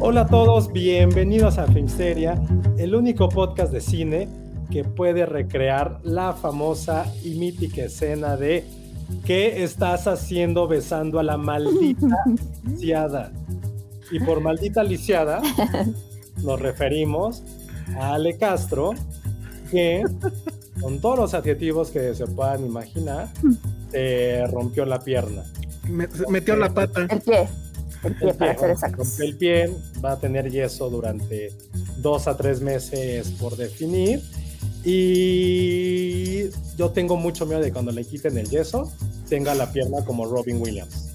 Hola a todos, bienvenidos a Filmsteria, el único podcast de cine que puede recrear la famosa y mítica escena de ¿Qué estás haciendo besando a la maldita lisiada? Y por maldita lisiada nos referimos a Ale Castro, que con todos los adjetivos que se puedan imaginar, se rompió la pierna. Me- metió la pata. El pie. El pie, El para pie, ser exactos. rompió el pie, va a tener yeso durante dos a tres meses por definir. Y yo tengo mucho miedo de cuando le quiten el yeso, tenga la pierna como Robin Williams.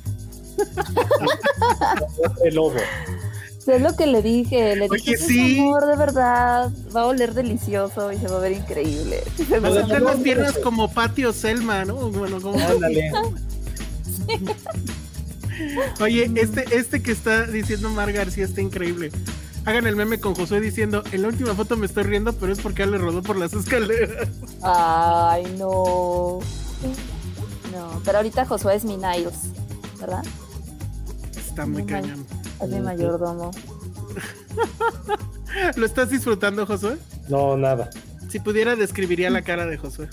el lobo. Es lo que le dije, le Oye, dije, "Es sí. amor, de verdad, va a oler delicioso y se va a ver increíble. Se Vas me a hace- tener las piernas como Patio Selma, ¿no? Bueno, como Ándale. Oye, este, este que está diciendo Mar García está increíble. Hagan el meme con Josué diciendo, en la última foto me estoy riendo, pero es porque él le rodó por las escaleras. Ay, no. No, pero ahorita Josué es mi Niles, ¿verdad? Está muy No cañón. Es mi mayordomo. ¿Lo estás disfrutando, Josué? No, nada. Si pudiera, describiría la cara de Josué.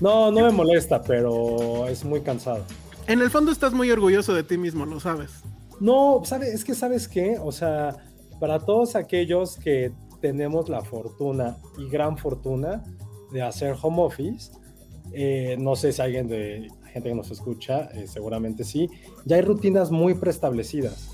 No, no me molesta, pero es muy cansado. En el fondo estás muy orgulloso de ti mismo, lo sabes. No, ¿sabe? es que sabes qué, o sea, para todos aquellos que tenemos la fortuna y gran fortuna de hacer home office, eh, no sé si alguien de gente que nos escucha, eh, seguramente sí, ya hay rutinas muy preestablecidas.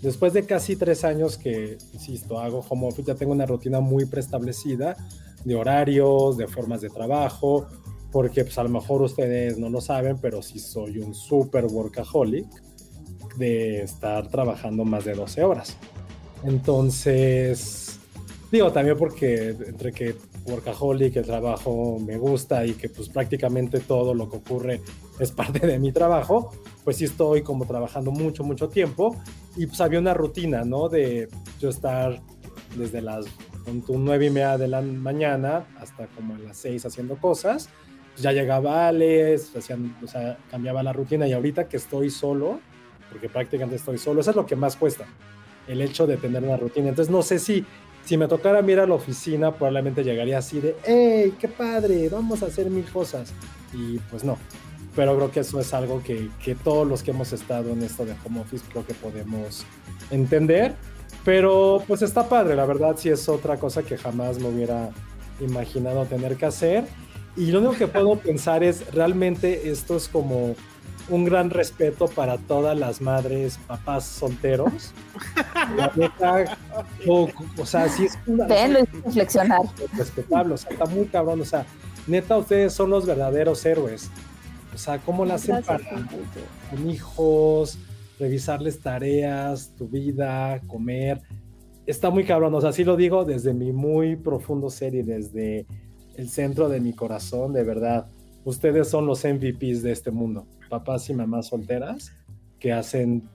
Después de casi tres años que, insisto, hago home office, ya tengo una rutina muy preestablecida de horarios, de formas de trabajo, porque pues a lo mejor ustedes no lo saben, pero sí soy un super workaholic de estar trabajando más de 12 horas. Entonces, digo también porque entre que workaholic, el trabajo me gusta y que pues prácticamente todo lo que ocurre es parte de mi trabajo, pues sí estoy como trabajando mucho, mucho tiempo y pues había una rutina, ¿no? De yo estar desde las pon tú, nueve y media de la mañana hasta como a las seis haciendo cosas. Ya llegaba Alex, hacían, o sea, cambiaba la rutina y ahorita que estoy solo, porque prácticamente estoy solo, eso es lo que más cuesta, el hecho de tener una rutina. Entonces no sé si, si me tocara mirar a la oficina, probablemente llegaría así de, ¡hey, qué padre! Vamos a hacer mil cosas. Y pues no. Pero creo que eso es algo que, que todos los que hemos estado en esto de home office creo que podemos entender. Pero pues está padre, la verdad sí es otra cosa que jamás me hubiera imaginado tener que hacer. Y lo único que puedo pensar es, realmente esto es como un gran respeto para todas las madres, papás solteros. La neta, o, o sea, sí es una, reflexionar. respetable, o sea, está muy cabrón, o sea, neta, ustedes son los verdaderos héroes. O sea, ¿cómo la hacen para con hijos, revisarles tareas, tu vida, comer? Está muy cabrón, o sea, sí lo digo desde mi muy profundo ser y desde el centro de mi corazón, de verdad. Ustedes son los MVPs de este mundo, papás y mamás solteras que hacen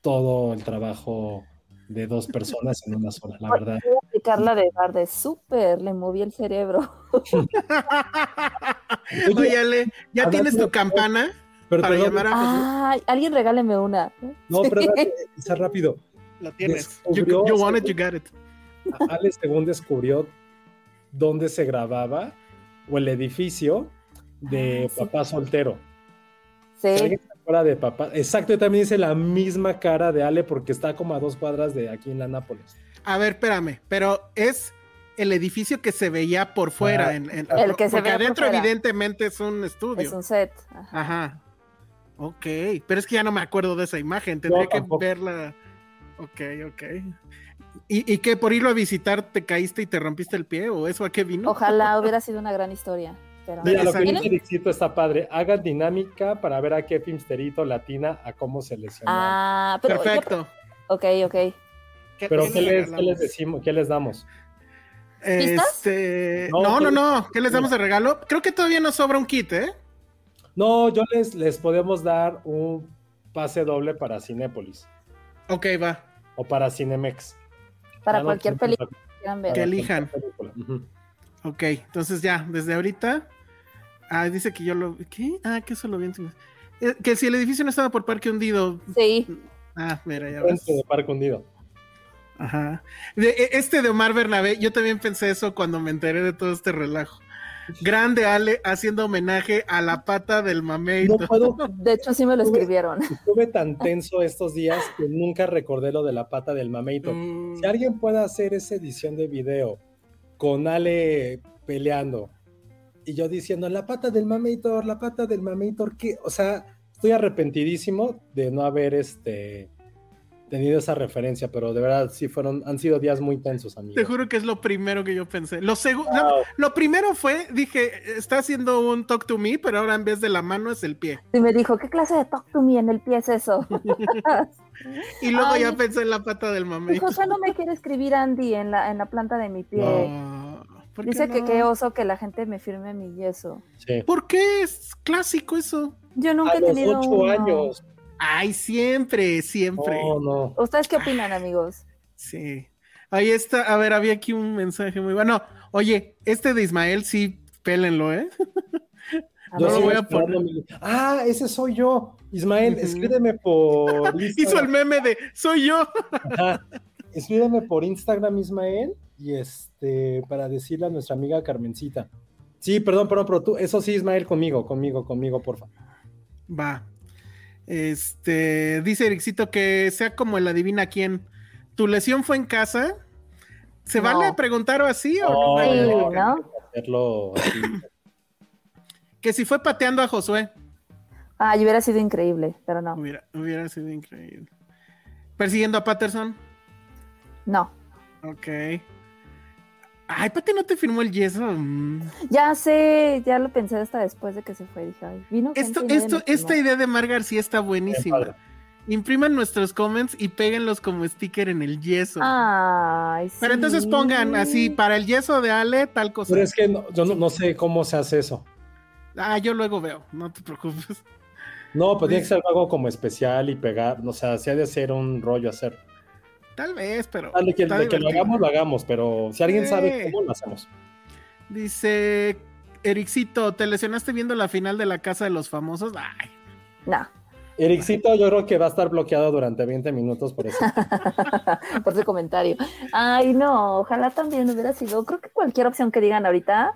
todo el trabajo de dos personas en una sola, la verdad. Voy a aplicar la de Bar de súper, le moví el cerebro. Oye, Ale, ¿ya tienes tu campana Pero para llamar a? Ay, alguien regáleme una. no, pero sea rápido. La tienes. You, descubrió- you want it, you got it. Alex según descubrió dónde se grababa o el edificio de Ah, sí. papá soltero. Si Sí. alguien se acuerda de papá. Exacto, yo también hice la misma cara de Ale porque está como a dos cuadras de aquí en la Nápoles. A ver, espérame, pero es el edificio que se veía por fuera. Ah, en, en- El que se porque veía por adentro fuera. evidentemente es un estudio. Es un set. Ajá. Ajá. Ok, pero es que ya no me acuerdo de esa imagen, tendría que verla. Ok, ok. ¿Y, ¿Y qué, por irlo a visitar te caíste y te rompiste el pie o eso a qué vino? Ojalá hubiera sido una gran historia. Pero Mira, lo que dice Dixito está padre. Hagan dinámica para ver a qué filmsterito latina a cómo se lesionó. Ah, pero. yo- Perfecto. ok, ok. ¿Qué- Pero qué ¿qué le les, qué les decimos? ¿Qué les damos? Este, No, no, no, pues- no. ¿Qué les damos de regalo? Creo que todavía nos sobra un kit, ¿eh? No, yo les, les podemos dar un pase doble para Cinépolis Ok, va. o para Cinemex. Para cualquier película que quieran Que ver. elijan. película. Ujú. Ok, entonces ya, desde ahorita. Ah, dice que yo lo. ¿Qué? Ah, que eso lo vi encima. Eh, Que si el edificio no estaba por parque hundido. Sí. Ah, mira, ya ves. De Parque Hundido. Ajá. De- e- este de Omar Bernabé, yo también pensé eso cuando me enteré de todo este relajo. Grande Ale haciendo homenaje a la pata del No mameito. puedo, De hecho, sí me lo escribieron. estuve tan tenso estos días que nunca recordé lo de la pata del mameito. Mm, Si alguien puede hacer esa edición de video con Ale peleando y yo diciendo la pata del mameitor, la pata del mameitor, que, o sea, estoy arrepentidísimo de no haber este tenido esa referencia, pero de verdad sí fueron, han sido días muy tensos, amigos. Te juro que es lo primero que yo pensé. Lo, Wow. lo primero fue, dije, está haciendo un talk to me, pero ahora en vez de la mano es el pie. Y me dijo, ¿qué clase de talk to me en el pie es eso? Y luego Ay. ya pensé en la pata del Y mameito. José no me quiere escribir Andy en la, en la planta de mi pie. No, ¿por qué Dice que qué oso que la gente me firme mi yeso. Sí. ¿Por qué es clásico eso? Yo nunca A he los tenido ocho uno. años. Ay, siempre, siempre. No. ¿Ustedes qué opinan, amigos? Sí. Ahí está, a ver, había aquí un mensaje muy bueno. Oye, este de Ismael sí, pélenlo, ¿eh? Yo No lo voy a poner. Ah, ese soy yo. Ismael, escríbeme por Hizo el meme de soy yo. Ajá. Escríbeme por Instagram, Ismael, y este, para decirle a nuestra amiga Carmencita. Sí, perdón, perdón, pero tú, eso sí, Ismael, conmigo, conmigo, conmigo, porfa. Va. Este, dice Ericito que sea como el adivina quién. ¿Tu lesión fue en casa? ¿Se No. vale preguntar o así o no? No, vale? Sí, no, ¿no? Hacerlo así. Que si fue pateando a Josué. Ah, y hubiera sido increíble, pero no. Hubiera, hubiera sido increíble. Persiguiendo a Patterson. No. Ok. Ay, Pati no te firmó el yeso. Mm. Ya sé, ya lo pensé hasta después de que se fue. Dije, ay, vino Esto, esto, esta idea de Mar García está buenísima. Impriman nuestros comments y péguenlos como sticker en el yeso. Ay, sí. Pero entonces pongan así, para el yeso de Ale, tal cosa. Pero es que no- yo no, no sé cómo se hace eso. Ah, yo luego veo, no te preocupes. No, pues tiene que ser algo como especial y pegar, o sea, si ha de ser un rollo hacer. Tal vez, pero. Dale, que, está de que lo hagamos, lo hagamos, pero si alguien sabe cómo, lo hacemos. Dice Ericito, ¿te lesionaste viendo la final de la Casa de los Famosos? Ay, No, Ericito, yo creo que va a estar bloqueado durante 20 minutos por eso. por ese comentario. Ay, no, ojalá también hubiera sido. Creo que cualquier opción que digan ahorita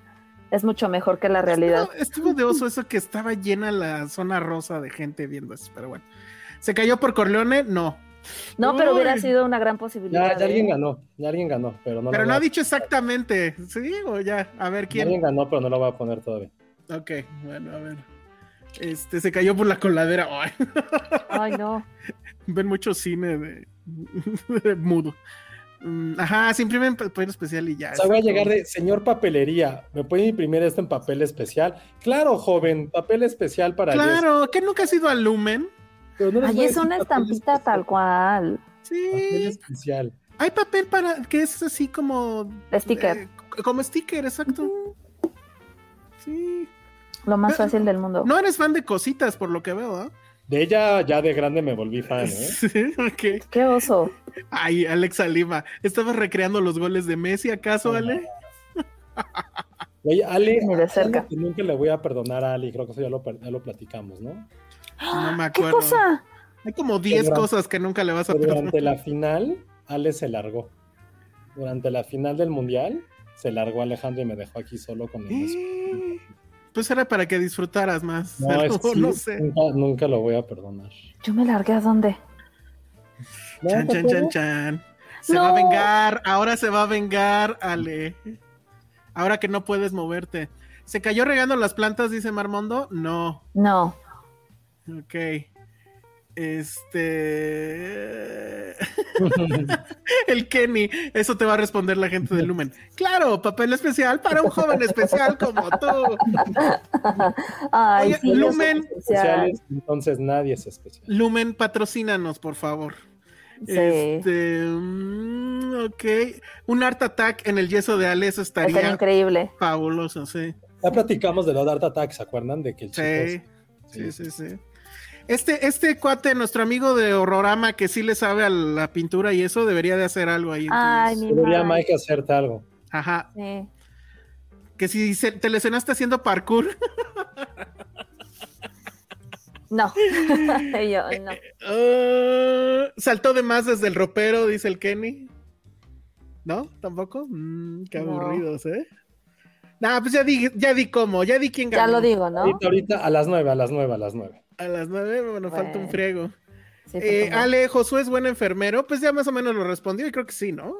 es mucho mejor que la realidad. estuvo, estuvo de oso eso que estaba llena la zona rosa de gente viendo eso, pero bueno. ¿Se cayó por Corleone? No. No, pero hubiera sido una gran posibilidad. Ya, ya alguien ¿eh? ganó, ya alguien ganó, pero no Pero lo no ha dicho exactamente. ¿Sí? O ya, a ver quién. Alguien ganó, pero no lo voy a poner todavía. Ok, bueno, a ver. Este, se cayó por la coladera. Ay, Ay, no. ven mucho cine de, de mudo. Mm, Ajá, se imprimen papel especial y ya. O sea, voy a llegar de, señor papelería, ¿me puede imprimir esto en papel especial? Claro, joven, papel especial para Jess. Claro, que nunca has ido al Lumen. Pero no les voy Ay, a es una estampita especial, tal cual. Papel Sí. especial. Hay papel para que es así como. De sticker. eh, como sticker, exacto. Sí. Lo más Pero- fácil del mundo. No eres fan de cositas, por lo que veo, ¿ah? De ella ya de grande me volví fan, ¿eh? Sí. Qué oso. Ay, Alexa Lima, ¿estabas recreando los goles de Messi acaso, Ale? Oye, Ale, Ni de cerca. que nunca le voy a perdonar a Ale, creo que eso ya lo, ya lo platicamos, ¿no? No me ¿Qué acuerdo. cosa? Hay como 10 Durante- cosas que nunca le vas a perdonar. durante la final, Ale se largó. Durante la final del Mundial, se largó Alejandro y me dejó aquí solo con el beso. Pues era para que disfrutaras más. No, es que sí, no sé. Nunca, nunca lo voy a perdonar. Yo me largué a dónde. Chan, ¿te chan, chan, chan. Se No. va a vengar, ahora se va a vengar, Ale. Ahora que no puedes moverte. ¿Se cayó regando las plantas, dice Marmondo? No. No. Ok. Este. El Kenny. Eso te va a responder la gente de Lumen. Claro, papel especial para un joven especial como tú. Ay, Oye, sí, Lumen. entonces nadie es especial. Lumen, patrocínanos, por favor. Sí. Este. mm, ok. Un Art Attack en el yeso de Ale, eso Estaría estaría increíble. fabuloso, sí. Ya platicamos de lo de Art Attack, ¿se acuerdan? De que el Sí, chico sí, sí, sí. Este, este cuate, nuestro amigo de Horrorama, que sí le sabe a la pintura y eso, debería de hacer algo ahí. Ay, mi Debería madre. Mike hacerte algo. Ajá. Sí. Que si se- te lesionaste haciendo parkour. No. Yo, no. Ah, saltó de más desde el ropero, dice el Kenny. ¿No? ¿Tampoco? Mm, qué No. aburridos, ¿eh? Nah, pues ya di, ya di cómo, ya di quién ganó. Ya lo digo, ¿no? Ahorita, ahorita, a las nueve, a las nueve, a las nueve. A las nueve, bueno, falta un friego. Sí, Eh, Ale, Josué es buen enfermero, pues ya más o menos lo respondió y creo que sí, ¿no?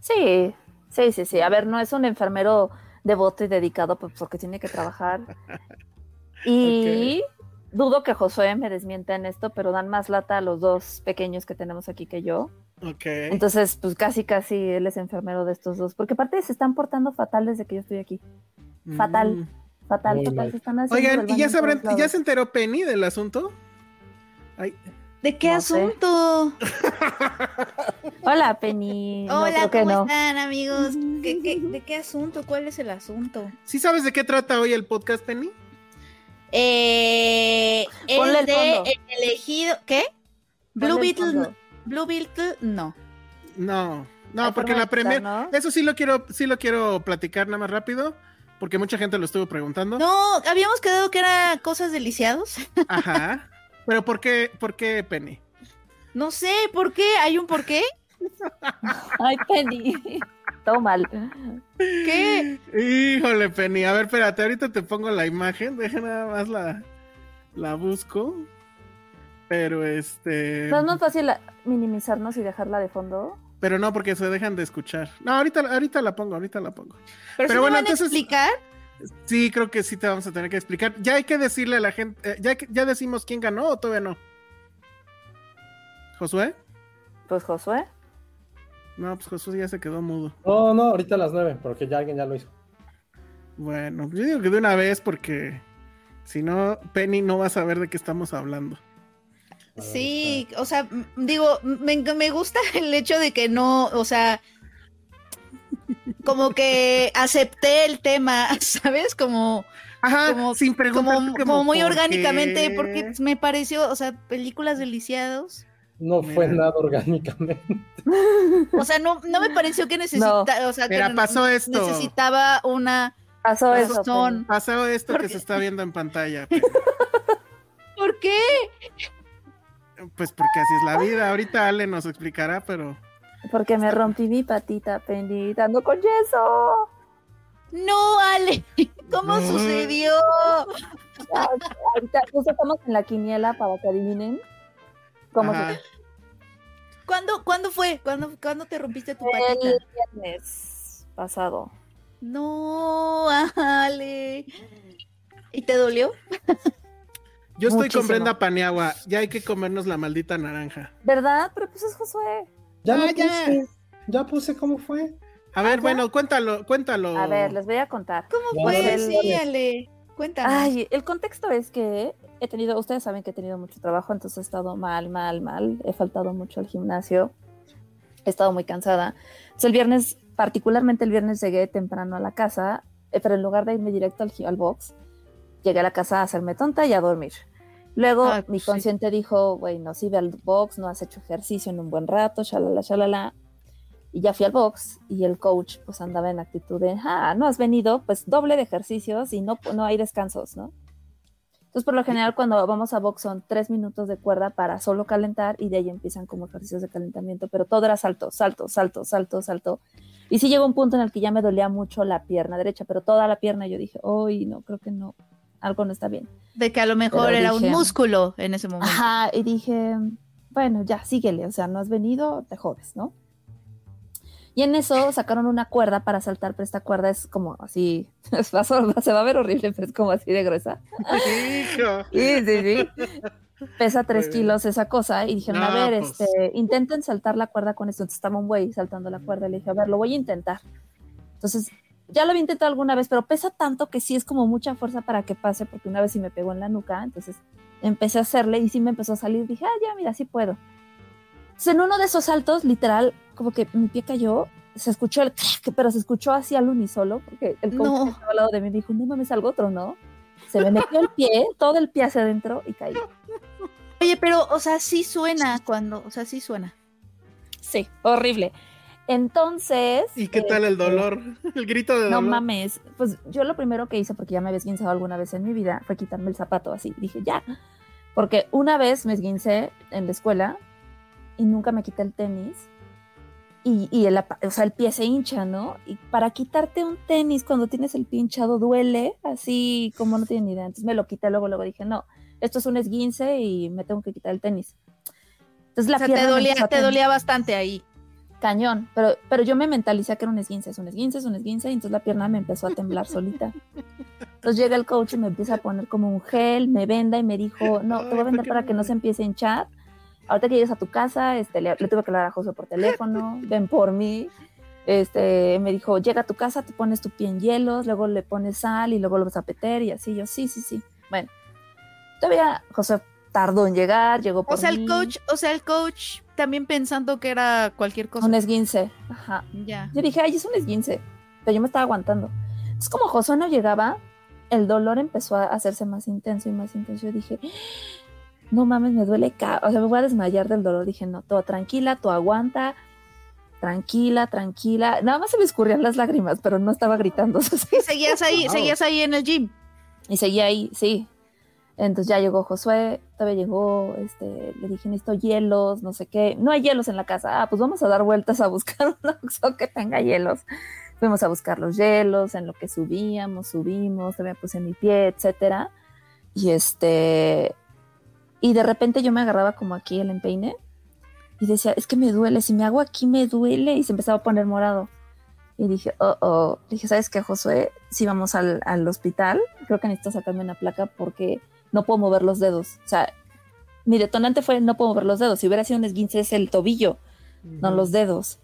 Sí, sí, sí, sí. A ver, no es un enfermero devoto y dedicado pues, porque tiene que trabajar. Y dudo que Josué me desmienta en esto, pero dan más lata a los dos pequeños que tenemos aquí que yo. Ok. Entonces, pues casi, casi él es enfermero de estos dos. Porque aparte se están portando fatal desde que yo estoy aquí. fatal. Mm. Fatal, Muy fatal. mal. Se están haciendo Oigan, ¿y ya, sabrán- ya se enteró Penny del asunto? Ay, ¿De qué No asunto? Hola, Penny. No, Hola, ¿cómo no. están, amigos? ¿Qué, qué, de qué asunto? ¿Cuál es el asunto? ¿sí sabes de qué trata hoy el podcast, Penny? Eh, Ponle es el de el elegido. ¿Qué? Blue Ponle Beetle. Blue Beetle, no. No, no, porque la premier, eso sí lo quiero, sí lo quiero platicar nada más rápido, porque mucha gente lo estuvo preguntando. No, habíamos quedado que era cosas deliciados. Ajá. Pero ¿por qué, por qué Penny? No sé, ¿por qué? ¿Hay un por qué? Ay, Penny. Todo mal. ¿Qué? Híjole, Penny. A ver, espérate, ahorita te pongo la imagen. Deja nada más la, la busco. Pero este. ¿No es más fácil minimizarnos y dejarla de fondo? Pero no, porque se dejan de escuchar. No, ahorita, ahorita la pongo, ahorita la pongo. Pero, Pero si me bueno, van entonces- a explicar. Sí, creo que sí te vamos a tener que explicar. Ya hay que decirle a la gente. eh, ya, que- ya decimos quién ganó o todavía no. ¿Josué? Pues Josué. No, pues Josué ya se quedó mudo. No, no, ahorita a las nueve, porque ya alguien ya lo hizo. Bueno, yo digo que de una vez porque si no, Penny no va a saber de qué estamos hablando. Sí, o sea, digo, me, me gusta el hecho de que no, o sea, como que acepté el tema, ¿sabes? Como, Ajá, Como- sin preguntar. como, como muy orgánicamente, porque me pareció, o sea, películas deliciados. No fue Mira. nada orgánicamente. O sea, no, no me pareció que necesitaba, o sea, que Mira, no- pasó esto. necesitaba una Pasó eso. razón. Penny. Pasó esto ¿Por que qué? se está viendo en pantalla. ¿Por qué? Pues porque así es la vida. Ahorita Ale nos explicará, pero Porque me rompí mi patita, Penny, dando con yeso. No, Ale, ¿cómo No. sucedió? Ya, Ahorita justo estamos en la quiniela para que adivinen cómo Ajá. se ¿Cuándo, ¿cuándo fue? ¿Cuándo, ¿Cuándo te rompiste tu El patita? viernes pasado. No, Ale. ¿Y te dolió? Yo estoy Muchísimo. con Brenda Paniagua. Ya hay que comernos la maldita naranja. ¿Verdad? Pero pues es Josué. Ya Ah, lo ya. puse. Ya puse cómo fue. A ver, ¿ya? bueno, cuéntalo, cuéntalo. A ver, les voy a contar. ¿Cómo Ya, fue? Sí. Ale. Cuéntame. Ay, el contexto es que he tenido, ustedes saben que he tenido mucho trabajo, entonces he estado mal, mal, mal. He faltado mucho al gimnasio. He estado muy cansada. Entonces el viernes, particularmente el viernes, llegué temprano a la casa, eh, pero en lugar de irme directo al box, llegué a la casa a hacerme tonta y a dormir. Luego Ay, mi pues sí. consciente dijo, güey, no sirve al box, no has hecho ejercicio en un buen rato, shalala, shalala. Y ya fui al box y el coach pues andaba en actitud de, ah, no has venido, pues doble de ejercicios y no, no hay descansos, ¿no? Entonces, por lo general, cuando vamos a box son tres minutos de cuerda para solo calentar y de ahí empiezan como ejercicios de calentamiento, pero todo era salto, salto, salto, salto, salto. Y sí llegó un punto en el que ya me dolía mucho la pierna derecha, pero toda la pierna yo dije, uy, no, creo que no, algo no está bien. De que a lo mejor Pero era un dije- músculo en ese momento. Ajá, y dije, bueno, ya, síguele, o sea, no has venido, te jodes, ¿no? Y en eso sacaron una cuerda para saltar, pero esta cuerda es como así, va a se va a ver horrible, pero es como así de gruesa. Hijo. Sí, sí, sí. Pesa tres kilos esa cosa y dijeron, a No, ver, pues. este, intenten saltar la cuerda con esto. Entonces estaba un güey saltando la cuerda y le dije, a ver, lo voy a intentar. Entonces, ya lo había intentado alguna vez, pero pesa tanto que sí es como mucha fuerza para que pase, porque una vez sí me pegó en la nuca, entonces empecé a hacerle y sí me empezó a salir. Dije, ah, ya, mira, sí puedo. Entonces, en uno de esos saltos, literal, como que mi pie cayó, se escuchó el crack, pero se escuchó así al unisolo, porque el coach No. que estaba al lado de mí dijo, no mames, algo otro, ¿no? Se me metió el pie, todo el pie hacia adentro y caí. Oye, pero, o sea, sí suena cuando, o sea, sí suena. Sí, horrible. Entonces. ¿Y qué tal el este, dolor? El grito de No dolor. mames. Pues yo lo primero que hice, porque ya me había esguinzado alguna vez en mi vida, fue quitarme el zapato así. Dije, ya. Porque una vez me esguincé en la escuela y nunca me quité el tenis. Y, y el, o sea, el pie se hincha, ¿no? Y para quitarte un tenis cuando tienes el pie hinchado duele, así como no tienen ni idea. Entonces me lo quité, luego, luego dije, no, esto es un esguince y me tengo que quitar el tenis. Entonces la o sea, pierna te dolía, te dolía bastante ahí. Cañón, pero, pero yo me mentalicé que era un esguince, es un esguince, es un esguince, y entonces la pierna me empezó a temblar solita. Entonces llega el coach y me empieza a poner como un gel, me venda y me dijo, no, te voy a vender ¿por qué para que no se empiece a hinchar. Ahorita que llegues a tu casa, este, le, le tuve que hablar a José por teléfono, ven por mí. Este, me dijo, llega a tu casa, te pones tu pie en hielos, luego le pones sal y luego lo vas a peter y así. Yo, sí, sí, sí. Bueno, todavía José tardó en llegar, llegó por O sea, el mí. coach, o sea, el coach también pensando que era cualquier cosa. Un esguince, ajá. Ya. Yo dije, ay, es un esguince. Pero yo me estaba aguantando. Entonces, como Josué no llegaba, el dolor empezó a hacerse más intenso y más intenso. Yo dije, no mames, me duele. O sea, me voy a desmayar del dolor. Dije, no, todo tranquila, tú aguanta. Tranquila, tranquila. Nada más se me escurrían las lágrimas, pero no estaba gritando. Y seguías ahí, Wow. seguías ahí en el gym. Y seguía ahí, sí. Entonces ya llegó Josué, todavía llegó, este, le dije, necesito hielos, no sé qué. No hay hielos en la casa. Ah, pues vamos a dar vueltas a buscar un Oxxo que tenga hielos. Fuimos a buscar los hielos, en lo que subíamos, subimos, todavía puse mi pie, etcétera. Y este, y de repente yo me agarraba como aquí el empeine y decía, es que me duele, si me hago aquí me duele y se empezaba a poner morado. Y dije, oh, oh, dije, ¿sabes qué, Josué? Si vamos al, al hospital, creo que necesito sacarme una placa porque no puedo mover los dedos. O sea, mi detonante fue no puedo mover los dedos. Si hubiera sido un esguince es el tobillo, no los dedos.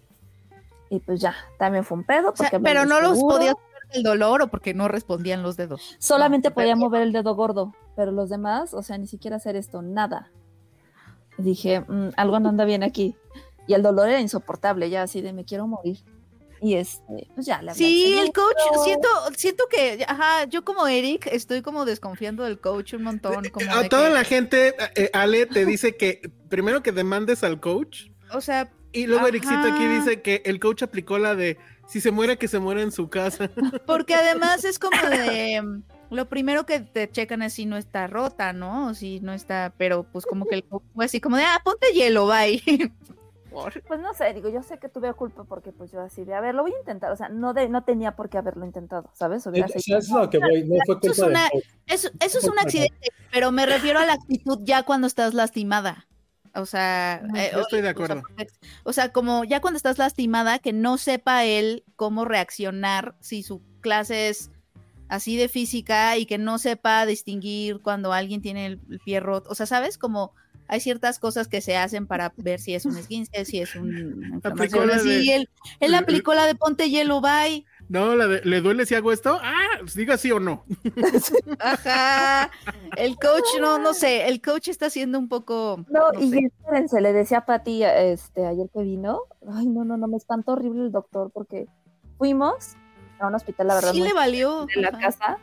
Y pues ya, también fue un pedo. O sea, porque pero no los podías ver el dolor o porque no respondían los dedos. Solamente No, podía mover el dedo gordo, pero los demás, o sea, ni siquiera hacer esto, nada. Y dije, "Mm, algo no anda bien aquí. Y el dolor era insoportable, ya así de me quiero morir. Y este, pues ya al Sí, el coach, siento, siento que, ajá, yo como Eric estoy como desconfiando del coach un montón. Como A de toda que- la gente, eh, Ale, te dice que primero que demandes al coach O sea, y luego Ericito aquí Ajá. dice que el coach aplicó la de si se muere, que se muera en su casa. porque además es como de mm, lo primero que te checan es si no está rota, ¿no? O si no está, pero pues como que el coach fue así como de, ah, ponte hielo, bye. Pues no sé, digo, yo sé que tuve culpa porque pues yo así de, a ver, lo voy a intentar, o sea, no, de, no tenía por qué haberlo intentado, ¿sabes? Eso es lo que voy, no fue Eso es culpa del una-. Eso, eso es un accidente, pero me refiero a la actitud ya cuando estás lastimada. O sea, No, eh, yo estoy de o sea, acuerdo. porque- O sea, como ya cuando estás lastimada, que no sepa él cómo reaccionar si su clase es así de física y que no sepa distinguir cuando alguien tiene el, el pie roto. O sea, ¿sabes? Como hay ciertas cosas que se hacen para ver si es un esguince, si es un Aplicó la inflamación. de- así, él, él aplicó la de ponte hielo, bye. No, la de, ¿le duele si hago esto? Ah, pues diga sí o no. Ajá. El coach, no, no sé, el coach está siendo un poco. No, no y sé. espérense, le decía a Pati este, ayer que vino, ay, no, no, no, me espantó horrible el doctor porque fuimos a un hospital, la verdad, sí le valió. de la ajá. casa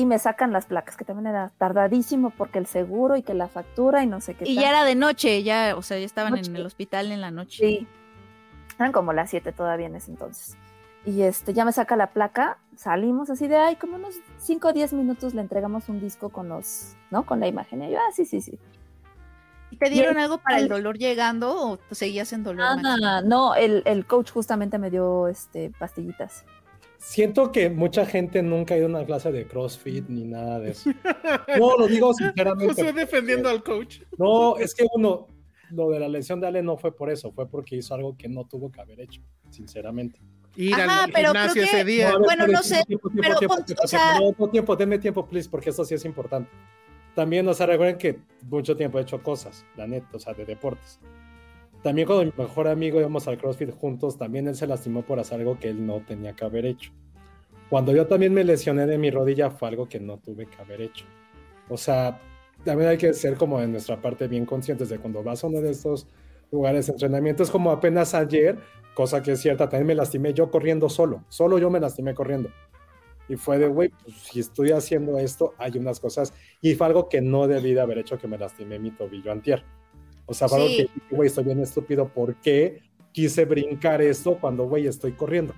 y me sacan las placas, que también era tardadísimo porque el seguro y que la factura y no sé qué. Y tal. ya era de noche, ya, o sea, ya estaban en Noche. el hospital en la noche. Sí, eran como las 7 todavía en ese entonces. Y este, ya me saca la placa, salimos así de, ay, como unos 5 o 10 minutos le entregamos un disco con los, ¿no? Con la imagen. Y yo, ah, sí, sí, sí. ¿Y te dieron algo para el dolor llegando o seguías en dolor? Ah, no, el, el coach justamente me dio este, pastillitas. Siento que mucha gente nunca ha ido a una clase de CrossFit ni nada de eso. No, lo digo sinceramente. José defendiendo al coach. No, es que uno, lo de la lesión de Ale no fue por eso, fue porque hizo algo que no tuvo que haber hecho, sinceramente. Ir Ajá, al pero gimnasio creo que- ese día. ver, Bueno, no sé, tiempo, tiempo, pero tiempo, tiempo, o sea- no, no, tiempo, denme tiempo, please, porque eso sí es importante. También, o sea, recuerden que mucho tiempo he hecho cosas, la neta, o sea, de deportes. También cuando mi mejor amigo íbamos al CrossFit juntos, también él se lastimó por hacer algo que él no tenía que haber hecho. Cuando yo también me lesioné de mi rodilla fue algo que no tuve que haber hecho. O sea, también hay que ser como en nuestra parte bien conscientes de cuando vas a uno de estos lugares de entrenamiento. Es como apenas ayer, cosa que es cierta, también me lastimé yo corriendo solo. Solo yo me lastimé corriendo. Y fue de, güey, pues si estoy haciendo esto, hay unas cosas. Y fue algo que no debí de haber hecho que me lastimé mi tobillo antier. O sea, fue algo Sí. que, güey, estoy bien estúpido. ¿Por qué quise brincar esto cuando, güey, estoy corriendo?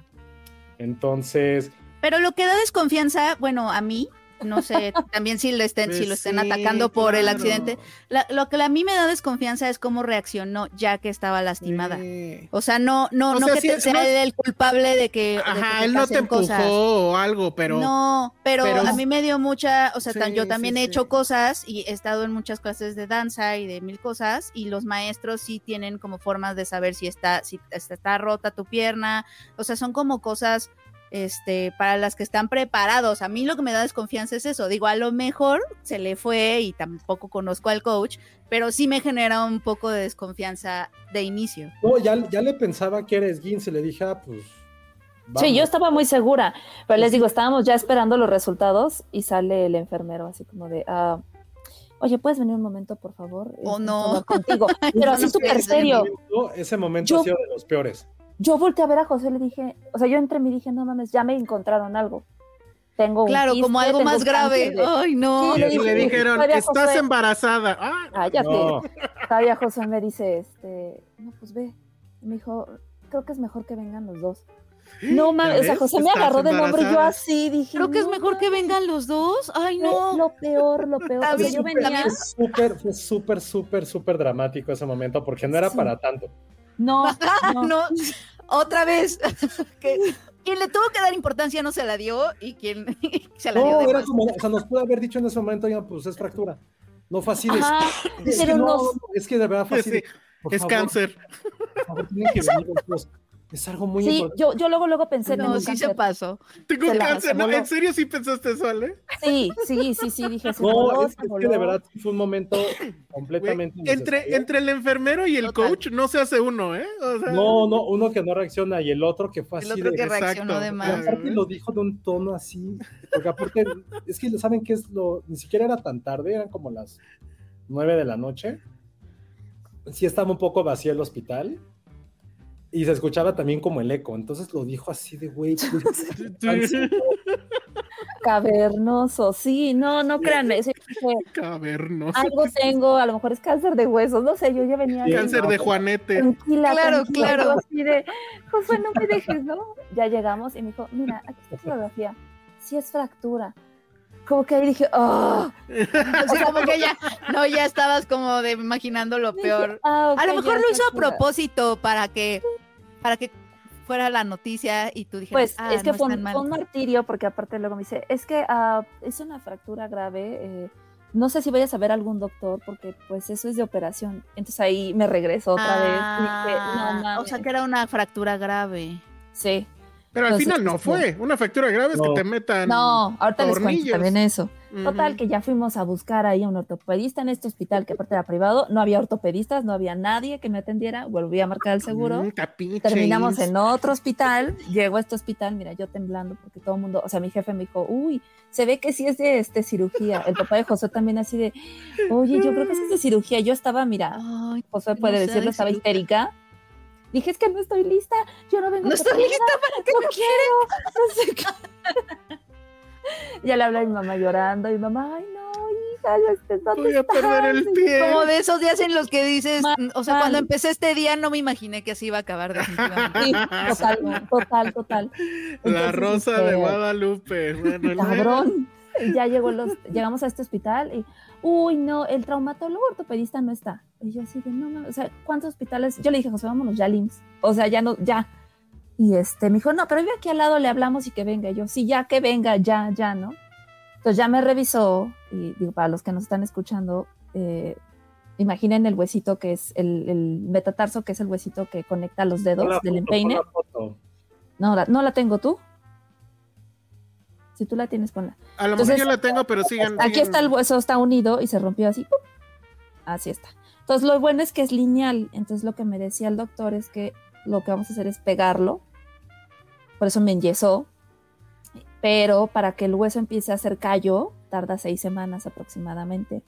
Entonces, Pero lo que da desconfianza, bueno, a mí, no sé, también si lo estén, si Pues lo estén sí, atacando por el accidente, la- lo que a mí me da desconfianza es cómo reaccionó ya que estaba lastimada. Sí. O sea, no, no, O no sea, que sí, te- sea no el culpable de que, de que Ajá, él no te empujó cosas. o algo, pero. no, pero, pero- a mí me dio mucha, o sea, tan- yo también he hecho cosas y he estado en muchas clases de danza y de mil cosas y los maestros sí tienen como formas de saber si está, si está, está rota tu pierna, o sea, son como cosas este, para las que están preparados. A mí lo que me da desconfianza es eso. Digo, a lo mejor se le fue y tampoco conozco al coach, pero sí me genera un poco de desconfianza de inicio. no, ya, ya le pensaba que era esguince. Le dije, ah, pues. Sí, yo estaba muy segura, pero les digo, estábamos ya esperando los resultados y sale el enfermero así como de, ah, oye, ¿puedes venir un momento, por favor? Oh, Necesito no. Contigo. Pero así súper serio. Ese momento Yo- ha sido de los peores. Yo volteé a ver a José y le dije, o sea, yo entre mí dije, no mames, ya me encontraron algo. Tengo un Claro, como quiste, algo tengo más un grave. de- Ay, no. Sí, Y le le, dije, dijeron, estás José". embarazada. Ah, Cállate. No, Todavía José me dice, este, no, pues ve. Me dijo, creo que es mejor que vengan los dos. No mames, o sea? José me agarró del hombro y yo así dije. Creo que es "No mejor que mames". vengan los dos. Ay, no. Lo peor, lo peor. Está O sea, yo venía. fue súper, fue súper, súper, súper dramático ese momento porque no era Sí. para tanto. No, no. no, otra vez. que, quien le tuvo que dar importancia no se la dio y quien se la dio No, era como, o sea, nos pudo haber dicho en ese momento, ya, pues es fractura. No. Ajá, es, que no, es que de verdad Sí, por es favor, cáncer. por favor, tienen que venir. Es algo muy Sí, importante. yo, yo luego, luego pensé No, tengo sí se pasó. Tengo Se cáncer. ¿no? ¿En serio sí pensaste eso, Ale? Sí, sí, sí, sí, dije, se No, voló, es, se es que de verdad fue un momento completamente. entre, innecesario. entre el enfermero y el Total. coach no se hace uno, ¿eh? O sea, No, no, uno que no reacciona y el otro que fue El así otro de. que Exacto. reaccionó de Y más. aparte lo dijo de un tono así, porque aparte, es que saben que es lo, ni siquiera era tan tarde, eran como las nueve de la noche. Sí estaba un poco vacío el hospital y se escuchaba también como el eco, entonces lo dijo así de güey. pues, Sí. Cavernoso, sí, no, no créanme, sí, dije, Cavernoso. algo tengo, a lo mejor es cáncer de huesos, no sé, yo ya venía ahí, Cáncer de Juanete. tranquila, Claro, tranquila, claro. así de, José, no me dejes, ¿no? Ya llegamos y me dijo, mira, aquí está tu fotografía, sí es fractura. Como que ahí dije, oh, Así como que ya, no, ya estabas como de imaginando lo peor. ah, A lo mejor lo hizo a fractura". propósito para que, para que fuera la noticia y tú dijeras, Pues ah, es que no fue, es un, fue un martirio porque aparte luego me dice, es que ah, es una fractura grave, eh, no sé si vayas a ver a algún doctor porque pues eso es de operación. Entonces ahí me regreso otra vez. y dije, no Ah, mames. o sea que era una fractura grave. Sí. Pero al final no este, fue. Una fractura grave es que te metan. No, ahorita les cuento también eso. Total, que ya fuimos a buscar ahí a un ortopedista en este hospital que aparte era privado, no había ortopedistas, no había nadie que me atendiera, volví a marcar el seguro. Mm. Terminamos en otro hospital, llego a este hospital, mira, yo temblando porque todo el mundo, o sea, mi jefe me dijo, uy, se ve que sí es de este, cirugía. El papá de José también así de, oye, yo creo que sí es de cirugía. Yo estaba, mira, Ay, José no puede sea decirlo, de estaba histérica. Dije, es que no estoy lista, yo no vengo no estoy lista para que no quiero, no sé qué. ya le hablé a mi mamá llorando, y mi mamá, ay no, callo, este, ¿dónde Voy a perder el estás?" pie. Como de esos días en los que dices, Mal, o sea, mal. cuando empecé este día no me imaginé que así iba a acabar definitivamente. Sí, total, total, total. La rosa de este, Guadalupe. Bueno, Cabrón. Ya llegó los, llegamos a este hospital y, uy, no, el traumatólogo ortopedista no está. Y yo así de, no, no, o sea, ¿cuántos hospitales? Yo le dije, José, vámonos ya al IMSS. O sea, ya no, ya. Y este, me dijo, no, pero vive aquí al lado, le hablamos y que venga. Y yo, sí, ya que venga, ya, ya, ¿no? Entonces ya me revisó y digo, para los que nos están escuchando, eh, imaginen el huesito que es el, el metatarso, que es el huesito que conecta los dedos la del foto, empeine. la foto. No, la, no la tengo tú. Si tú la tienes, ponla. A lo Entonces, mejor yo la tengo, pero sigan. Aquí sigan. está el hueso, está unido y se rompió así. ¡pum! Así está. Entonces, lo bueno es que es lineal. Entonces, lo que me decía el doctor es que lo que vamos a hacer es pegarlo. Por eso me enyesó. Pero para que el hueso empiece a hacer callo, tarda seis semanas aproximadamente.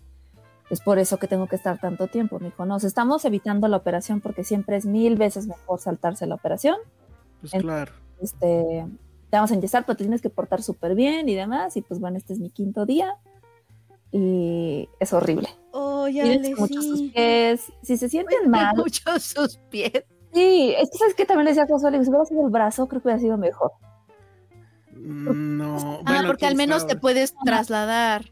Es por eso que tengo que estar tanto tiempo. Me dijo, no, estamos evitando la operación porque siempre es mil veces mejor saltarse la operación Pues claro. este, te vamos a enyesar, pero te tienes que portar súper bien y demás. Y pues bueno, este es mi quinto día y es horrible. Oh, ya le mucho sus sí. pies. Si se sienten mal, Mucho sus pies. Sí, es que sabes que también decía Josué, si hubiera sido el brazo, creo que hubiera sido mejor. No. Ah, bueno, porque al menos sabe. te puedes trasladar.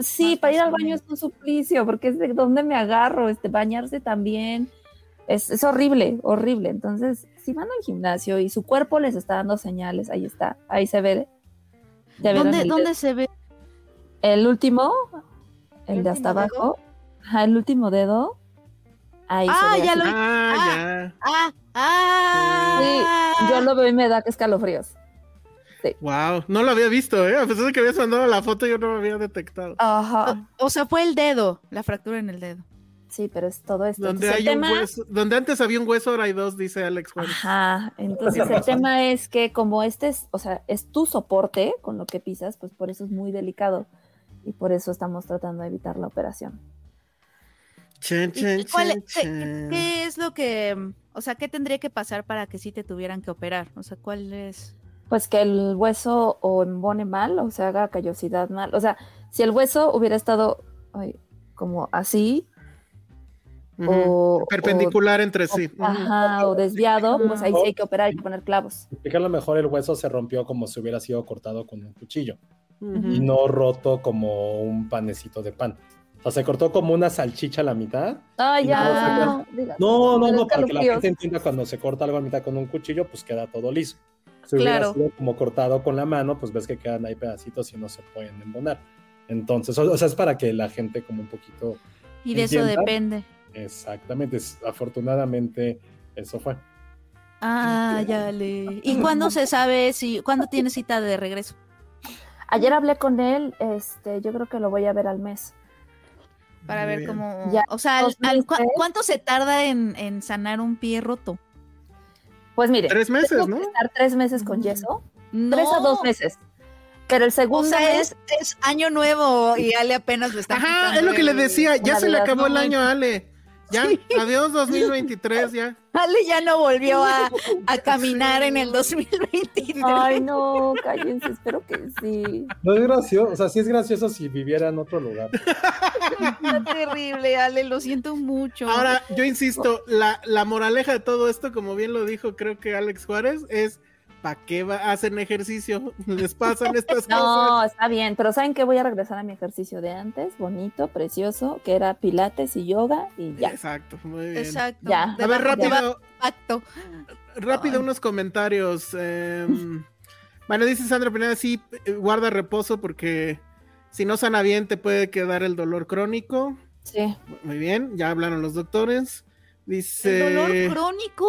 Sí, Más para ir al baño es un suplicio, porque es de dónde me agarro, este, bañarse también. Es, es horrible, horrible. Entonces, si van al gimnasio y su cuerpo les está dando señales, ahí está, ahí se ve. Ya vieron ¿Dónde, el- ¿Dónde se ve? El último, el, ¿El de hasta abajo, ajá, el último dedo, ahí Ah, ya así. lo- Ah, Ah, ah. Yo lo veo y me da que escalofríos. ya. Wow. No lo había visto, ¿eh? A pesar de que habías mandado la foto, yo no lo había detectado. Ajá. O, o sea, fue el dedo, la fractura en el dedo. Sí, pero es todo esto. Donde Entonces, hay el un tema, hueso. Donde antes había un hueso, ahora hay dos, dice Alex Juárez. Ajá, entonces el tema es que como este es, o sea, es tu soporte con lo que pisas, pues por eso es muy delicado y por eso estamos tratando de evitar la operación. Chan, ¿Y- chan, y cuál chan, es- qué, es lo que, mm, o sea, qué tendría que pasar para que sí te tuvieran que operar? O sea, ¿cuál es? Pues que el hueso o embone mal o se haga callosidad mal. O sea, si el hueso hubiera estado ay, como así o, Perpendicular entre o- sí. Ujú. ajá, o desviado, pues ahí sí hay que operar, hay que poner clavos. A lo mejor el hueso se rompió como si hubiera sido cortado con un cuchillo y no roto como un panecito de pan. O sea, se cortó como una salchicha a la mitad. Ay, ya, Ah. no. No, no, para que la gente entienda cuando se corta algo a mitad con un cuchillo, pues queda todo liso. Si hubiera Claro. sido como cortado con la mano, pues ves que quedan ahí pedacitos y no se pueden embonar. Entonces, o, o sea, es para que la gente como un poquito... Y de eso depende. Exactamente, es- afortunadamente eso fue. Ah, ya le. ¿Y cuándo se sabe si, cuándo tiene cita de regreso? Ayer hablé con él, este, yo creo que lo voy a ver al mes. Para Muy ver bien. cómo, Ya, o sea, al- dos al- ¿cu- meses. ¿cuánto se tarda en, en sanar un pie roto? Pues mire, Tres meses, tengo ¿no? que estar tres meses con yeso, No. tres a dos meses. Pero el O segundo sea, mes, es, es año nuevo y Ale apenas lo está Ajá, es lo que le decía. Ya se le acabó el año a Ale. Ya, Sí. adiós 2023, ya. Ale ya no volvió a, a caminar en el 2023. ay no, cállense, espero que sí. No es gracioso, o sea, sí es gracioso si viviera en otro lugar. Está terrible, Ale, lo siento mucho. Ahora, yo insisto, la, la moraleja de todo esto, como bien lo dijo, creo que Alex Juárez, es ¿para qué va, hacen ejercicio? Les pasan estas cosas. No, está bien, pero ¿saben que Voy a regresar a mi ejercicio de antes, bonito, precioso, que era pilates y yoga y ya. Exacto, muy bien. Exacto. Ya. de A ver, rápido, impacto. rápido Ay. unos comentarios. em, bueno, dice Sandra Pineda, sí, eh, guarda reposo porque si no sana bien te puede quedar el dolor crónico. Sí. Muy bien, ya hablaron los doctores. Dice... ¿El dolor crónico?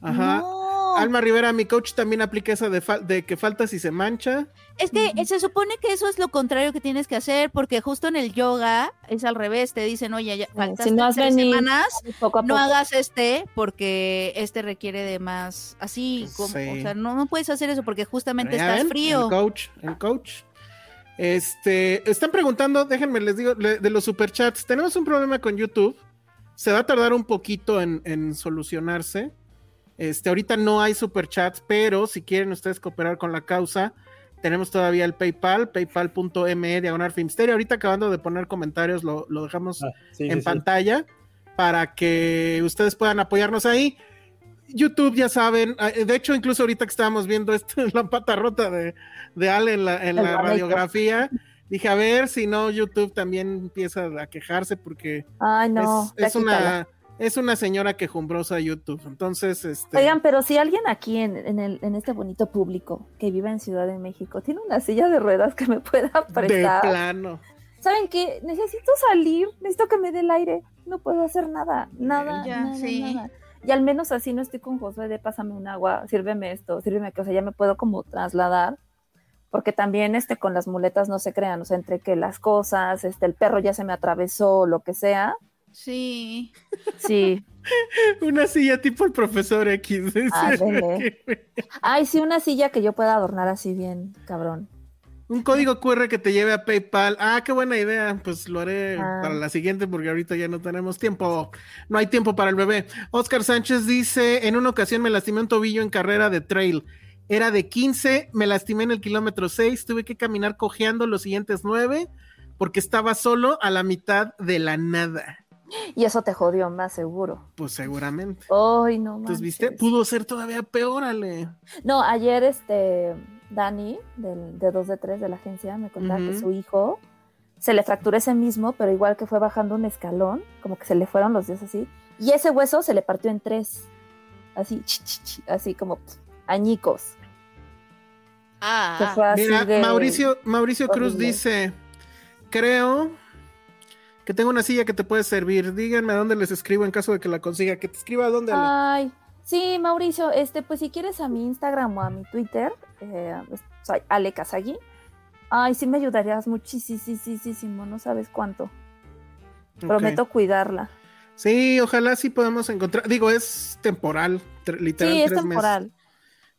Ajá. No. Alma Rivera, mi coach también aplica esa de, fal- de que falta si se mancha. Es que se supone que eso es lo contrario que tienes que hacer, porque justo en el yoga es al revés, te dicen, oye, ya faltaste si no has tres venido, semanas, Poco no hagas este, porque este requiere de más, así, como, Sí. o sea, no, no puedes hacer eso porque justamente estás ven, frío. El coach, el coach. Este, están preguntando, déjenme les digo, le- de los superchats. Tenemos un problema con YouTube. Se va a tardar un poquito en, en solucionarse. Este, ahorita no hay superchats, pero si quieren ustedes cooperar con la causa, tenemos todavía el PayPal, paypal.me diagonal Filmsteria. Ahorita acabando de poner comentarios, lo, lo dejamos Ah, sí, en sí, sí. pantalla para que ustedes puedan apoyarnos ahí. YouTube, ya saben, eh, de hecho, incluso ahorita que estábamos viendo esto, la pata rota de, de Al en la, en la radiografía, dije, a ver si no, YouTube también empieza a quejarse porque Ay, no. es, una, es una señora quejumbrosa YouTube. Entonces, este. Oigan, pero si alguien aquí en, en el, en este bonito público que vive en Ciudad de México tiene una silla de ruedas que me pueda de prestar, plano. ¿saben qué? Necesito salir, necesito que me dé el aire. No puedo hacer nada, nada, Ya, nada, sí. nada. Y al menos así no estoy con Josué de pásame un agua, sírveme esto, sírveme que, o sea, ya me puedo como trasladar. Porque también este con las muletas no se crean, o sea, entre que las cosas, este, el perro ya se me atravesó, lo que sea. Sí. Sí. Una silla tipo el profesor X. Ay, sí, una silla que yo pueda adornar así bien, cabrón. Un código QR que te lleve a PayPal. Ah, qué buena idea. Pues lo haré Ah. para la siguiente porque ahorita ya no tenemos tiempo. No hay tiempo para el bebé. Oscar Sánchez dice, en una ocasión me lastimé un tobillo en carrera de trail. Era de 15, me lastimé en el kilómetro 6, tuve que caminar cojeando los siguientes 9 porque estaba solo a la mitad de la nada. Y eso te jodió más seguro. Pues seguramente. Ay, no Entonces. ¿viste? Pudo ser todavía peor, Ale. No, ayer este Dani, del, de 2 de 3 de la agencia, me contaba que su hijo se le fracturó ese mismo, pero igual que fue bajando un escalón, como que se le fueron los dedos así, y ese hueso se le partió en tres, así, chi, chi, chi, así como añicos. Ah, Mira, de- Mauricio, Mauricio Cruz dice, creo que tengo una silla que te puede servir. Díganme a dónde les escribo en caso de que la consiga. Que te escriba a dónde. Ay, sí, Mauricio, este, pues si quieres a mi Instagram o a mi Twitter, eh, soy Ale Kazagi. Ay, sí me ayudarías muchísimo, no sabes cuánto. Prometo cuidarla. Sí, ojalá sí podamos encontrar. Digo, es temporal, literal. Sí, es tres meses. temporal.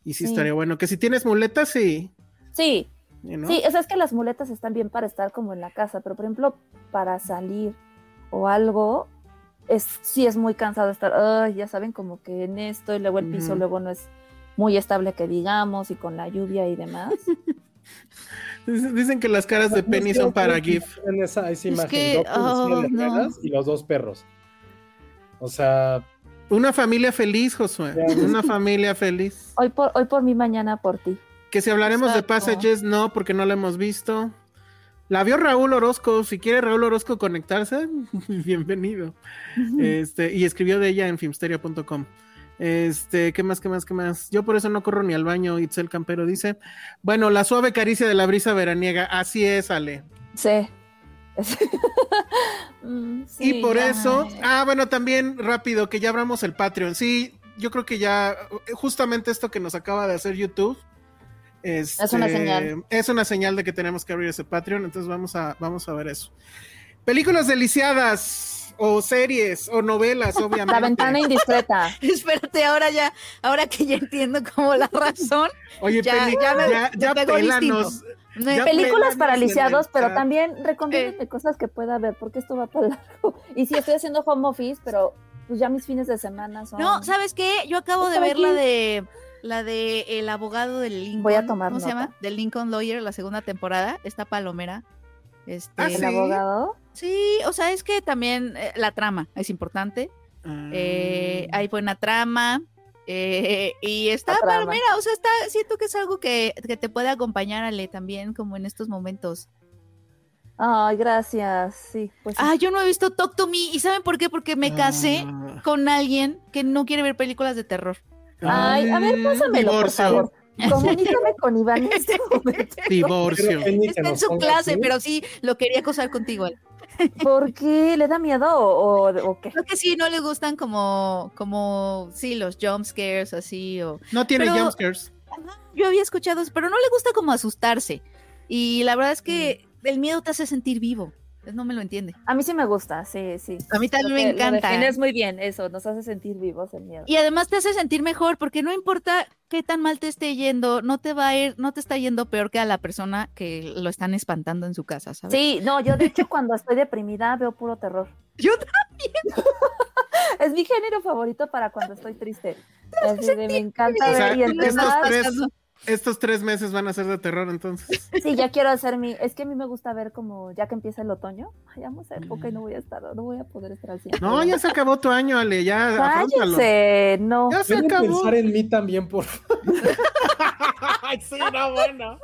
Y sí, Sí. estaría bueno. Que si tienes muletas, sí. Sí, ¿no? sí, o sea, es que las muletas están bien para estar como en la casa, pero por ejemplo, para salir o algo, es, sí es muy cansado estar, ay, ya saben, como que en esto y luego el piso luego no es muy estable que digamos y con la lluvia y demás. Dic- Dicen que las caras de Penny son para GIF. En esa, esa imagen, que, la silla oh, de no. y los dos perros. O sea, Una familia feliz, Josué. Una familia feliz. Hoy por, hoy por mí, mañana por ti. Que si hablaremos Exacto. de Passages, no, porque no la hemos visto. La vio Raúl Orozco. Si quiere Raúl Orozco conectarse, bienvenido. Este, y escribió de ella en filmsteria.com. Este, ¿qué más, qué más, qué más? Yo por eso no corro ni al baño, Itzel Campero dice. Bueno, la suave caricia de la brisa veraniega, así es, Ale. Sí. Mm, y por ya. eso, ah, bueno, también rápido, que ya abramos el Patreon. Sí, yo creo que ya, justamente esto que nos acaba de hacer YouTube. Es una este, señal. Es una señal de que tenemos que abrir ese Patreon, entonces vamos a, vamos a ver eso. Películas deliciadas, o series, o novelas, obviamente. La ventana indiscreta. Espérate, ahora ya, ahora que ya entiendo como la razón. Oye, Ya- me- pélanos. Películas para lisiados, pero también recomiéndame cosas que pueda ver, porque esto va para largo. Y sí, estoy haciendo home office, pero pues ya mis fines de semana son. No, ¿sabes qué? Yo acabo de ver la de la de el abogado del Lincoln. Voy a tomar ¿Cómo se llama? Del Lincoln Lawyer, la segunda temporada. Está Palomera. Este, Ah, El ¿sí? abogado. sí, o sea, es que también eh, la trama es importante. Ah. Eh, hay buena trama. eh, y está La trama. Palomera, o sea, está, siento que es algo que, que te puede acompañar, Ale, también, como en estos momentos. Ay, gracias. Sí, pues sí. Ah, yo no he visto Talk to Me. ¿Y saben por qué? Porque me casé Ah. con alguien que no quiere ver películas de terror. Ay, a ver, pásamelo, por Divorcio. favor. Comunícame con Iván en este momento. Divorcio. Está en su clase, pero sí, lo quería acosar contigo. ¿Por qué? ¿Le da miedo o, o- o qué? Creo que sí, no le gustan como, como, sí, los jump scares así o... No tiene Pero- jumpscares. Yo había escuchado, eso, pero no le gusta como asustarse. Y la verdad es que el miedo te hace sentir vivo. No me lo entiende. A mí sí me gusta, sí, sí. A mí también me encanta. Defines muy bien, eso, nos hace sentir vivos el miedo. Y además te hace sentir mejor, porque no importa qué tan mal te esté yendo, no te va a ir, no te está yendo peor que a la persona que lo están espantando en su casa, ¿sabes? Sí, no, yo de hecho cuando estoy deprimida veo puro terror. Yo Es mi género favorito para cuando estoy triste. Así de, me encanta O sea, ver y estos más, tres, estos tres meses van a ser de terror entonces. Sí, ya quiero hacer mi. Es que a mí me gusta ver como ya que empieza el otoño. Ay, amo esa época y no voy a estar, no voy a poder estar 100. No, ya se acabó tu año, Ale, ya. Cállese, no. Ya se acabó. pensar en mí también, por Ay, sí, no, bueno.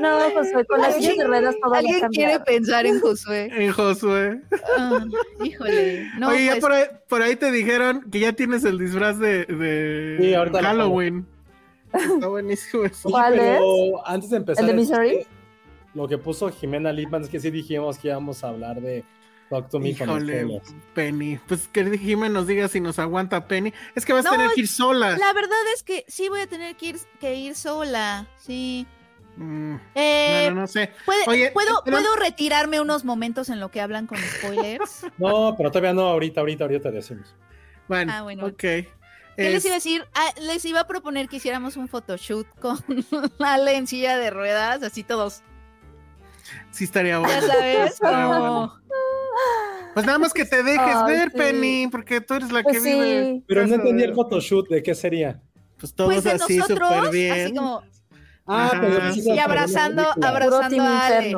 No, Josué, con las sillas de ruedas todo a ¿Alguien quiere pensar en Josué? En Josué. Ah, híjole. No, Oye, ya pues, por ahí, por ahí te dijeron que ya tienes el disfraz de, de Sí, ahorita lo Halloween. Está buenísimo eso. Sí, ¿Cuál pero antes de empezar, ¿El de es Misery? que Lo que puso Jimena Lipman es que sí dijimos que íbamos a hablar de Talk to Me con Híjole, spoilers. Penny. Pues que Jimmy nos diga si nos aguanta Penny. Es que vas a No, tener que ir sola. La verdad es que sí voy a tener que ir, que ir sola. Sí. Mm, Eh, bueno, no sé. ¿puede- Oye, ¿puedo, pero- ¿Puedo retirarme unos momentos en lo que hablan con spoilers? No, pero todavía no, ahorita, ahorita, ahorita te decimos. Bueno, Ah, bueno. ok. ¿Qué les Es- iba a decir? Ah, les iba a proponer que hiciéramos un photoshoot con Ale en silla de ruedas, así todos. Sí estaría Ya bueno. sabes, Estaría como- bueno. Pues nada más que te dejes ver, sí. Penny, porque tú eres la Pues que vive. Pero no entendí el photoshoot, ¿de qué sería? Pues todos Pues de así nosotros, súper bien. así como, Ah, pero y abrazando, abrazando a Ale.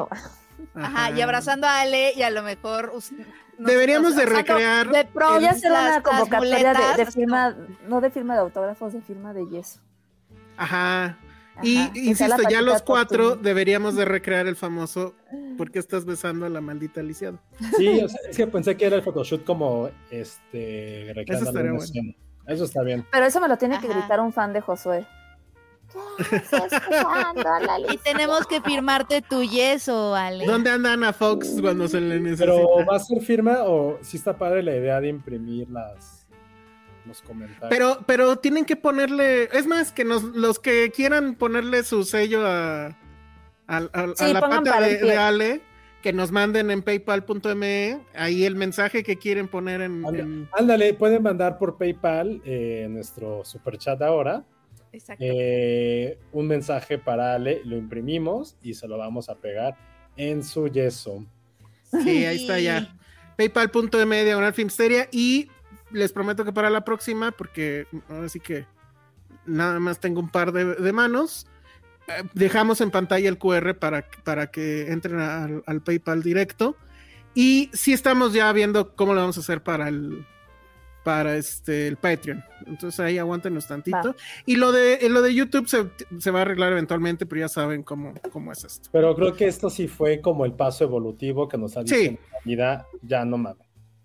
Ajá, y abrazando a Ale y a lo mejor Deberíamos de recrear de pronto Voy a hacer una convocatoria de, de firma, no de firma de autógrafos, de firma de yeso. Ajá. Y Ajá, insisto, ya los cuatro deberíamos de recrear el famoso ¿Por qué estás besando a la maldita lisiada? Sí, o sea, es que pensé que era el photoshoot como este bueno. escena. Eso está bien. Pero eso me lo tiene que gritar un fan de Josué. Y tenemos que firmarte tu yeso, Ale. ¿Dónde anda Ana Fox cuando se le necesita? Pero ¿va a ser firma o sí está padre la idea de imprimir las los comentarios? Pero, pero tienen que ponerle, es más, que nos, los que quieran ponerle su sello a, a- a- a Sí, la pata de, Ale, que nos manden en paypal.me ahí el mensaje que quieren poner en, Anda- en- Ándale, pueden mandar por PayPal eh, nuestro super chat ahora Exacto. eh, un mensaje para Ale, lo imprimimos y se lo vamos a pegar en su yeso. Sí, ahí está ya. paypal.me diagonal filmsteria y les prometo que para la próxima, porque ahora sí que nada más tengo un par de, de manos, eh, dejamos en pantalla el QR para, para que entren al, al PayPal directo. Y sí estamos ya viendo cómo lo vamos a hacer para el para este el Patreon. Entonces ahí aguántenos tantito. Va. Y lo de lo de YouTube se, se va a arreglar eventualmente, pero ya saben cómo, cómo es esto. Pero creo que esto sí fue como el paso evolutivo que nos ha dicho Sí. en la vida, ya no mames.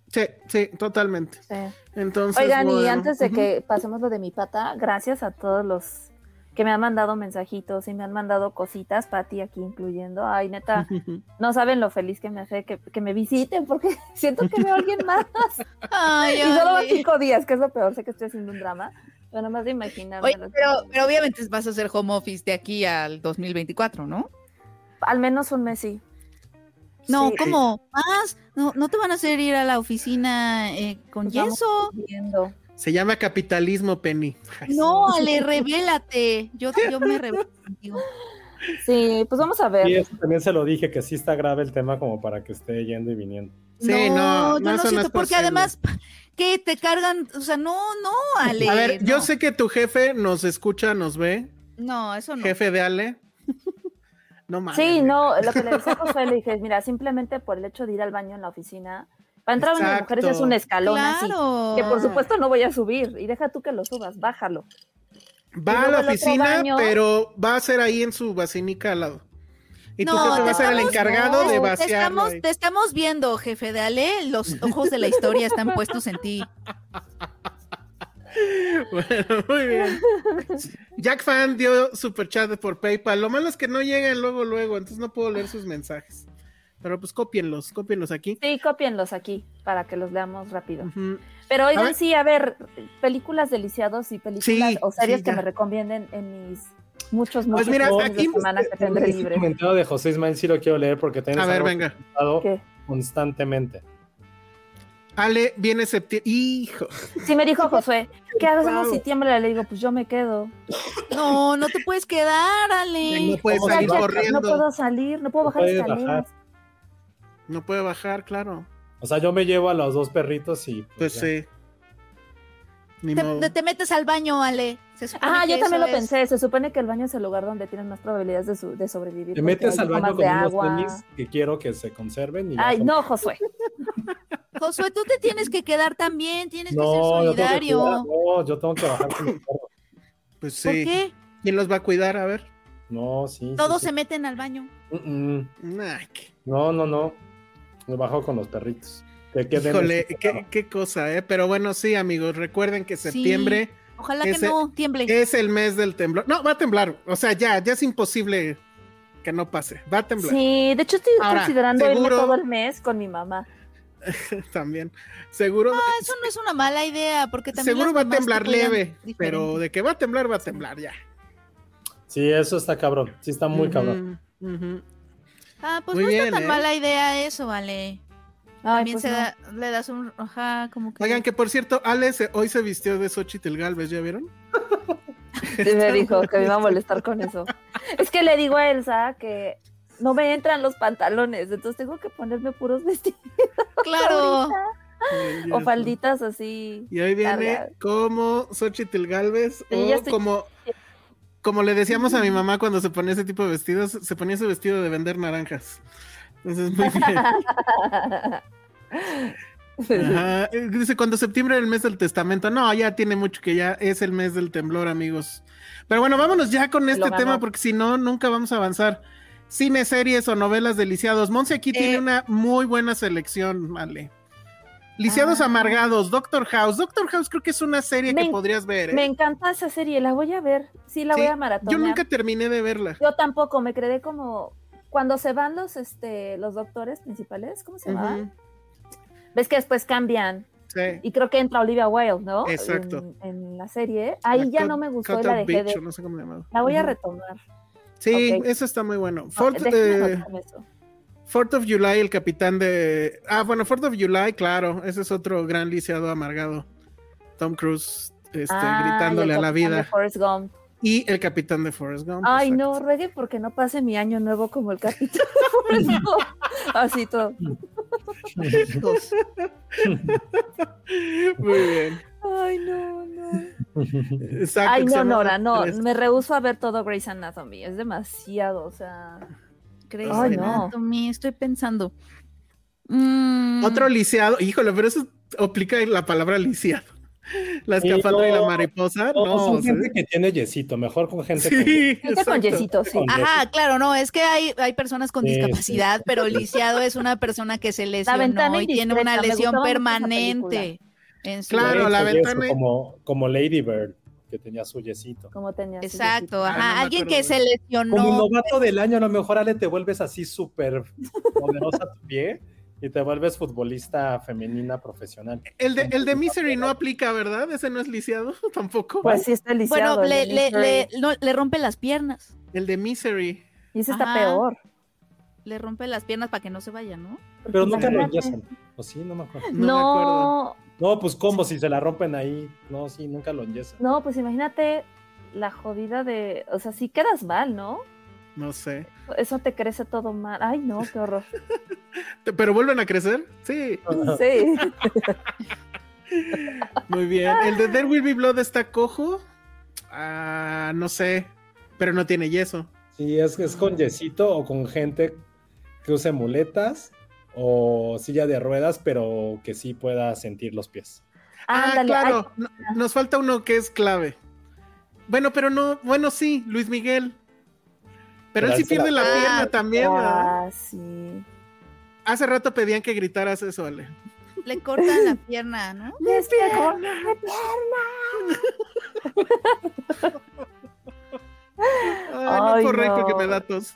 Sí, sí, totalmente. Sí. Entonces, Oigan, y antes de que pasemos lo de mi pata, gracias a todos los que me han mandado mensajitos y me han mandado cositas, Pati aquí incluyendo. Ay, neta, no saben lo feliz que me hace que, que me visiten porque siento que veo a alguien más. Ay, y solo van cinco días, que es lo peor, sé que estoy haciendo un drama. Pero nomás de imaginarme. Oye, pero, pero obviamente vas a hacer home office de aquí al 2024, ¿no? Al menos un mes sí. No, Sí, ¿cómo? ¿Más? ¿No, ¿No te van a hacer ir a la oficina eh, con Pues yeso? Se llama capitalismo, Penny. Ay, No, Ale, revélate. Yo, yo me revelo contigo. Sí, pues vamos a ver. Y eso también se lo dije, que sí está grave el tema como para que esté yendo y viniendo. Sí, no, no, yo no siento, porque posible. además, ¿qué te cargan? O sea, no, no, Ale. A ver, yo sé que tu jefe nos escucha, nos ve. No, eso no. Jefe de Ale. no mames. Sí, no, lo que le decía a Josué, le dije, mira, simplemente por el hecho de ir al baño en la oficina, para entrar a Exacto. mujeres es un escalón Claro. así, que por supuesto no voy a subir, y deja tú que lo subas, bájalo. Va a la oficina, baño. pero va a ser ahí en su basinica al lado. Y No, jefe te va a ser el encargado no, de te Te estamos, te estamos viendo, jefe de Ale. Los ojos de la historia están puestos en ti. Bueno, muy bien. Jack Fan dio super chat por PayPal. Lo malo es que no llegan luego, luego, entonces no puedo leer sus mensajes. Pero pues cópienlos, cópienlos aquí. Sí, cópienlos aquí para que los leamos rápido. Pero oigan, sí, a ver, películas deliciados y películas Sí, o series sí, que me recomienden en mis muchos, Pues muchos mira, fines aquí- de semana que tendré Ese libre. comentario de José Ismael sí lo quiero leer porque también A ver, venga. constantemente. Ale viene septiembre. Hijo. Sí, me dijo Josué, ¿qué hacemos Wow. si tiembla? Le digo, pues yo me quedo. No, no te puedes quedar, Ale. No puedes ¿Cómo salir corriendo. No puedo salir, no puedo No bajar escaleras. No puede bajar, claro. O sea, yo me llevo a los dos perritos y Pues ya. sí. Ni Te, modo. te- te metes al baño, Ale. Ah, yo también lo es- pensé. Se supone que el baño es el lugar donde tienes más probabilidades de, su- de sobrevivir. Te metes al baño con de unos agua. tenis que quiero que se conserven. Y Ay, no, Josué. Josué, tú te tienes que quedar también, tienes que ser yo tengo que solidario. cuidar, no, yo tengo que bajar con mi perro. Pues ¿Por sí. qué? ¿Quién los va a cuidar? A ver. No, sí. Todos sí. se meten al baño. Mm, mm. No, no, no. Bajo con los perritos. Que Híjole, qué, qué cosa, ¿eh? Pero bueno, sí, amigos, recuerden que Sí. septiembre Ojalá que Ese- no tiemble. es el mes del temblor. No, va a temblar. O sea, ya, ya es imposible que no pase. Va a temblar Sí, de hecho estoy Ahora, considerando irme seguro- todo el mes con mi mamá. también. Seguro, Ah, eso no es una mala idea, porque también seguro va a temblar leve, pero de que va a temblar, va a temblar ya. Sí, eso está cabrón. Sí, está muy cabrón. Ah, pues Muy no bien, está tan ¿eh? mala idea eso, vale. Ay, También pues se no. da- le das un, ajá, como que. Oigan, que por cierto, Ale se- hoy se vistió de Xochitl Galvez, ¿ya vieron? Sí, me dijo que me iba a molestar con eso. Es que le digo a Elsa que no me entran los pantalones, entonces tengo que ponerme puros vestidos claro. o falditas así. Y hoy viene largas. como Xochitl Galvez Sí, o estoy- como, como le decíamos a mi mamá cuando se ponía ese tipo de vestidos, se ponía ese vestido de vender naranjas. Entonces, muy bien. Ajá. Dice, cuando septiembre es el mes del testamento. No, ya tiene mucho que ya es el mes del temblor, amigos. Pero bueno, vámonos ya con este tema porque si no, nunca vamos a avanzar. Cine, series o novelas de lisiados. Monse aquí tiene Eh. una muy buena selección, vale. Lisiados Ah. amargados, Doctor House. Doctor House creo que es una serie Me que podrías ver. ¿eh? Me encanta esa serie, la voy a ver. Sí, la Sí, voy a maratonear. Yo nunca terminé de verla. Yo tampoco, me quedé como cuando se van los este los doctores principales, ¿cómo se llamaban? Ujú, Ves que después cambian Sí. y creo que entra Olivia Wilde, ¿no? Exacto. En, en la serie. Ahí La ya no me gustó y la dejé Beach, de o no sé cómo la voy a retomar. Sí, eso está muy bueno. No, Fourth, déjenme eh, eso. Fourth of July, el capitán de. Ah, bueno, Fourth of July, claro. Ese es otro gran lisiado amargado. Tom Cruise este, Ah, y el gritándole a la capitán de vida. Forrest Gump. Y el capitán de Forrest Gump. Ay, exacto. no, ruegue porque no pase mi año nuevo como el capitán de Forrest Gump. Así todo. Muy bien. Ay, no, no. Exacto. Ay, no, Nora, no, Tres. me rehuso a ver todo Grey's Anatomy, es demasiado, o sea, Grey's Ay, no. Anatomy, estoy pensando. Mm, Otro lisiado. Híjole, pero eso aplica la palabra lisiado. La Sí, escafandra y la no. mariposa. No, No, son o sea, gente que tiene yesito, mejor con gente con Sí, gente con yesito, sí. Con- Ajá, claro, no, es que hay, hay personas con Sí, discapacidad, pero lisiado es una persona que se lesionó y tiene una lesión permanente. En su Claro, la Con ventana- Como, como Lady Bird, que tenía su yesito. Como tenía su Exacto, yesito. Ah, no alguien que se Como lesionó. novato del año, a lo mejor Ale te vuelves así súper poderosa a tu pie y te vuelves futbolista femenina profesional. El de, el de Misery no aplica, ¿verdad? Ese no es lisiado tampoco. Pues sí está lisiado. Bueno, el le, de le, Misery. le, no, le rompe las piernas. El de Misery. Y ese está Ajá. peor. Le rompe las piernas para que no se vaya, ¿no? Pero nunca lo enyesan. ¿O sí? No me acuerdo. No, me acuerdo. No, pues cómo, si se la rompen ahí. No, sí, nunca lo enyesan. no, pues imagínate la jodida de, o sea, sí quedas mal, ¿no? No sé. Eso te crece todo mal. Ay, no, qué horror. ¿Pero vuelven a crecer? Sí, Sí. muy bien. El de There Will Be Blood está cojo. Ah, no sé. Pero no tiene yeso. Sí, es, es con yesito o con gente que use muletas o silla de ruedas, pero que sí pueda sentir los pies. Ah, Ándale, ay, claro. No- nos falta uno que es clave. Bueno, pero no. Bueno, sí, Luis Miguel. Pero, Pero él sí la- pierde la Ah, pierna también, ¿verdad? ah, sí. Hace rato pedían que gritaras eso, Ale. Le cortan la pierna, ¿no? Despierta. Ay, no Ay, correcto no. que me da tos.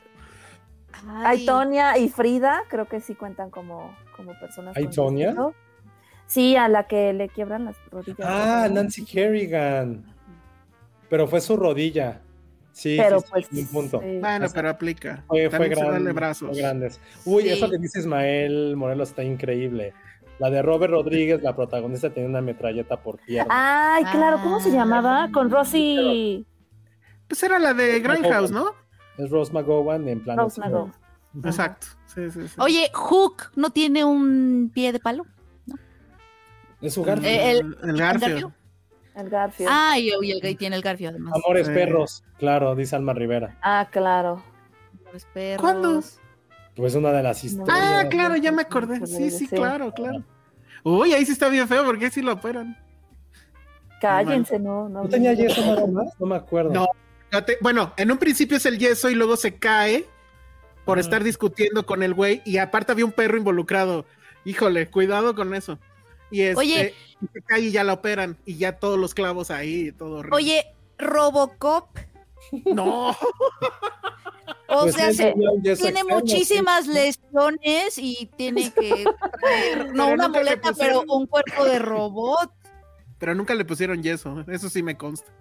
Hay Tonia y Frida, creo que sí cuentan como, como personas. ¿Hay con. Sí, a la que le quiebran las rodillas. Ah, Nancy Kerrigan. Pero fue su rodilla. Sí, Pero sí, sí, pues. un punto. sí. Bueno, pero aplica. Fue, fue gran- brazos. fue grandes. Uy, Sí. eso que dice Ismael Morelos está increíble. La de Robert Rodríguez, la protagonista, tenía una metralleta por pierna. Ay, claro, ¿cómo se Ah. llamaba? Con Rosy Pues era la de Grindhouse, ¿no? Es Rose McGowan en plan. Rose McGowan. Exacto. Sí, sí, sí. Oye, Hook no tiene un pie de palo. Es su Garfield. Eh, el- el Garfield. Garfield. El Garfio. Ah, y, y el gay tiene el garfio además. Amores perros, claro, dice Alma Rivera. Ah, claro. Los perros. ¿Cuándo? Pues una de las historias. Ah, claro, ya me acordé. Sí, sí, Sí. claro, claro. Uy, ahí sí está bien feo, porque sí lo operan. Cállense, no, no. ¿No tenía yeso nada más? No me acuerdo. No. Bueno, en un principio es el yeso y luego se cae por Ah. estar discutiendo con el güey y aparte había un perro involucrado. Híjole, cuidado con eso. Y este, Oye. y se cae y ya la operan y ya todos los clavos ahí y todo. horrible. Oye, Robocop, no. o Pues sea, se- yeso tiene muchísimas sí. lesiones y tiene que traer, no Pero una muleta, pero un cuerpo de robot. Pero nunca le pusieron yeso, eso sí me consta.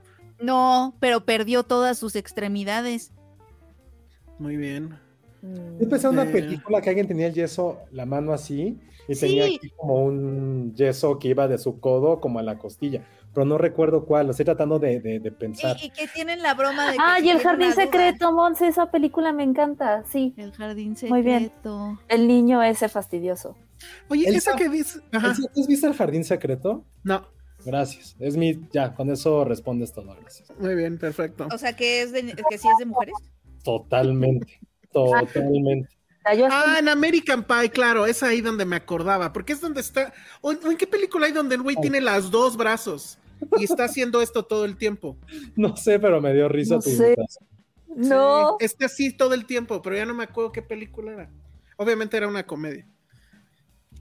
No, pero perdió todas sus extremidades. Muy bien. Mm. Yo pensé en una Eh. película que alguien tenía el yeso, la mano así, y Sí. tenía aquí como un yeso que iba de su codo como a la costilla, pero no recuerdo cuál, lo estoy tratando de, de- de pensar. Y, y que tienen la broma de que Ah, y el jardín secreto, Monse, esa película me encanta. Sí, El jardín secreto. Muy bien. el niño ese fastidioso. Oye, Elsa, esa que dice. ¿Has visto el jardín secreto? No, Gracias. Es mi, ya, con eso respondes todo, gracias. muy bien, perfecto. O sea, que es de, que sí es de mujeres. Totalmente, totalmente. Ah, en American Pie, claro, es ahí donde me acordaba, porque es donde está. ¿O en qué película hay donde el güey tiene las dos brazos y está haciendo esto todo el tiempo? No sé, pero me dio risa No tu sé. no. Sí, está así todo el tiempo, pero ya no me acuerdo qué película era. Obviamente era una comedia.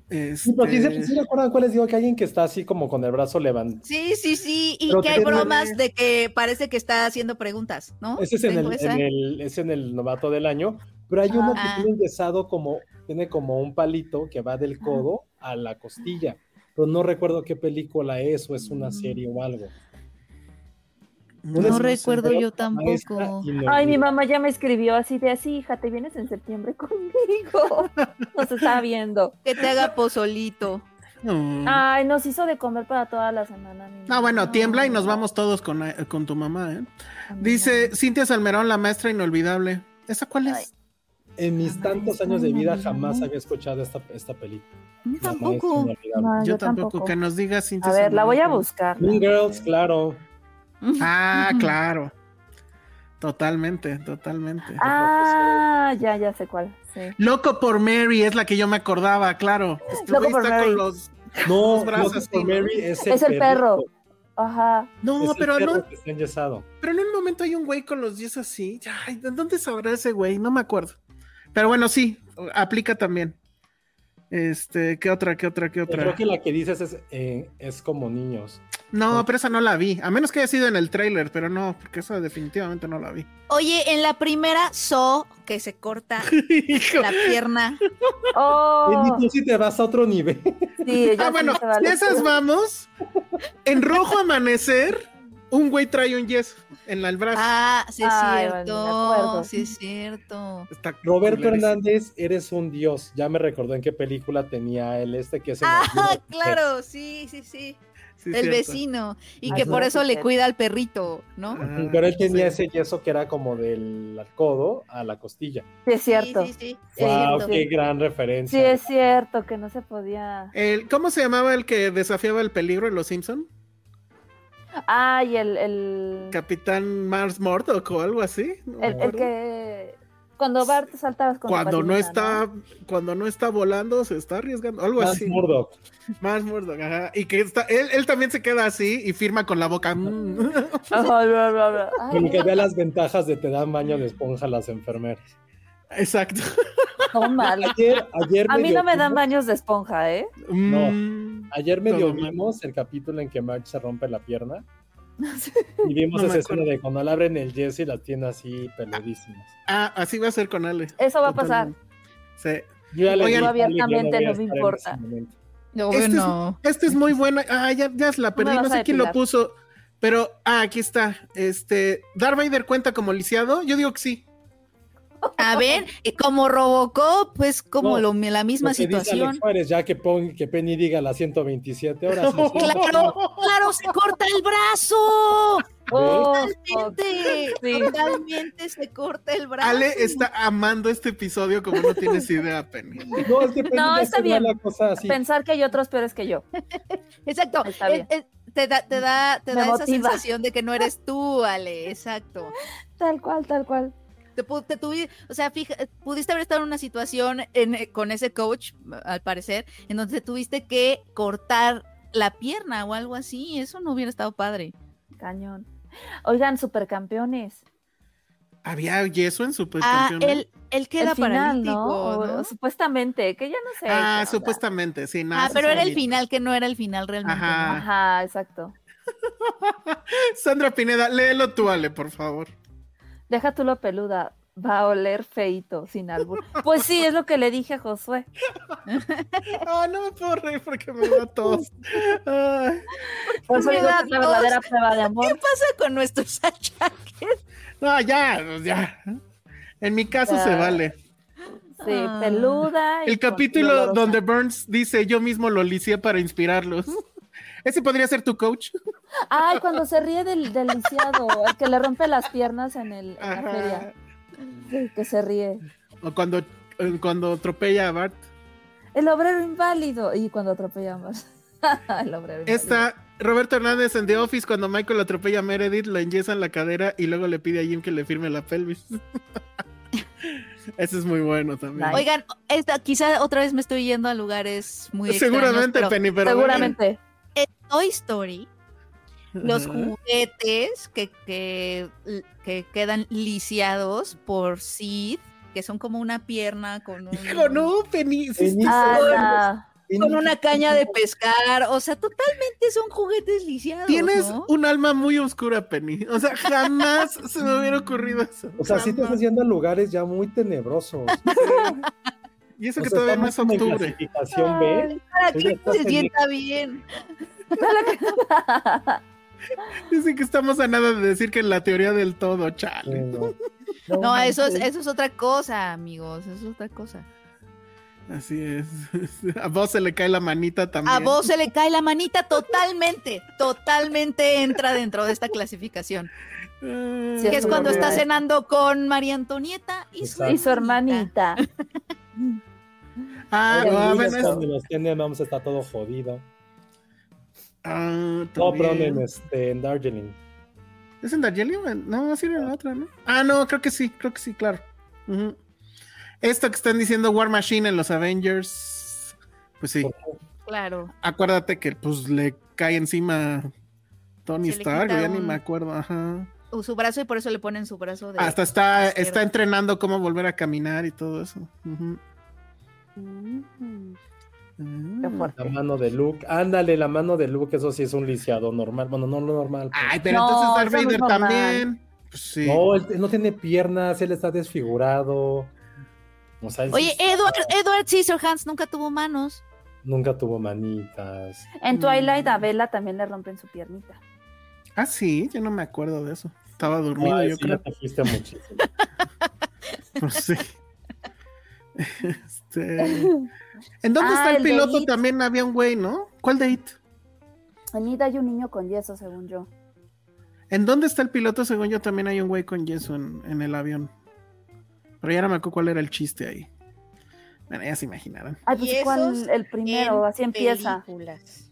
Sí, pero sí, se- sí recuerdan cuál les digo que alguien que está así como con el brazo levantado. Sí, sí, sí. Y Pero que hay bromas de que parece que está haciendo preguntas, ¿no? Ese es en el, esa. en el- es en el novato del año, pero hay uno Ah. que tiene enyesado como, tiene como un palito que va del codo a la costilla, pero no recuerdo qué película es o es una serie o algo. No recuerdo yo tampoco. Ay, mi mamá ya me escribió así de así, hija, te vienes en septiembre conmigo. Nos está viendo. Que te haga pozolito. No. Ay, nos hizo de comer para toda la semana. Ah, bueno, tiembla y nos vamos todos con, eh, con tu mamá, ¿eh? Dice. Cintia Salmerón, la maestra inolvidable. ¿Esa cuál Ay. es? En mis tantos años de vida jamás había escuchado esta, esta película. Yo tampoco. No, Yo tampoco. Que nos diga Cintia A ver, la voy a buscar. Mean Girls, claro. Ah, claro. Totalmente, totalmente. Ah, ya, ya sé cuál. Sí. Loco por Mary es la que yo me acordaba, claro. Este Loco por está Mary. con los. No, Los brazos Loco por. Mary es el, Es el perro. Ajá. No, es el pero perro no, que está enyesado. pero en un momento hay un güey con los 10 así. Ay, ¿de dónde sabrá ese güey? No me acuerdo. Pero bueno, sí, aplica también. Este, ¿qué otra, qué otra, qué Yo otra? creo que la que dices es, eh, es como niños. No, pero esa no la vi. A menos que haya sido en el trailer, pero no, porque esa definitivamente no la vi. Oye, en la primera So, que se corta la pierna. Oh, Y tú si te vas a otro nivel. sí, Ah, sí bueno, vale. esas vamos, en rojo amanecer, un güey trae un yeso en el brazo. Ah, sí es Ay, bueno, me cierto. Sí es cierto. Está Roberto culerísimo. Hernández, eres un dios. Ya me recordó en qué película tenía el este que es Ah, claro, sí, sí, sí. Sí, El cierto. vecino. Y Ay, que no, por eso le cuida al perrito, ¿no? Ah, Pero él tenía sí. ese yeso que era como del codo a la costilla. Sí, es cierto. Sí, sí, sí. Wow, cierto. qué gran Sí, referencia. es cierto que no se podía. El, ¿Cómo se llamaba el que desafiaba el peligro en Los Simpson? Ay, el, el, Capitán Mars Murdock o algo así. no el, el que cuando Bart saltabas con cuando no está, cuando no está volando, se está arriesgando, algo Más así. Murdoch. Mars Murdock, ajá. Y que está, él, él también se queda así y firma con la boca. mm. Como que vea las ventajas de te dan baño de esponja las enfermeras. Exacto. no mal. Ayer, ayer A mí no me dan vimos- baños de esponja, ¿eh? Mm. Ayer medio mal. vimos el capítulo en que Marge se rompe la pierna. Y vimos No esa escena de cuando le abren el y las tiene así peludísimas. Ah, así va a ser con Ale. Eso va a pasar. Sí. Yo Ale abiertamente no me importa. ese momento. No, Este es- bueno. Es muy buena. Ah, ya, ya la perdí. No sé quién lo puso. Pero, ah, aquí está. Este, ¿Darth Vader cuenta como lisiado? Yo digo que sí. A ver, y como Robocop, pues como No, lo- la misma Lo que dice situación. Alex Juárez, ya que, pon- que Penny diga las 127 horas. sí. Claro, claro, se corta el brazo. Oh, Totalmente, Sí. totalmente se corta el brazo. Ale está amando este episodio como no tienes idea, Penny. No, es que Penny No, está bien. la cosa así. pensar que hay otros peores que yo. Exacto. Está Eh, bien. eh, te da, te da, te Me da esa sensación de que no eres tú, Ale, exacto. Tal cual, tal cual. Te, te tuvi- o sea, fija, pudiste haber estado en una situación en- eh, con ese coach, al parecer, en donde tuviste que cortar la pierna o algo así. Eso no hubiera estado padre. Cañón. Oigan, supercampeones. Había yeso en Ah, Supercampeones. él, él queda el final, paralítico, ¿no? O- ¿no? Supuestamente, que ya no sé. Ah, supuestamente, sí. no, Ah, pero era el final que no era el final realmente. ¿no? Ajá. Ajá, exacto. Sandra Pineda, léelo tú, Ale, por favor. Deja tú lo peluda. Va a oler feito, sin albur. Pues sí, es lo que le dije a Josué. Ah, no me puedo reír porque me da tos. Ay. Por eso Me digo da que es la tos. verdadera prueba de ¿Qué amor. pasa con nuestros achaques? No, ya, pues ya. En mi caso Ya. se vale. Sí, Ah. peluda. y El capítulo dolorosa. donde Burns dice yo mismo lo licié para inspirarlos. Ese podría ser tu coach. Ay, cuando se ríe del, del lisiado, el que le rompe las piernas en, el, en la feria. Que se ríe. O cuando, eh, cuando atropella a Bart. El obrero inválido. Y cuando atropellamos. el obrero inválido. Está Roberto Hernández en The Office cuando Michael atropella a Meredith, la enyesan la cadera y luego le pide a Jim que le firme la pelvis. Ese es muy bueno también. Nice. Oigan, esta, quizá otra vez me estoy yendo a lugares muy extraños, Seguramente, pero Penny, pero Seguramente. En Toy Story, los juguetes que, que, que quedan lisiados por Sid, que son como una pierna con un... Hijo, no, Penny. sí Penny. está- Ah, con una caña de pescar, o sea, totalmente son juguetes lisiados. Tienes ¿no? un alma muy oscura, Penny. O sea, jamás se me hubiera ocurrido eso. O sea, sí te Jamás. estás yendo a lugares ya muy tenebrosos. Y eso O que sea, todavía no es octubre. clasificación B. ay, Para que se en- sienta bien. Dicen que estamos a nada de decir que la teoría del todo, chale. No, eso es, eso es otra cosa, amigos, eso es otra cosa. Así es. A vos se le cae la manita también. A vos se le cae la manita totalmente, totalmente entra dentro de esta clasificación. Ah, Sí, que es cuando está cenando con María Antonieta y su, y su hermanita. Ah, no, bueno, es- cuando vamos a estar todo jodido. ah, No, pero en, este, en Darjeeling. ¿Es en Darjeeling? No, sí en la otra, ¿no? Ah, no, creo que sí, creo que sí, claro. Esto que están diciendo War Machine en los Avengers, pues sí, Claro. acuérdate que pues le cae encima Tony Se Stark, ya ni me acuerdo, ajá. Su brazo y por eso le ponen su brazo de. Hasta está, izquierda. está entrenando cómo volver a caminar y todo eso. Qué Ah. fuerte. La mano de Luke. Ándale, la mano de Luke, eso sí es un lisiado normal. Bueno, no lo normal. pues. Ay, pero No, entonces Darth es Vader también. Pues sí. No, él, él no tiene piernas, él está desfigurado. O sea, Oye, está- Edward, Edward Scissorhands nunca tuvo manos. nunca tuvo manitas. En Twilight a Bella también le rompen su piernita. Ah, sí, yo no me acuerdo de eso. Estaba dormido, Ay, yo sí, creo. te muchísimo. Pues sí. Este, ¿En dónde Ah, está el, piloto? It. También había un güey, ¿no? ¿Cuál de It? En Ida hay un niño con yeso, según yo. ¿En dónde está el piloto? Según yo, también hay un güey con yeso en, en el avión. Pero ya no me acuerdo cuál era el chiste ahí. Bueno, ya se imaginarán. Ay, pues ¿cuál? El primero, así empieza. películas.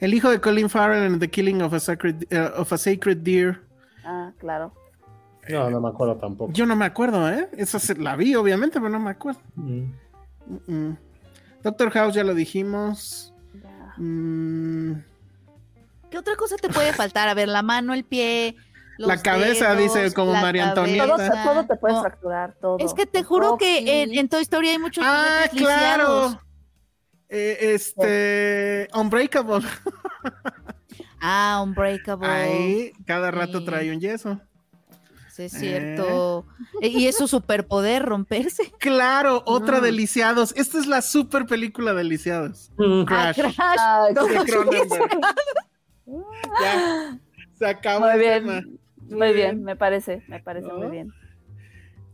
El hijo de Colin Farrell en The Killing of a Sacred, eh, of a Sacred Deer. Ah, claro. No, no me acuerdo tampoco. Yo no me acuerdo, ¿eh? Esa se- la vi, obviamente, pero no me acuerdo. Mm. Mm, mm. Doctor House ya lo dijimos. Ya. Mm, ¿Qué otra cosa te puede faltar? A ver, la mano, el pie. los La cabeza, dedos, dice como María. Todo, Antonieta. te- todo te puedes No, fracturar, todo. Es que te juro que en, en Toy Story hay muchos Ah, claro. Eh, este. Unbreakable. Ah, Unbreakable. Ahí cada rato Sí. trae un yeso. Sí, es cierto. E- Y es su superpoder, romperse. Claro, otra No. de Lisiados. Esta es la super película de Lisiados. Mm. Crash. Crash. No, sí, Cronenberg. Ya. Se acabó Muy el bien. tema. Muy bien, me parece, me parece ¿No? muy bien.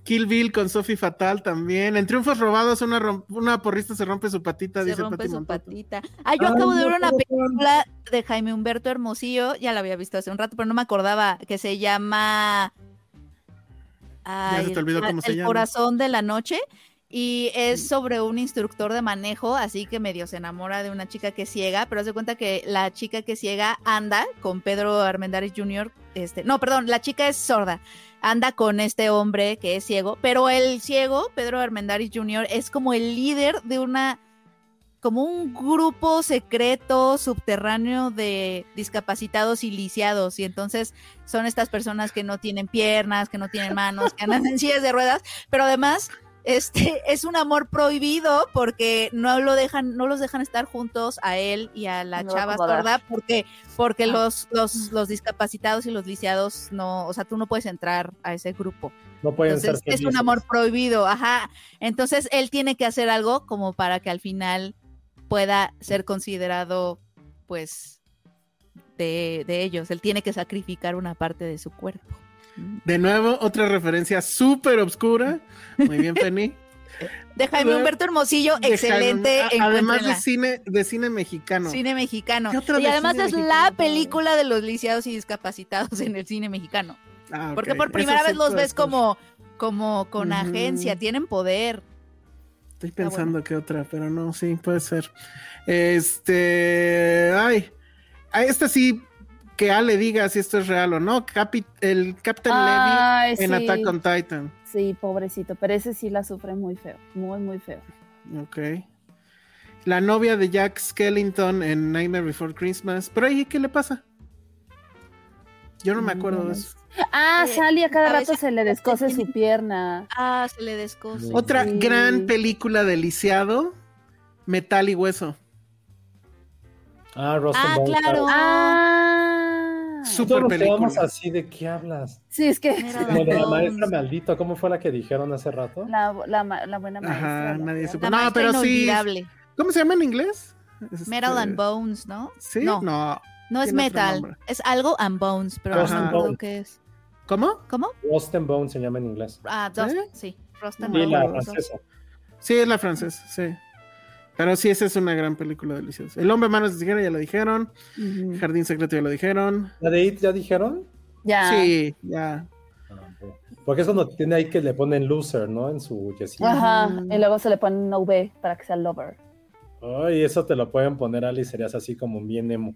Kill Bill con Sophie Fatal también. En Triunfos Robados, una, una porrista se rompe su patita, Se dice rompe Pati su patita. Ah, yo Ay, acabo de ver una película de Jaime Humberto Hermosillo, ya la había visto hace un rato, pero no me acordaba, que se llama... Ya se te olvidó el- corazón de la noche. y es sobre un instructor de manejo, así que medio se enamora de una chica que es ciega, pero se cuenta que la chica que es ciega anda con Pedro Armendáriz Jr., este, no, perdón, la chica es sorda, anda con este hombre que es ciego, pero el ciego, Pedro Armendáriz Jr., es como el líder de una, como un grupo secreto subterráneo de discapacitados y lisiados, y entonces son estas personas que no tienen piernas, que no tienen manos, que andan en sillas de ruedas, pero además este es un amor prohibido porque no lo dejan, no los dejan estar juntos a él y a la No chava sorda porque, porque Ah. los, los, los discapacitados y los lisiados no, o sea, tú no puedes entrar a ese grupo. No pueden Entonces ser es un amor prohibido, ajá. Entonces él tiene que hacer algo como para que al final pueda ser considerado, pues, de, de ellos. Él tiene que sacrificar una parte de su cuerpo. De nuevo, otra referencia súper obscura. Muy bien, Penny. De Jaime Humberto Hermosillo, De excelente. Jaime- Además de cine, de cine mexicano. Cine mexicano. ¿Qué otra Y de además es mexicano? la película de los lisiados y discapacitados en el cine mexicano. Ah. Porque por primera vez los ves como, como con agencia, tienen poder. Estoy pensando que otra, pero no, sí, puede ser. Este. Ay. A esta sí, que Ale diga si esto es real o no. Capi- el Captain Ay, Levy en. Attack on Titan. Sí, pobrecito, pero ese sí la sufre muy feo, muy, muy feo. Ok. La novia de Jack Skellington en Nightmare Before Christmas. Pero ahí, ¿qué le pasa? Yo no me acuerdo de eso. Ah, Eh, Sally a cada a rato se le descose su pierna. Ah, se le descoce. Otra Sí. gran película de lisiado, Metal y Hueso. Ah, and Ah, claro. Ah, nos película. así, ¿de qué hablas? sí, es que Mira, Como de la maestra maldito, ¿cómo fue la que dijeron hace rato? la, la, buena maestra. Ajá, la nadie supo. No, pero sí. ¿Cómo se llama en inglés? Este, Metal and Bones, ¿no? ¿Sí? No, No. No es metal. Es algo and bones, pero Rust no Bone. qué es. ¿Cómo? ¿Cómo? Rust and Bone se llama en inglés. Ah, Dust, ¿Eh? sí. Rust and Sí, la Bones. francesa. Sí, es la francesa, sí. Pero sí, esa es una gran película deliciosa. El hombre manos de tijera ya lo dijeron. Jardín secreto ya lo dijeron. ¿La de It ya dijeron? Ya. Sí, ya. Ah. Porque eso no tiene ahí que le ponen loser, ¿no? En su yesito. Ajá, y luego se le pone una V para que sea lover. Ay, eso te lo pueden poner, Ali, serías así como bien emo.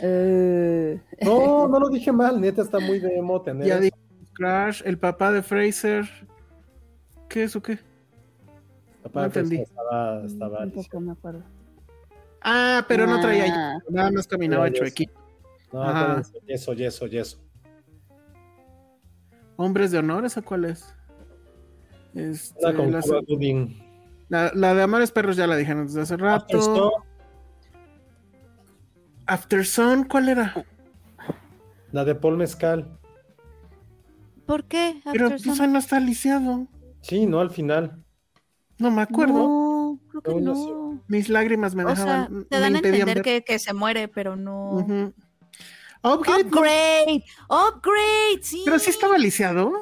Eh, No, no lo dije mal, neta, está muy de emo tener Ya dije Crash, el papá de Fraser. ¿Qué es o qué? Papá, no entendí. Estaba, estaba tampoco me acuerdo. Ah, pero no traía Ah. Nada más caminaba Traía chuequito. No, Ajá. yeso, yeso, yeso. Hombres de honor, ¿esa cuál es? Este, la, la- la de Amores Perros ya la dijeron desde hace rato. After Sun, ¿cuál era? La de Paul Mezcal. ¿Por qué? Pero After pues Sun? ahí no está lisiado. Sí, no, al final. No me acuerdo. No, creo que no. Mis lágrimas me O sea, dejaban. te me dan a entender que, que se muere, pero no. Upgrade, no, Upgrade, sí. pero sí estaba lisiado.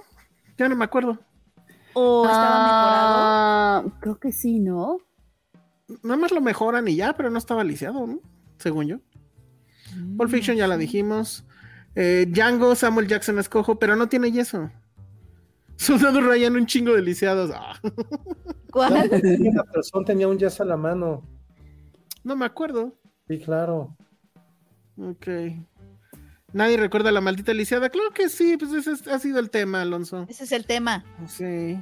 Ya no me acuerdo. O estaba Ah, Creo que sí, ¿no? Nada más lo mejoran y ya, pero no estaba lisiado, ¿no? Según yo. Mejorado. Pulp Fiction ya la dijimos. Eh, Django, Samuel Jackson escojo, pero no tiene yeso. Soldado Ryan, un chingo de lisiados. Ah, ¿Cuál? La persona tenía un yeso a la mano. no me acuerdo. Sí, claro. Ok. Nadie recuerda la maldita lisiada. Claro que sí, pues ese es- ha sido el tema, Alonso. Ese es el tema. Sí.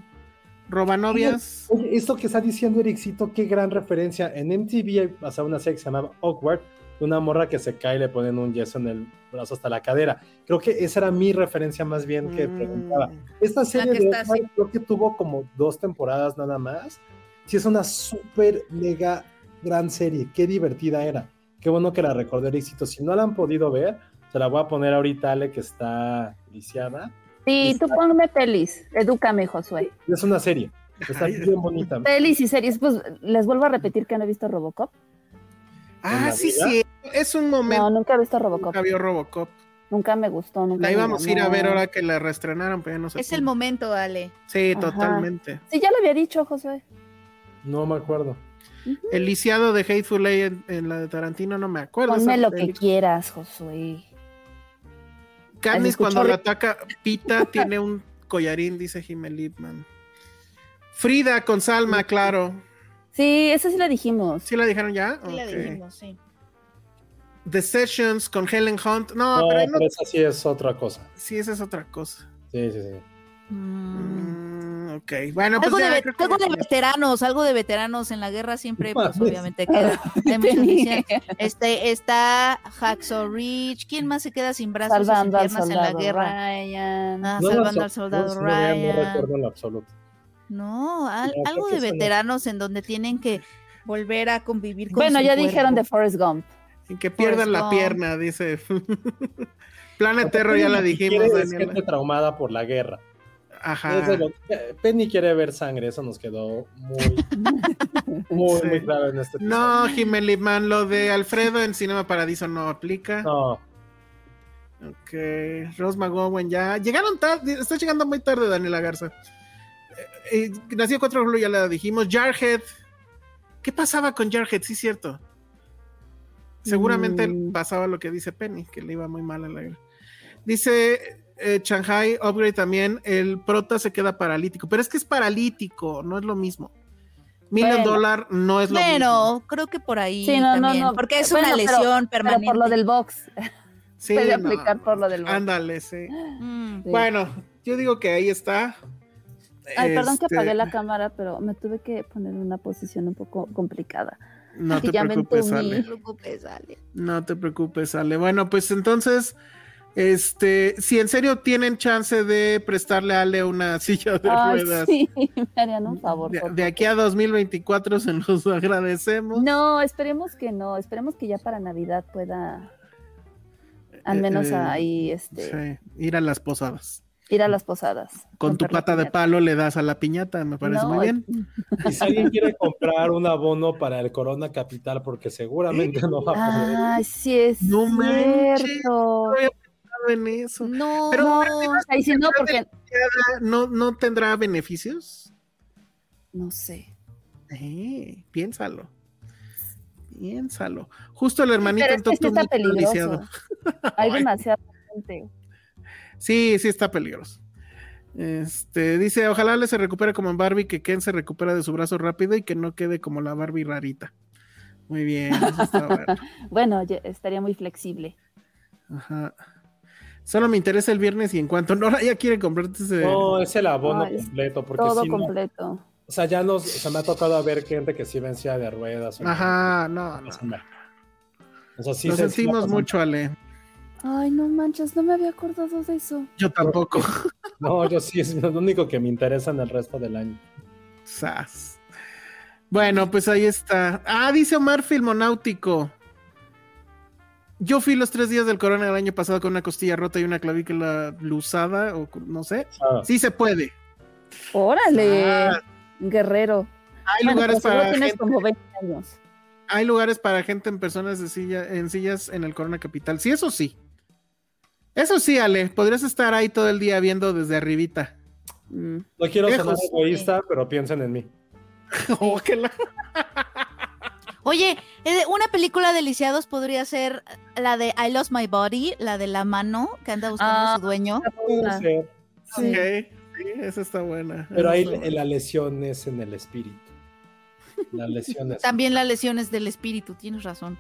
Robanovias. Oye, esto que está diciendo Ericito, qué gran referencia. En MTV sea, una serie que se llamaba Awkward, una morra que se cae y le ponen un yeso en el brazo hasta la cadera. Creo que esa era mi referencia más bien que Mm. preguntaba. Esta serie de está creo que tuvo como dos temporadas nada más. Sí, es una súper mega gran serie. Qué divertida era. Qué bueno que la recordé Ericito. Si no la han podido ver, se la voy a poner ahorita Ale que está viciada. Sí, tú ponme pelis. Edúcame, Josué. Es una serie. Está bien bonita. Pelis y series. Pues les vuelvo a repetir que no he visto Robocop. ¿En Ah, sí, vida? sí. Es un momento. No, nunca he visto Robocop. Nunca vio Robocop. Nunca me gustó. Nunca La íbamos a ir a ver ahora que la reestrenaron, pero ya no sé. Es el momento, Ale. Sí, Ajá. totalmente. Sí, ya lo había dicho, Josué. No me acuerdo. El lisiado de Hateful Eight en, en la de Tarantino no me acuerdo. Ponme lo que quieras, Josué. Katniss cuando la ataca Pita tiene un collarín, dice Jimmel Lipman. Frida con Salma, claro. Sí, esa sí la dijimos. ¿Sí la dijeron ya? Sí, la dijimos, sí. The Sessions con Helen Hunt. No, No, pero, esa sí es otra cosa. sí, esa es otra cosa. Sí, sí, sí. Mm. Ok, bueno, pues algo de, ya, creo que algo de veteranos, algo de veteranos en la guerra siempre, pues obviamente queda. Este, está Hacksaw Ridge. ¿Quién más se queda sin brazos Salvando y sin piernas en la soldado guerra? Ryan. Ah, No, salvando al soldado Ryan. No recuerdo en absoluto. No, al- No, algo de no. veteranos en donde tienen que volver a convivir con Bueno, su ya cuerpo. dijeron de Forrest Gump. Sin que pierdan la Gump. pierna, dice. Planet Terror ya la dijimos, Daniela. gente traumada por la guerra. Ajá. Es de lo- Penny quiere ver sangre, eso nos quedó muy, muy, Sí. muy claro en este. No, Jiménez Lipman, lo de Alfredo en Cinema Paradiso no aplica. No, Ok, Rose McGowan ya. Llegaron tarde, está llegando muy tarde Daniela Garza. Eh, eh, nació 4 de julio, ya la dijimos. Jarhead. ¿Qué pasaba con Jarhead? Sí, cierto. Seguramente Mm. pasaba lo que dice Penny, que le iba muy mal a la guerra. Dice eh, Shanghai Upgrade también, el prota se queda paralítico, pero es que es paralítico, no es lo mismo. Million Bueno. Dollar no es lo mismo. Bueno, creo que por ahí Sí, no, no, también, no. porque es Bueno, una lesión Pero permanente. por lo del box. Sí, puede no. aplicar por lo del box. Ándale, sí. Mm. Sí. Bueno, yo digo que ahí está. Ay, perdón que Este, apagué la cámara, pero me tuve que poner en una posición un poco complicada. No te preocupes, entumí. No te Ale. preocupes, Ale. No te preocupes, Ale. Bueno, pues entonces, este, si en serio tienen chance de prestarle a Ale una silla de Ay, ruedas, sí, me harían un favor. de, aquí a 2024 se los agradecemos. No, esperemos que no, esperemos que ya para Navidad pueda al Eh, menos eh, ahí este Sí, ir a las posadas. Ir a las posadas. Con tu pata de palo le das a la piñata, me parece No, muy bien. y si alguien quiere comprar un abono para el Corona Capital, porque seguramente no va a poder. Ay, sí es No cierto. pensado en eso. No, Pero- No, ahí sí no, porque ¿No, no tendrá beneficios? no sé. Eh, piénsalo. Piénsalo. Justo el hermanito Pero en es que sí está peligroso. Hay Ay. demasiada gente. Sí, sí está peligroso. Este, dice, ojalá le se recupere como en Barbie, que Ken se recupera de su brazo rápido y que no quede como la Barbie rarita. Muy bien, eso está bueno. Bueno, ya estaría muy flexible. Ajá. Solo me interesa el viernes y en cuanto Nora ya quiere comprarte ese... No, es el abono completo, porque Todo si no, completo. o sea, ya nos, o sea, me ha tocado ver gente que sí vencía de ruedas. o- Ajá, no, no. o sea, sí se- sí sentimos mucho, Ale. Ay, no manches, no me había acordado de eso. Yo tampoco. No, yo sí, es lo único que me interesa en el resto del año. Sas. Bueno, pues ahí está. Ah, dice Omar Filmonáutico. Yo fui los tres días del corona el año pasado con una costilla rota y una clavícula luzada, o no sé. Ah, Sí se puede. Órale, Ah, guerrero. hay Bueno, lugares para tienes gente, como 20 años. hay lugares para gente en personas de silla, en sillas en el Corona Capital. Sí, eso sí. Eso sí, Ale, podrías estar ahí todo el día viendo desde arribita. Mm. no quiero Lejos. sonar egoísta, pero piensen en mí. Oh, la- Oye, eh, una película de lisiados podría ser la de I Lost My Body, la de la mano que anda buscando Ah. a su dueño. Puede Ah. ser, Sí. Ok, sí, esa está buena. pero ahí buena. la lesión es en el espíritu. La lesión es. También las lesiones del espíritu, tienes razón.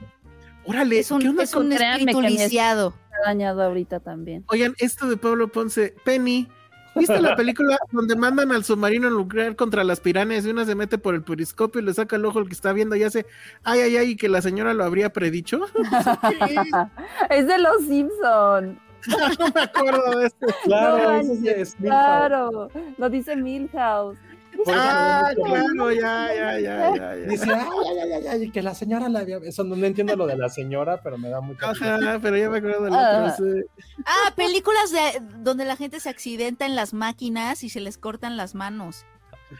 Órale, Es un, ¿qué onda es con- un créanme espíritu es- lisiado. Dañado ahorita también. Oigan, esto de Pablo Ponce, Penny, ¿viste la película donde mandan al submarino nuclear contra las pirañas y una se mete por el periscopio y le saca el ojo el que está viendo y hace ay, ay, ay, y que la señora lo habría predicho? es de los Simpson. no me acuerdo de esto. Claro, No eso es manches, Milhouse. Claro, lo dice Milhouse. Ah, claro, ya, ya, ya, ya. Dice, ay, ay, ay, ay, que la señora la había. Eso no, no entiendo lo de la señora, pero me da mucha. Ajá, pero ya me acuerdo del Ah. otro. sí. Ah, películas de, donde la gente se accidenta en las máquinas y se les cortan las manos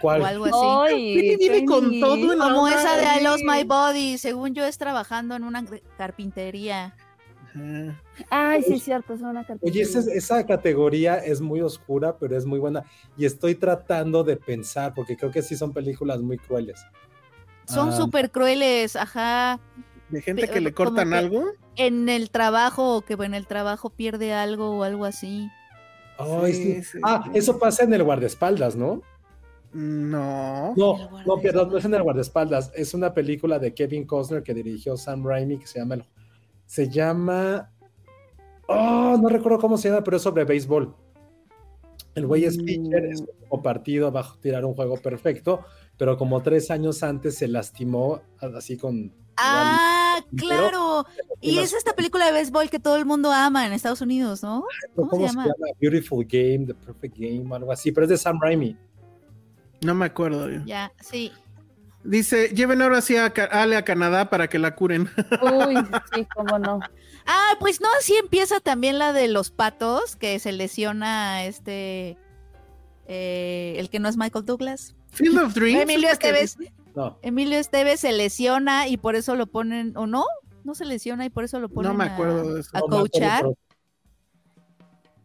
¿Cuál? o algo así. Ay, viene con todo la Como esa de I Lost. My Body, según yo es trabajando en una carpintería. Ajá. Ay, sí, es cierto, es una carpintería. Oye, esa, esa categoría es muy oscura, pero es muy buena. Y estoy tratando de pensar, porque creo que sí son películas muy crueles. Son Ah. súper crueles, ajá. De gente que le cortan que- algo. En el trabajo, o que en el trabajo pierde algo o algo así. Ay, Sí, sí. sí, Ah, sí. eso pasa en el guardaespaldas, ¿no? No. No, El no, guardaespaldas. perdón, no es en el guardaespaldas. Es una película de Kevin Costner que dirigió Sam Raimi que se llama. Se llama. Oh, no recuerdo cómo se llama, pero es sobre béisbol. El güey es pitcher, es como partido, va a tirar un juego perfecto, pero como tres años antes se lastimó así con. Ah, claro. Y es esta película de béisbol que todo el mundo ama en Estados Unidos, ¿no? ¿Cómo, ¿cómo se se, llama? llama? Beautiful Game, The Perfect Game, algo así, pero es de Sam Raimi. No me acuerdo. yo. Ya, sí. Dice, lleven ahora sí a Ale a Canadá para que la curen. Uy, sí, cómo no. Ah, pues no, así empieza también la de los patos, que se lesiona este. eh, el que no es Michael Douglas. Field of Dreams. Emilio ¿es la que Esteves. No, Emilio Esteves se lesiona y por eso lo ponen, ¿o no? No se lesiona y por eso lo ponen No me a- acuerdo de eso. a no coachar.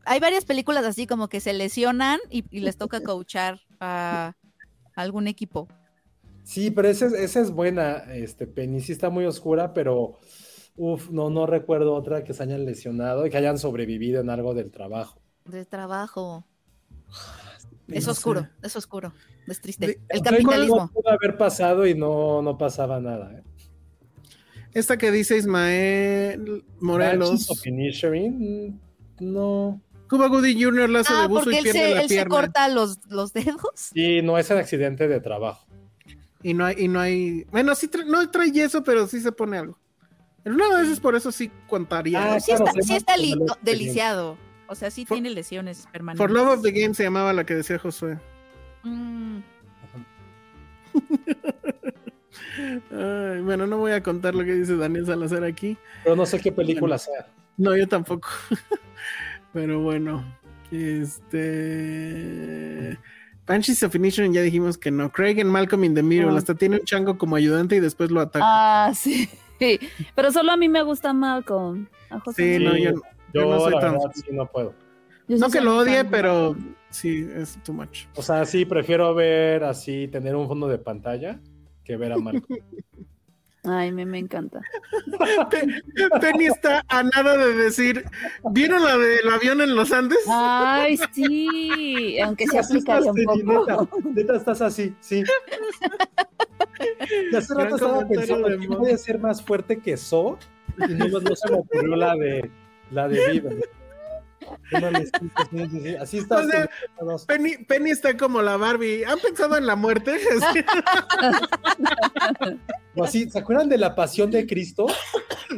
Hay varias películas así como que se lesionan y, y les toca coachar a algún equipo. Sí, pero esa es, esa es buena, este, Penny, sí está muy oscura, pero uf, no, no recuerdo otra que se hayan lesionado y que hayan sobrevivido en algo del trabajo. De trabajo. Es oscuro, es oscuro, es triste. De- El capitalismo. pudo haber pasado y no, no pasaba nada. ¿eh? Esta que dice Ismael Morelos. mm, no. Cuba Goody Jr. lazo de Ah, buzo porque y él, se, la él se pierna. corta los, los dedos. Sí, no es un accidente de trabajo. Y no hay, y no hay. Bueno, sí tra- no trae yeso, pero sí se pone algo. En una de veces por eso sí contaría. Ah, Sí claro, está, sí está no, deliciado. O sea, sí For- tiene lesiones permanentes. For Love of the Game se llamaba la que decía Josué. Mm, Ay, bueno, no voy a contar lo que dice Daniel Salazar aquí. Pero no sé qué película sea. No, yo tampoco. Pero bueno, este. Banshees of Inisherin ya dijimos que no. Craig en Malcolm in the Middle Ah. hasta tiene un chango como ayudante y después lo ataca. Ah, sí. Pero solo a mí me gusta Malcolm. A José sí, no. no, yo, Yo, yo no soy la tan. verdad, sí, no puedo. Yo No que lo odie, pero Malcolm. sí, es too much. O sea, sí, prefiero ver así, tener un fondo de pantalla que ver a Marco. Ay, me, me encanta. Penny está a nada de decir, ¿vieron la del avión en los Andes? Ay, sí. Aunque se aplicaría un poco. Neta, neta estás así, sí. Y hace rato estaba pensando que ser más fuerte que So y no, no se me ocurrió la de la de Viva. Así está. O sea, Penny, Penny está como la Barbie. ¿Han pensado en la muerte? O así, ¿se acuerdan de la pasión de Cristo?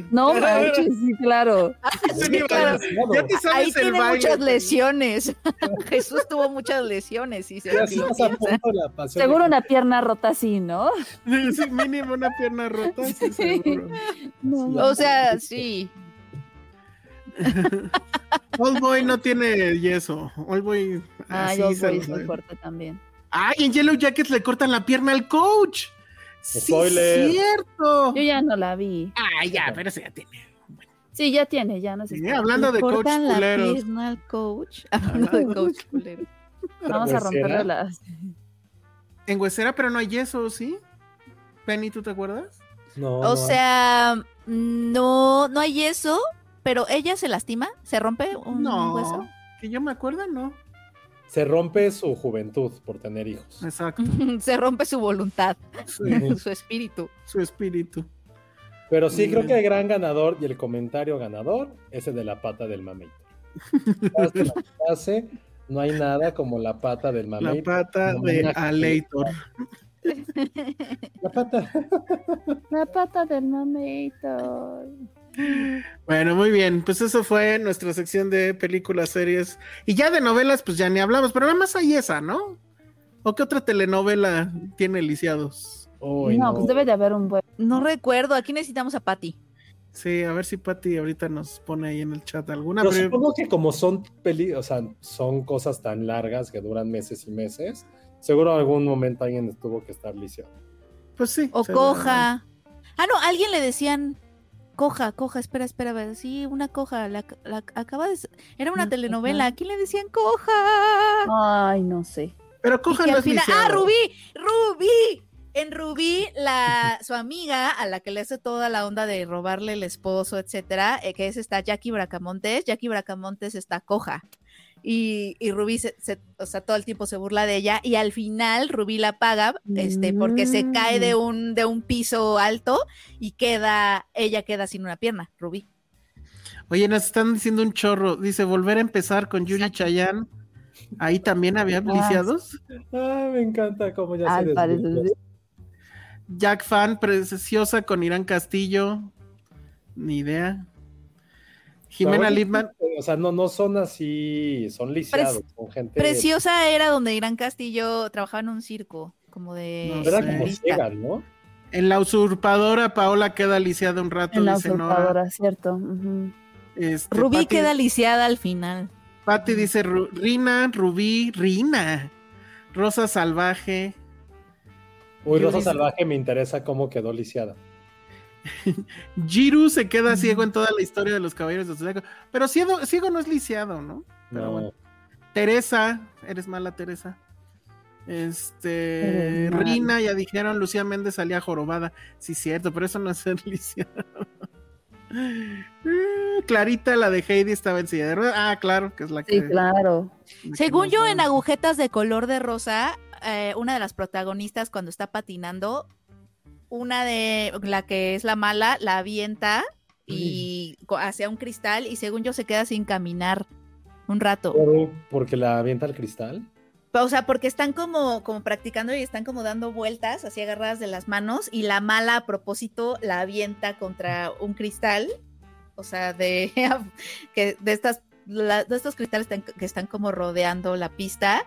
No manches, sí, claro. Penny, claro. Ya te Ahí sabes el tiene baile. muchas Penny. lesiones. Jesús tuvo muchas lesiones. Y se sí la. Seguro de una pierna rota así, ¿no? Sí, mínimo una pierna rota. sí, seguro. No, O sea, sí. Old Boy no tiene yeso. Old Boy. Ay, así Old se es muy fuerte también. Ay, en Yellow Jackets le cortan la pierna al coach. Sí, Spoiler. cierto. Yo ya no la vi. Ay, ya, pero eso ya tiene. Sí, ya tiene, ya no sé. Sí, hablando de coach cortan la culeros. pierna al coach. Hablando de coach culero. Vamos a romperle las. En Huesera, pero no hay yeso, ¿sí? Penny, ¿tú te acuerdas? No, O no, sea, no, no hay eso, pero ella se lastima, se rompe un No. hueso. Que yo me acuerdo, no. Se rompe su juventud por tener hijos. Exacto. se rompe su voluntad, Su, su espíritu. su espíritu. Pero sí, creo que el gran ganador y el comentario ganador es el de la pata del la frase, no hay nada como la pata del La mamey. pata de Aleitor. La pata. La pata del mamito. Bueno, muy bien. Pues eso fue nuestra sección de películas, series. Y ya de novelas, pues ya ni hablamos. Pero nada más hay esa, ¿no? ¿O qué otra telenovela tiene lisiados? No, no. pues debe de haber un buen. No recuerdo, aquí necesitamos a Patty. Sí, a ver si Patti ahorita nos pone ahí en el chat alguna. Pero pero- supongo que como son peli, o sea, son cosas tan largas que duran meses y meses, seguro en algún momento alguien tuvo que estar lisiado. Pues sí. O coja. Ah, no, alguien le decían coja, coja, espera, espera, a ver, sí, una coja, la, la- acaba de... Era una telenovela, coja. ¿a quién le decían coja? Ay, no sé. Pero coja no es final- ¡Ah. Rubí! ¡Rubí! En Rubí, la, su amiga, a la que le hace toda la onda de robarle el esposo, etcétera, eh, que es esta Jackie Bracamontes. Jackie Bracamontes está coja. Y, y Rubí se, se- o sea, todo el tiempo se burla de ella y al final Rubí la paga este, porque se cae de un, de un piso alto y queda, ella queda sin una pierna, Rubí. Oye, nos están diciendo un chorro. Dice, volver a empezar con Yuri Chayanne. Ahí también había lisiados. Ah, me encanta cómo ya Al se. Jack Fan, preciosa con Irán Castillo. Ni idea. Jimena Pero, Lipman. O sea, no, no son así, son lisiados, son gente. Preciosa era donde Irán Castillo trabajaba en un circo, como de... No Era como ciega, ¿no? En la usurpadora, Paola queda lisiada un rato, En la dice usurpadora, cierto. Este, Rubí Pati- queda lisiada al final. Pati dice Ru- Rina, Rubí, Rina. Rosa Salvaje. Uy, Rosa dice- Salvaje me interesa cómo quedó lisiada. Jiru se queda ciego en toda la historia de los caballeros de Zodiaco. Pero ciego, ciego no es lisiado, ¿no? Pero No. bueno. Teresa, eres mala, Teresa. Este, Eres mala. Rina, ya dijeron, Lucía Méndez salía jorobada. Sí, cierto, pero eso no es ser lisiado. Eh, Clarita, la de Heidi, estaba en silla de ruedas. Ah, claro, que es la que. Sí, claro. Según yo, en agujetas de color de rosa, eh, una de las protagonistas cuando está patinando, una de la que es la mala, la avienta y hacia un cristal y según yo se queda sin caminar un rato. Pero porque la avienta al cristal. O sea, porque están como, como practicando y están como dando vueltas así agarradas de las manos y la mala a propósito la avienta contra un cristal. O sea, de, que de estas la- de estos cristales tan- que están como rodeando la pista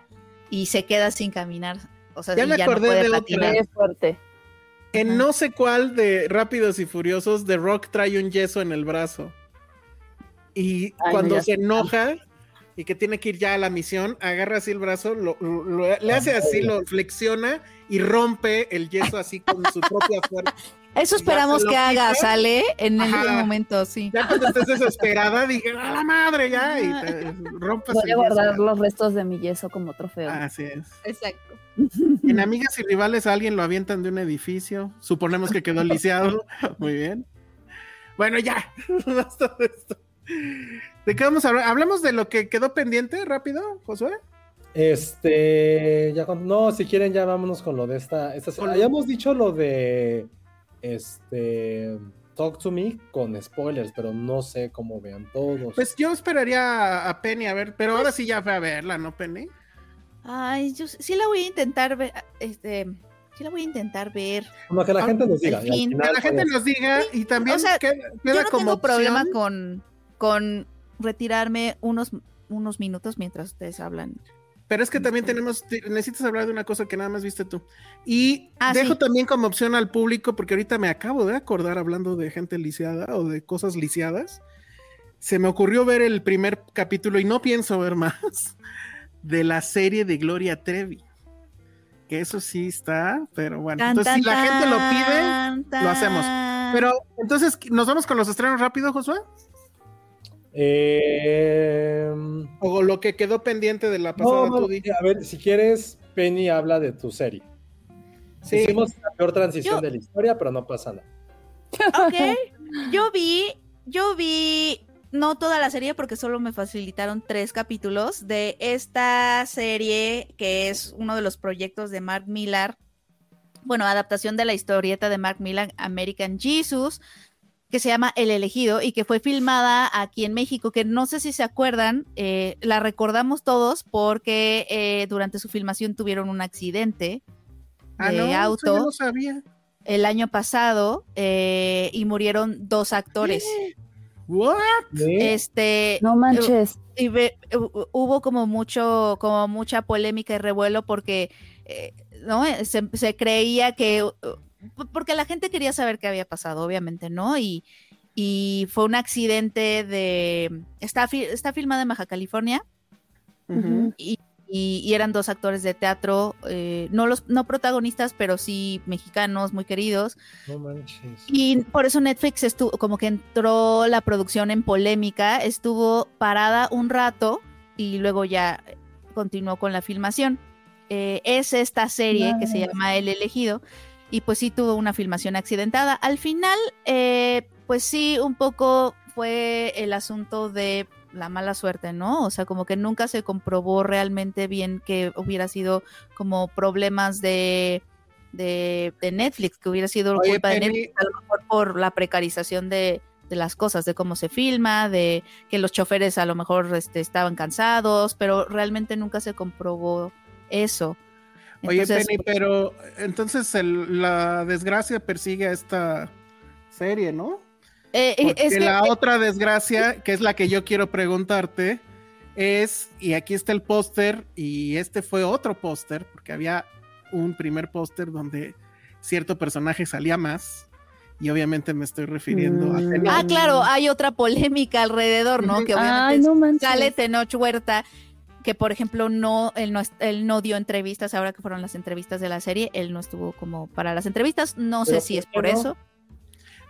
y se queda sin caminar. O sea, Ya me ya no acordé puede de otra. patinar. Qué fuerte. En no sé cuál de Rápidos y Furiosos, The Rock trae un yeso en el brazo. Y Ay, cuando se enoja y que tiene que ir ya a la misión, agarra así el brazo, lo- lo- lo- le hace así, lo flexiona y rompe el yeso así con su propia fuerza. Eso esperamos que haga, sale en Ajá. ese momento, sí. Ya cuando estés desesperada, dije, ¡a la madre ya! Y te rompas Voy el a guardar yeso. los restos de mi yeso como trofeo. Así es. Exacto. En Amigas y Rivales a alguien lo avientan de un edificio. Suponemos que quedó lisiado. Muy bien. Bueno, ya. Basta de esto. ¿De qué vamos a hablar? ¿Hablamos de lo que quedó pendiente rápido, Josué? Este, ya no, si quieren ya vámonos con lo de esta, esta lo- Habíamos dicho lo de este Talk to Me con spoilers, pero no sé cómo vean todos. Pues yo esperaría a, Penny a ver, pero ahora sí ya fue a verla, ¿no, Penny? Ay, yo sí la voy a intentar ver, este, sí la voy a intentar ver. Como que la gente nos diga. Que la gente nos diga y también o sea, queda, queda Yo no como tengo problema con, con retirarme unos, unos minutos mientras ustedes hablan. Pero es que también tenemos, te- necesitas hablar de una cosa que nada más viste tú. Y Ah, dejo sí. también como opción al público, porque ahorita me acabo de acordar hablando de gente lisiada o de cosas lisiadas. Se me ocurrió ver el primer capítulo y no pienso ver más de la serie de Gloria Trevi. Que eso sí está, pero bueno. Tan, entonces, si la gente lo pide, tan, lo hacemos. pero entonces, ¿nos vamos con los estrenos rápido, Josué? Eh, O lo que quedó pendiente de la pasada no, a ver, si quieres, Penny habla de tu serie. Sí. Hicimos la peor transición Yo- de la historia, pero no pasa nada. Ok, yo vi, yo vi, no toda la serie porque solo me facilitaron tres capítulos de esta serie que es uno de los proyectos de Mark Millar, bueno, adaptación de la historieta de Mark Millar, American Jesus, que se llama El elegido y que fue filmada aquí en México, que no sé si se acuerdan, eh, la recordamos todos porque eh, durante su filmación tuvieron un accidente Ah, de no, auto yo no sabía. el año pasado eh, y murieron dos actores. ¿What? ¿Eh? Este No manches. y ve- hubo como mucho, como mucha polémica y revuelo porque eh, no se, se creía que porque la gente quería saber qué había pasado, obviamente, ¿no? Y, y fue un accidente de está, fi- está filmada en Baja California Ujú. y, y- y eran dos actores de teatro, eh, no los no protagonistas, pero sí mexicanos muy queridos. No manches. Y por eso Netflix estuvo, como que entró la producción en polémica, estuvo parada un rato y luego ya continuó con la filmación. Eh, es esta serie que se Nice. llama El elegido y pues sí tuvo una filmación accidentada. Al final, eh, pues sí, un poco fue el asunto de la mala suerte, ¿no? O sea, como que nunca se comprobó realmente bien que hubiera sido como problemas de, de, de Netflix, que hubiera sido Oye, culpa de. Netflix, a lo mejor por la precarización de, de las cosas, de cómo se filma, de que los choferes a lo mejor este, estaban cansados, pero realmente nunca se comprobó eso. Oye, Entonces, Penny, pero entonces el- la desgracia persigue a esta serie, ¿no? eh, eh, Porque es que- la otra desgracia, que es la que yo quiero preguntarte, es, y aquí está el póster, y este fue otro póster, porque había un primer póster donde cierto personaje salía más, y obviamente me estoy refiriendo a Mm. Ah, claro, hay otra polémica alrededor, ¿no? Que Ay, obviamente no manches. sale Tenoch Huerta, que por ejemplo no él, no, él no dio entrevistas, ahora que fueron las entrevistas de la serie, él no estuvo como para las entrevistas, no sé ¿Pero si es por no? eso.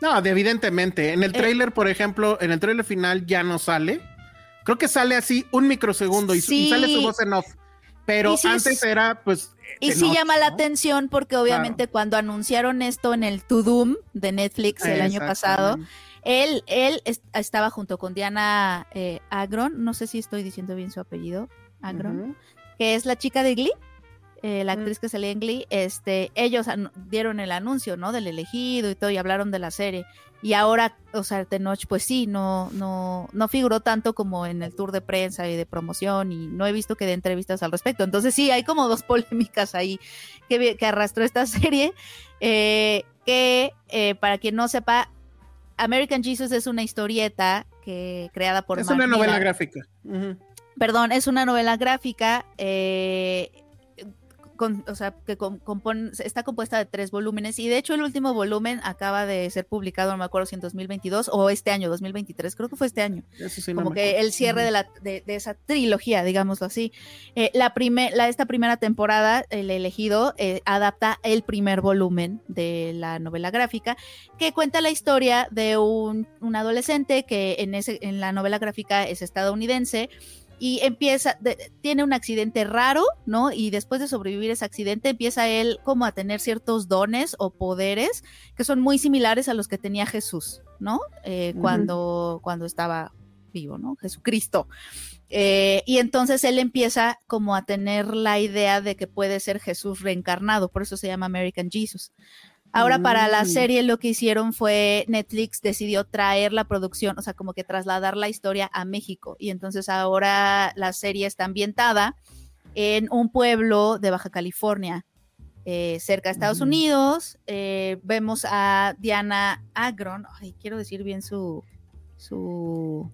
No, de- evidentemente. En el Eh. tráiler, por ejemplo, en el tráiler final ya no sale. Creo que sale así un microsegundo y, sale su voz en off. Pero antes es- era, pues. Y sí llama la atención porque obviamente cuando anunciaron esto en el To Doom de Netflix el año pasado. Él, él est- estaba junto con Diana eh, Agron, no sé si estoy diciendo bien su apellido, Agron. Que es la chica de Glee, eh, la Mm. actriz que salía en Glee, este, ellos dieron el anuncio, ¿no? Del elegido y todo, y hablaron de la serie. Y ahora, o sea, Tenoch, pues sí, no, no, no figuró tanto como en el tour de prensa y de promoción, y no he visto que dé entrevistas al respecto. Entonces sí, hay como dos polémicas ahí que, que arrastró esta serie, eh, que eh, para quien no sepa, American Jesus es una historieta que creada por Es Mark una novela gráfica. Perdón, es una novela gráfica, eh, con- o sea, que compone- está compuesta de tres volúmenes y de hecho el último volumen acaba de ser publicado, no me acuerdo si en 2022 o este año, 2023, creo que fue este año. Eso sí, no como que el cierre de, la, de, de esa trilogía, digámoslo así. Eh, la, prime- la esta primera temporada, El elegido, eh, adapta el primer volumen de la novela gráfica, que cuenta la historia de un, un adolescente que en, ese, en la novela gráfica es estadounidense y empieza, de- tiene un accidente raro, ¿no? Y después de sobrevivir ese accidente empieza él como a tener ciertos dones o poderes que son muy similares a los que tenía Jesús, ¿no? Eh, cuando, cuando estaba vivo, ¿no? Jesucristo. Eh, y entonces él empieza como a tener la idea de que puede ser Jesús reencarnado, por eso se llama American Jesus. Ahora para la Mm. serie lo que hicieron fue Netflix decidió traer la producción, o sea, como que trasladar la historia a México. Y entonces ahora la serie está ambientada en un pueblo de Baja California, eh, cerca de Estados. Unidos. Eh, vemos a Diana Agron, ay, quiero decir bien su... su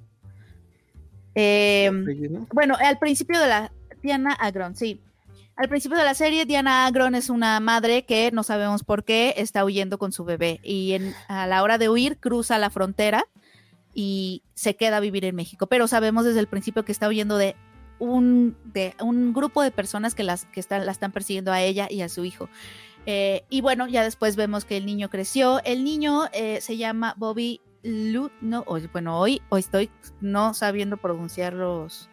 eh, Apellido. bueno, al principio de la Diana Agron, sí. Al principio de la serie, Diana Agron es una madre que no sabemos por qué está huyendo con su bebé y en- a la hora de huir cruza la frontera y se queda a vivir en México. Pero sabemos desde el principio que está huyendo de un, de un grupo de personas que, las, que están, la están persiguiendo a ella y a su hijo. Eh, y bueno, ya después vemos que el niño creció. El niño eh, se llama Bobby Lu, no, bueno, hoy, hoy estoy no sabiendo pronunciar los,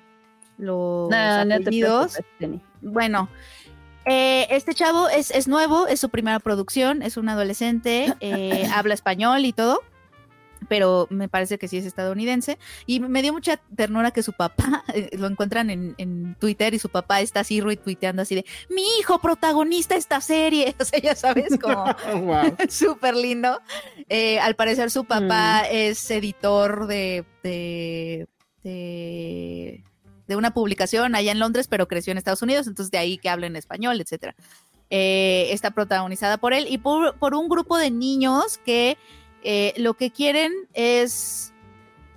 los No, te. Bueno, eh, este chavo es, es nuevo, es su primera producción, es un adolescente, eh, habla español y todo, pero me parece que sí es estadounidense. Y me dio mucha ternura que su papá, eh, lo encuentran en, en Twitter y su papá está así retuiteando así de, mi hijo protagonista esta serie, o sea, ya sabes, como Wow. súper lindo. Al parecer su papá es editor de, de, de, de una publicación allá en Londres, pero creció en Estados Unidos, entonces de ahí que habla en español, etcétera. Eh, está protagonizada por él y por, por un grupo de niños que eh, lo que quieren es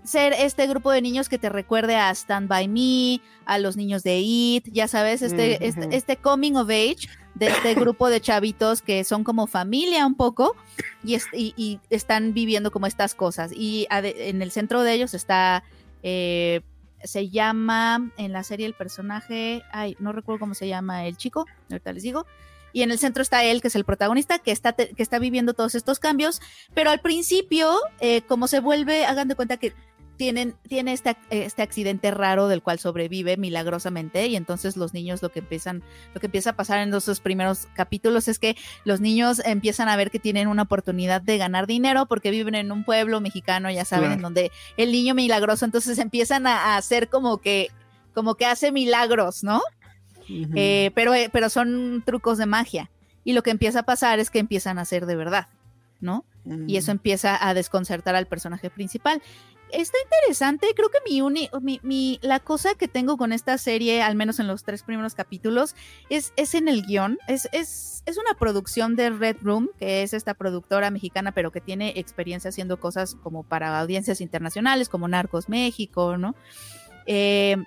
ser este grupo de niños que te recuerde a Stand By Me, a los niños de It, ya sabes, este, Mm, este, este coming of age de este grupo de chavitos que son como familia un poco y, es- y- y están viviendo como estas cosas. Y en el centro de ellos está, eh, se llama en la serie el personaje, ay, no recuerdo cómo se llama el chico, ahorita les digo. Y en el centro está él, que es el protagonista, que está, que está viviendo todos estos cambios. Pero al principio, eh, como se vuelve, hagan de cuenta que tienen, tiene este, este accidente raro del cual sobrevive milagrosamente y entonces los niños lo que empiezan, lo que empieza a pasar en esos primeros capítulos es que los niños empiezan a ver que tienen una oportunidad de ganar dinero porque viven en un pueblo mexicano, ya saben, en donde el niño milagroso, entonces empiezan a, hacer como que, como que hace milagros, ¿no? Eh, pero, eh, pero son trucos de magia. Y lo que empieza a pasar es que empiezan a ser de verdad, ¿no? Y eso empieza a desconcertar al personaje principal está interesante. Creo que mi, uni, mi, la cosa que tengo con esta serie, al menos en los tres primeros capítulos, es, es en el guion. Es, es, es, una producción de Red Room, que es esta productora mexicana, pero que tiene experiencia haciendo cosas como para audiencias internacionales, como Narcos México, ¿no? Eh,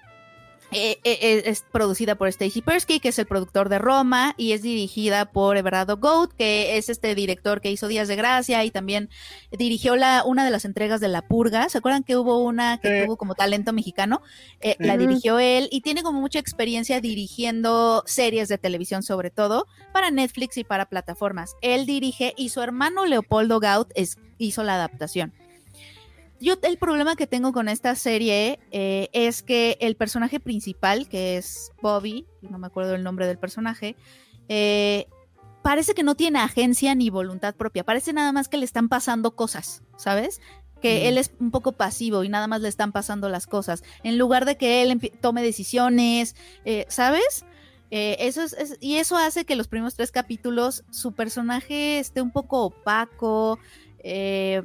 eh, eh, eh, es producida por Stacy Persky, que es el productor de Roma, y es dirigida por Everardo Goat, que es este director que hizo Días de Gracia y también dirigió la, una de las entregas de La Purga. ¿Se acuerdan que hubo una que tuvo como talento mexicano? La dirigió él y tiene como mucha experiencia dirigiendo series de televisión, sobre todo para Netflix y para plataformas. Él dirige y su hermano Leopoldo Gaut hizo la adaptación. Yo el problema que tengo con esta serie eh, es que el personaje principal, que es Bobby, no me acuerdo el nombre del personaje, eh, parece que no tiene agencia ni voluntad propia. Parece nada más que le están pasando cosas, ¿sabes? Que él es un poco pasivo y nada más le están pasando las cosas. En lugar de que él tome decisiones, eh, ¿sabes? eso es, y eso hace que los primeros tres capítulos su personaje esté un poco opaco. Eh,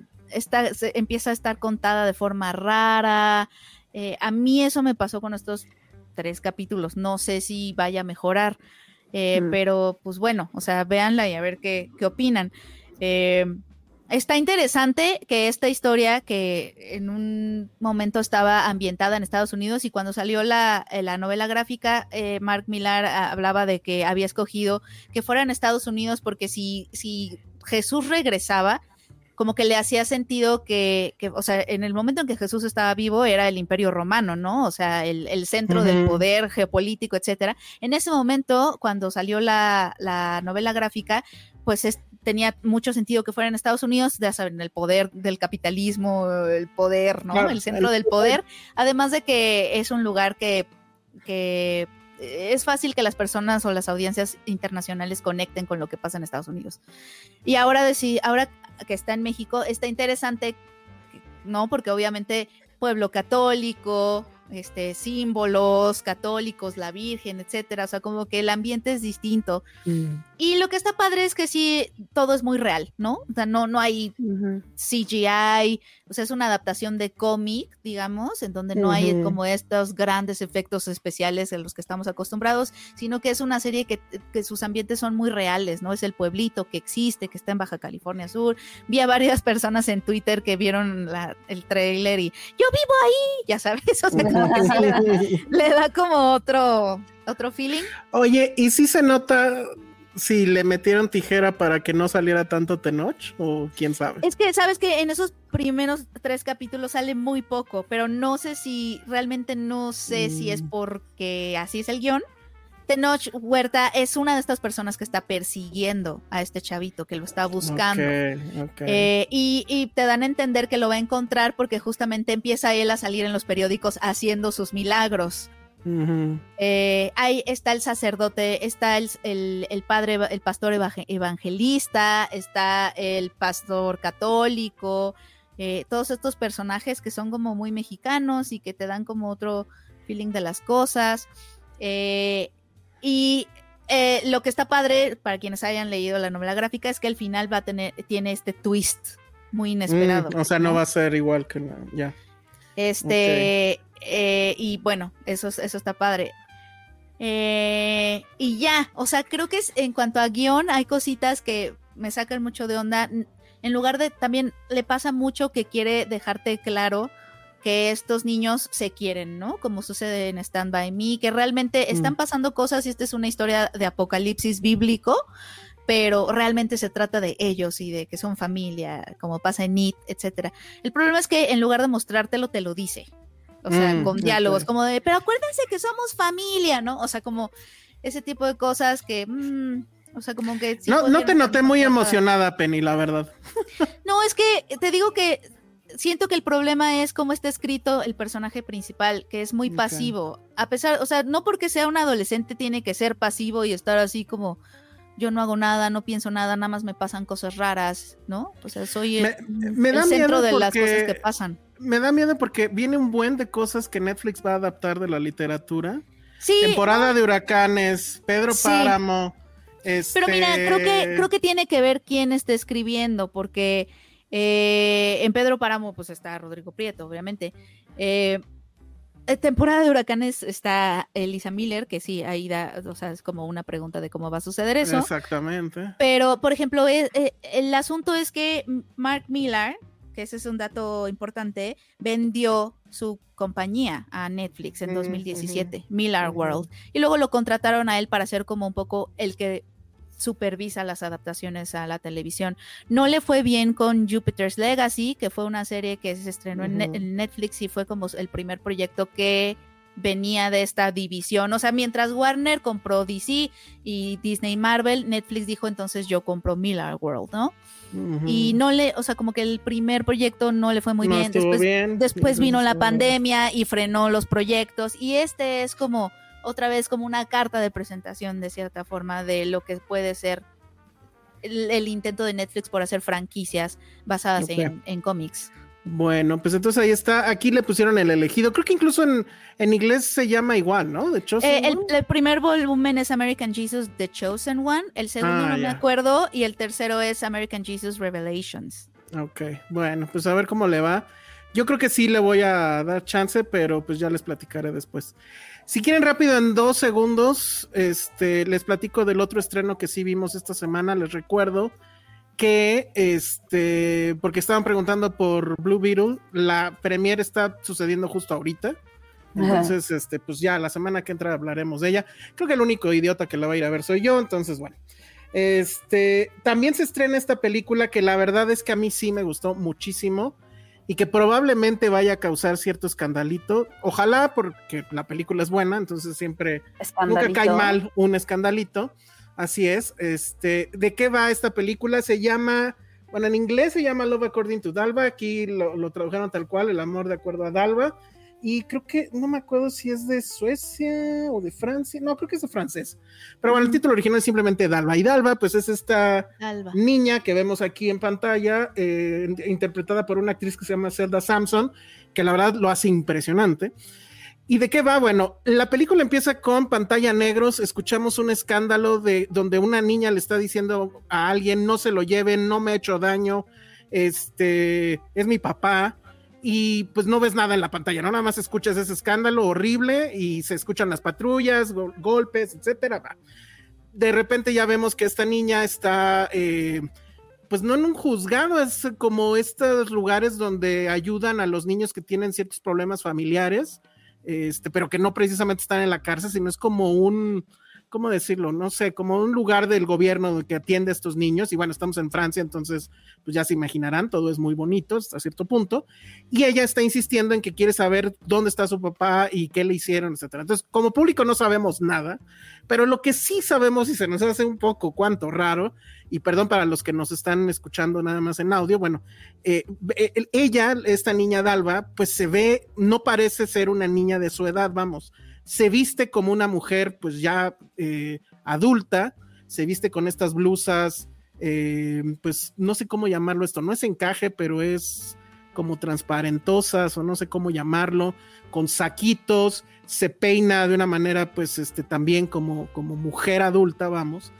empieza a estar contada de forma rara. Eh, a mí eso me pasó con estos tres capítulos. No sé si vaya a mejorar, eh, mm. pero pues bueno, o sea, véanla y a ver qué, qué opinan. Eh, está interesante que esta historia que en un momento estaba ambientada en Estados Unidos y cuando salió la, la novela gráfica, Mark Millar hablaba de que había escogido que fuera en Estados Unidos porque si, si Jesús regresaba, como que le hacía sentido que, o sea, en el momento en que Jesús estaba vivo era el imperio romano, ¿no? O sea, el, centro del poder geopolítico, etcétera. En ese momento, cuando salió la, novela gráfica, pues tenía mucho sentido que fuera en Estados Unidos, ya saben, el poder del capitalismo, el poder, ¿no? el centro del poder. Además de que es un lugar que, que es fácil que las personas o las audiencias internacionales conecten con lo que pasa en Estados Unidos. Y ahora, ahora que está en México, está interesante, ¿no? Porque obviamente pueblo católico, este, símbolos católicos, la Virgen, etcétera. O sea, como que el ambiente es distinto. Mm. Y lo que está padre es que sí, todo es muy real, ¿no? O sea, no, no hay CGI, es una adaptación de cómic, digamos, en donde no hay como estos grandes efectos especiales en los que estamos acostumbrados, sino que es una serie que, sus ambientes son muy reales, ¿no? Es el pueblito que existe, que está en Baja California Sur. Vi a varias personas en Twitter que vieron el trailer y yo vivo ahí, ya sabes, o sea, como que le, da, le da como otro, otro feeling. Oye, ¿y si se nota si le metieron tijera para que no saliera tanto Tenoch o quién sabe. Es que sabes que en esos primeros tres capítulos sale muy poco, pero no sé si realmente no sé si es mm. porque así es el guion. Tenoch Huerta es una de estas personas que está persiguiendo a este chavito, que lo está buscando. Eh, y, y, te dan a entender que lo va a encontrar porque justamente empieza él a salir en los periódicos haciendo sus milagros. Eh, ahí está el sacerdote, está el, el, padre, el pastor evangelista, está el pastor católico, eh, todos estos personajes que son como muy mexicanos y que te dan como otro feeling de las cosas. Eh, y lo que está padre, para quienes hayan leído la novela gráfica, es que el final va a tener, tiene este twist muy inesperado. Mm, o sea, ¿no? va a ser igual que ya. Este, eh, y bueno, eso, eso está padre. Eh, y ya, o sea, creo que es, en cuanto a guion, hay cositas que me sacan mucho de onda. En lugar de, también le pasa mucho que quiere dejarte claro que estos niños se quieren, ¿no? Como sucede en Stand By Me, que realmente mm. están pasando cosas y esta es una historia de apocalipsis bíblico, pero realmente se trata de ellos y de que son familia, como pasa en It, etcétera. El problema es que en lugar de mostrártelo, te lo dice o sea, mm, con diálogos, como de, pero acuérdense que somos familia, ¿no? O sea, como ese tipo de cosas que, mm, o sea, como que... no, no te noté muy emocionada, Penny, la verdad. No, es que te digo que siento que el problema es cómo está escrito el personaje principal, que es muy pasivo. A pesar, o sea, no porque sea un adolescente tiene que ser pasivo y estar así como yo no hago nada, no pienso nada, nada más me pasan cosas raras, ¿no? O sea, soy el, Me- me el da centro de las cosas que pasan. Me da miedo porque viene un buen de cosas que Netflix va a adaptar de la literatura. Sí, Temporada de huracanes, Pedro Sí. Páramo. Este... Pero mira, creo que, creo que tiene que ver quién está escribiendo, porque eh, en Pedro Páramo pues está Rodrigo Prieto, obviamente. Eh, temporada de huracanes está Elisa Miller, que sí, ahí da, o sea, es como una pregunta de cómo va a suceder eso. Exactamente. Pero, por ejemplo, eh, eh, el asunto es que Mark Millar, que ese es un dato importante, vendió su compañía a Netflix en Mm, 2017, Millar ujú. World. Y luego lo contrataron a él para ser como un poco el que supervisa las adaptaciones a la televisión. No le fue bien con Jupiter's Legacy, que fue una serie que se estrenó en, Netflix y fue como el primer proyecto que venía de esta división. O sea, mientras Warner compró DC y Disney Marvel, Netflix dijo entonces yo compro Miller World, ¿no? Y no le, o sea, como que el primer proyecto no le fue muy No bien. Después, bien. después Sí, vino la pandemia y frenó los proyectos. Y este es como otra vez como una carta de presentación de cierta forma de lo que puede ser el, el intento de Netflix por hacer franquicias basadas en, en cómics. Bueno, pues entonces ahí está. Aquí le pusieron el elegido. Creo que incluso en, en inglés se llama igual, ¿no? De hecho, Eh, el, el primer volumen es American Jesus The Chosen One, el segundo Ah, no me acuerdo y el tercero es American Jesus Revelations. Ok, bueno, pues a ver cómo le va. Yo creo que sí le voy a dar chance, pero pues ya les platicaré después. Si quieren rápido en dos segundos, este, les platico del otro estreno que sí vimos esta semana. Les recuerdo que, este, porque estaban preguntando por Blue Beetle, la premiere está sucediendo justo ahorita. Entonces, este, pues ya la semana que entra hablaremos de ella. Creo que el único idiota que la va a ir a ver soy yo, entonces bueno. Este, también se estrena esta película que la verdad es que a mí sí me gustó muchísimo y que probablemente vaya a causar cierto escandalito. Ojalá porque la película es buena, entonces siempre nunca cae mal un escandalito. Así es. Este, ¿de qué va esta película? Se llama, bueno, en inglés se llama Love According to Dalva. Aquí lo, lo tradujeron tal cual, el amor de acuerdo a Dalva. Y creo que no me acuerdo si es de Suecia o de Francia. No, creo que es de francés. Pero bueno, el título original es simplemente Dalva. Y Dalva, pues es esta niña que vemos aquí en pantalla, eh, interpretada por una actriz que se llama Zelda Samson, que la verdad lo hace impresionante. ¿Y de qué va? Bueno, la película empieza con pantalla negros, escuchamos un escándalo de donde una niña le está diciendo a alguien no se lo lleven, no me ha hecho daño, este es mi papá y pues no ves nada en la pantalla, ¿no? Nada más escuchas ese escándalo horrible y se escuchan las patrullas, gol- golpes, etcétera. De repente ya vemos que esta niña está eh, pues no en un juzgado, es como estos lugares donde ayudan a los niños que tienen ciertos problemas familiares, este, pero que no precisamente están en la cárcel, sino es como un, ¿cómo decirlo? No sé, como un lugar del gobierno que atiende a estos niños. Y bueno, estamos en Francia, entonces, pues ya se imaginarán, todo es muy bonito hasta cierto punto. Y ella está insistiendo en que quiere saber dónde está su papá y qué le hicieron, etcétera. Entonces, como público no sabemos nada, pero lo que sí sabemos y se nos hace un poco cuanto raro, y perdón para los que nos están escuchando nada más en audio, bueno, eh, eh, ella, esta niña Dalva, pues se ve, no parece ser una niña de su edad, vamos, se viste como una mujer pues ya eh, adulta, se viste con estas blusas, eh, pues no sé cómo llamarlo esto, no es encaje, pero es como transparentosas o no sé cómo llamarlo, con saquitos, se peina de una manera pues este también como, como mujer adulta, vamos.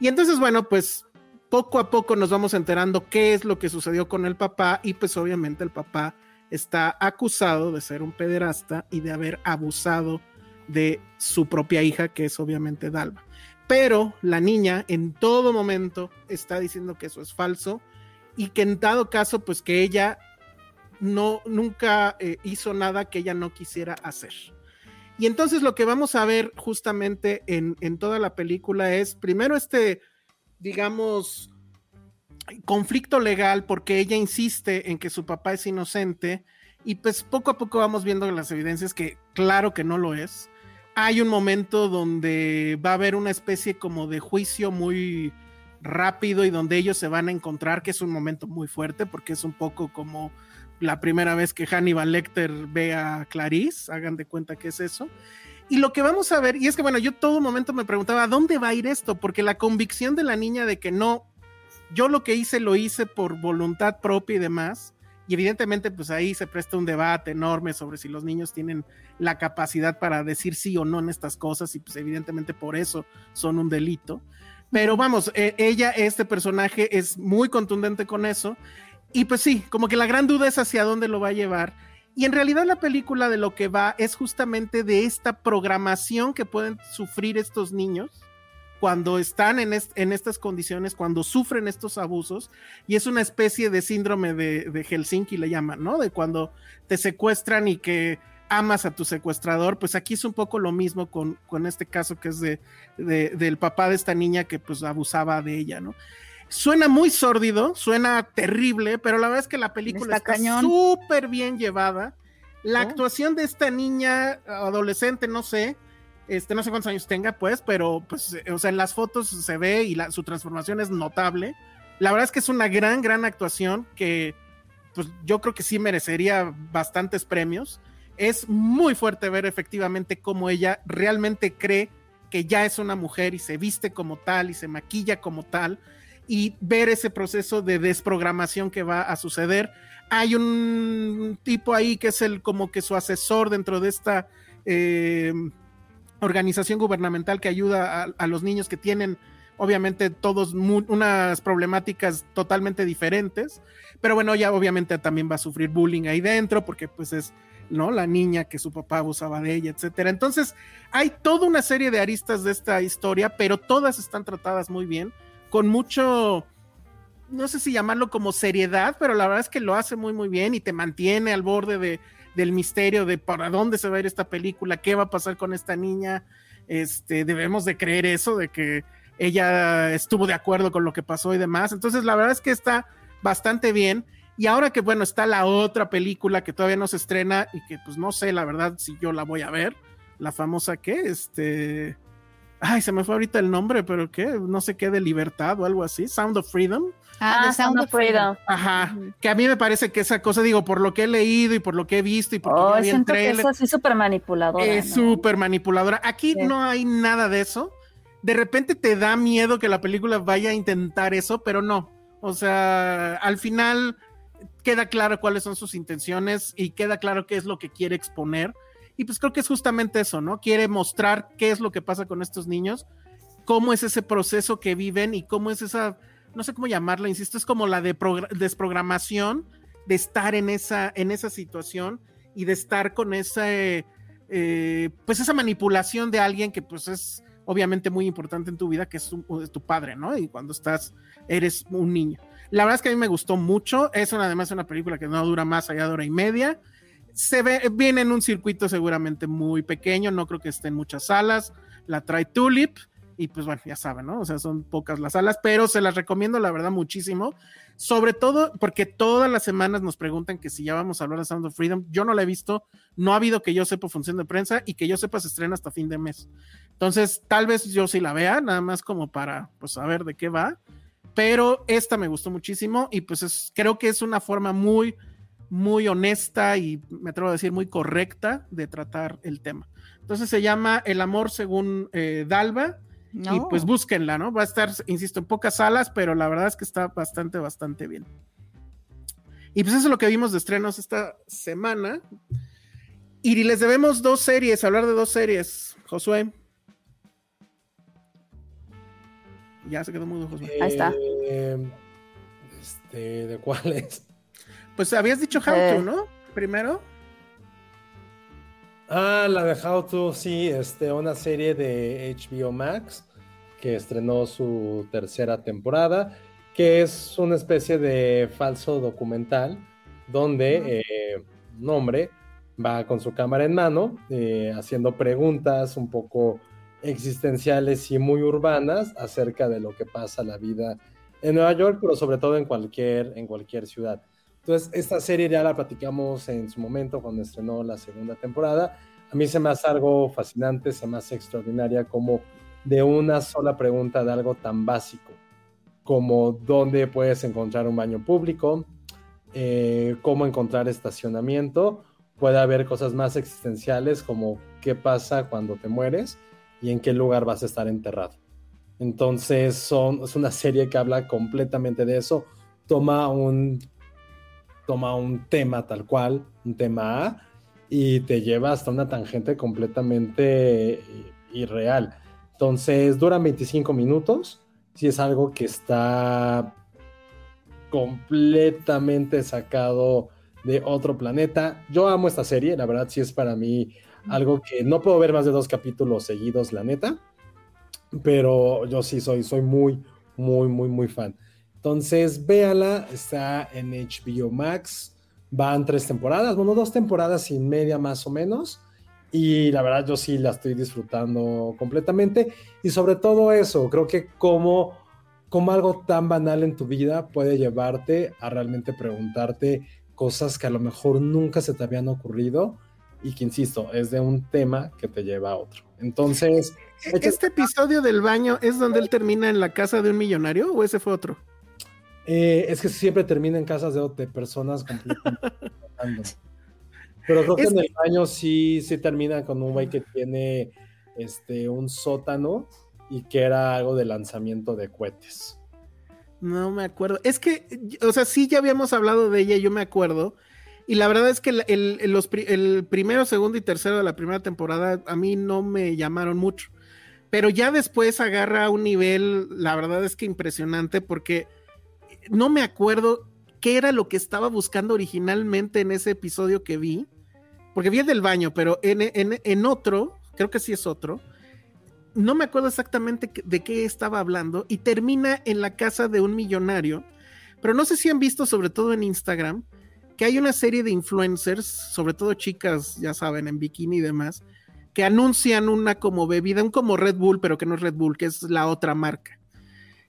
Y entonces, bueno, pues poco a poco nos vamos enterando qué es lo que sucedió con el papá y pues obviamente el papá está acusado de ser un pederasta y de haber abusado de su propia hija, que es obviamente Dalva. Pero la niña en todo momento está diciendo que eso es falso y que en dado caso, pues que ella no nunca eh, hizo nada que ella no quisiera hacer. Y entonces lo que vamos a ver justamente en, en toda la película es primero este, digamos, conflicto legal porque ella insiste en que su papá es inocente y pues poco a poco vamos viendo las evidencias que claro que no lo es. Hay un momento donde va a haber una especie como de juicio muy rápido y donde ellos se van a encontrar, que es un momento muy fuerte porque es un poco como la primera vez que Hannibal Lecter ve a Clarice, hagan de cuenta que es eso. Y lo que vamos a ver, y es que bueno, yo todo momento me preguntaba, ¿a dónde va a ir esto? Porque la convicción de la niña de que no, yo lo que hice lo hice por voluntad propia y demás, y evidentemente pues ahí se presta un debate enorme sobre si los niños tienen la capacidad para decir sí o no en estas cosas, y pues evidentemente por eso son un delito. Pero vamos, eh, ella, este personaje es muy contundente con eso, y pues sí, como que la gran duda es hacia dónde lo va a llevar y en realidad la película de lo que va es justamente de esta programación que pueden sufrir estos niños cuando están en, en estas condiciones, cuando sufren estos abusos, y es una especie de síndrome de, Helsinki, le llaman, ¿no? De cuando te secuestran y que amas a tu secuestrador, pues aquí es un poco lo mismo con, con este caso que es de, del papá de esta niña que pues abusaba de ella, ¿no? Suena muy sórdido, suena terrible, pero la verdad es que la película está súper bien llevada. La oh. actuación de esta niña, adolescente, no sé, este, no sé cuántos años tenga, pues, pero, pues, eh, o sea, en las fotos se ve y su transformación es notable. La verdad es que es una gran, gran actuación que, pues, yo creo que sí merecería bastantes premios. Es muy fuerte ver efectivamente cómo ella realmente cree que ya es una mujer y se viste como tal y se maquilla como tal y ver ese proceso de desprogramación que va a suceder. Hay un tipo ahí que es el como que su asesor dentro de esta eh, organización gubernamental que ayuda a, los niños que tienen obviamente todos unas problemáticas totalmente diferentes, pero bueno, ella obviamente también va a sufrir bullying ahí dentro porque pues es ¿no? La niña que su papá abusaba de ella, etcétera. Entonces, hay toda una serie de aristas de esta historia, pero todas están tratadas muy bien con mucho, no sé si llamarlo como seriedad, pero la verdad es que lo hace muy, muy bien y te mantiene al borde de, del misterio de para dónde se va a ir esta película, qué va a pasar con esta niña. Este, debemos de creer eso, de que ella estuvo de acuerdo con lo que pasó y demás. Entonces, la verdad es que está bastante bien. Y ahora que, bueno, está la otra película que todavía no se estrena y que, pues, no sé, la verdad, si yo la voy a ver, la famosa que, este, Ay, se me fue ahorita el nombre, pero ¿qué? No sé qué de libertad o algo así. Sound of Freedom. Ah, ah Sound, of Freedom. Ajá. Que a mí me parece que esa cosa, digo, por lo que he leído y por lo que he visto y por oh, vi el trailer. Que es súper manipuladora. Es súper manipuladora. Aquí no hay nada de eso. De repente te da miedo que la película vaya a intentar eso, pero no. O sea, al final queda claro cuáles son sus intenciones y queda claro qué es lo que quiere exponer y pues creo que es justamente eso, ¿no? Quiere mostrar qué es lo que pasa con estos niños, cómo es ese proceso que viven y cómo es esa, no sé cómo llamarla, insisto, es como la de desprogramación de estar en esa, en esa situación y de estar con esa, eh, pues esa manipulación de alguien que pues es obviamente muy importante en tu vida, que es tu, tu, padre, ¿no? Y cuando estás, eres un niño. La verdad es que a mí me gustó mucho, es una, además una película que no dura más allá de hora y media se ve, viene en un circuito seguramente muy pequeño, no creo que esté en muchas salas, la trae Tulip y pues bueno, ya saben, ¿no? O sea, son pocas las salas, pero se las recomiendo la verdad muchísimo, sobre todo porque todas las semanas nos preguntan que si ya vamos a hablar de Sound of Freedom, yo no la he visto, no ha habido que yo sepa función de prensa y que yo sepa se estrena hasta fin de mes. Entonces, tal vez yo sí la vea, nada más como para pues saber de qué va, pero esta me gustó muchísimo y pues es, creo que es una forma muy muy honesta y me atrevo a decir muy correcta de tratar el tema. Entonces se llama El amor según eh, Dalva. Y pues búsquenla, ¿no? Va a estar, insisto, en pocas salas, pero la verdad es que está bastante, bastante bien. Y pues eso es lo que vimos de estrenos esta semana. Y les debemos dos series, hablar de dos series. Josué. Ya se quedó mudo, Josué. Ahí está. Eh, este, ¿De cuáles? Pues habías dicho How to, ¿no? Primero. Ah, la de How to, sí, este, una serie de HBO Max que estrenó su tercera temporada, que es una especie de falso documental donde eh, un hombre va con su cámara en mano eh, haciendo preguntas un poco existenciales y muy urbanas acerca de lo que pasa la vida en Nueva York, pero sobre todo en cualquier, en cualquier ciudad. Entonces, esta serie ya la platicamos en su momento cuando estrenó la segunda temporada. A mí se me hace algo fascinante, se me hace extraordinaria como de una sola pregunta de algo tan básico como dónde puedes encontrar un baño público, eh, cómo encontrar estacionamiento, puede haber cosas más existenciales como qué pasa cuando te mueres y en qué lugar vas a estar enterrado. Entonces son, es una serie que habla completamente de eso, toma un, toma un tema tal cual, un tema A, y te lleva hasta una tangente completamente eh, irreal. Entonces duran 25 minutos, si es algo que está completamente sacado de otro planeta. Yo amo esta serie, la verdad sí es para mí algo que no puedo ver más de dos capítulos seguidos, la neta, pero yo sí soy, soy muy, muy, muy, muy fan. Entonces, véala, está en HBO Max, van tres temporadas, bueno, dos temporadas y media más o menos, y la verdad yo sí la estoy disfrutando completamente, y sobre todo eso, creo que como, como algo tan banal en tu vida puede llevarte a realmente preguntarte cosas que a lo mejor nunca se te habían ocurrido y que, insisto, es de un tema que te lleva a otro. Entonces... ¿Este episodio del baño es donde él termina en la casa de un millonario o ese fue otro? Eh, es que siempre termina en casas de, personas completamente... Pero creo que en el baño sí, sí termina con un güey que tiene este, un sótano y que era algo de lanzamiento de cohetes. No me acuerdo. Es que, o sea, sí ya habíamos hablado de ella, yo me acuerdo. Y la verdad es que el, primero, segundo y tercero de la primera temporada a mí no me llamaron mucho. Pero ya después agarra un nivel, la verdad es que impresionante, porque no me acuerdo qué era lo que estaba buscando originalmente en ese episodio que vi. Porque vi el del baño, pero en, en otro, creo que sí es otro, no me acuerdo exactamente de qué estaba hablando y termina en la casa de un millonario, pero no sé si han visto, sobre todo en Instagram, que hay una serie de influencers, sobre todo chicas, ya saben, en bikini y demás, que anuncian una como bebida, un como Red Bull, pero que no es Red Bull, que es la otra marca.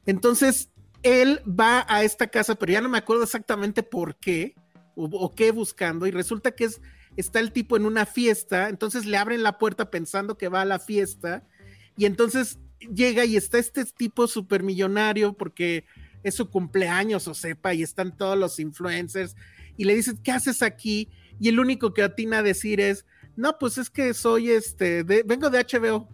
Entonces, él va a esta casa, pero ya no me acuerdo exactamente por qué o, o qué buscando, y resulta que es, está el tipo en una fiesta, entonces le abren la puerta pensando que va a la fiesta, y entonces llega y está este tipo supermillonario porque es su cumpleaños o sepa y están todos los influencers y le dicen, ¿qué haces aquí? Y el único que atina a decir es, no, pues es que soy este, vengo de HBO.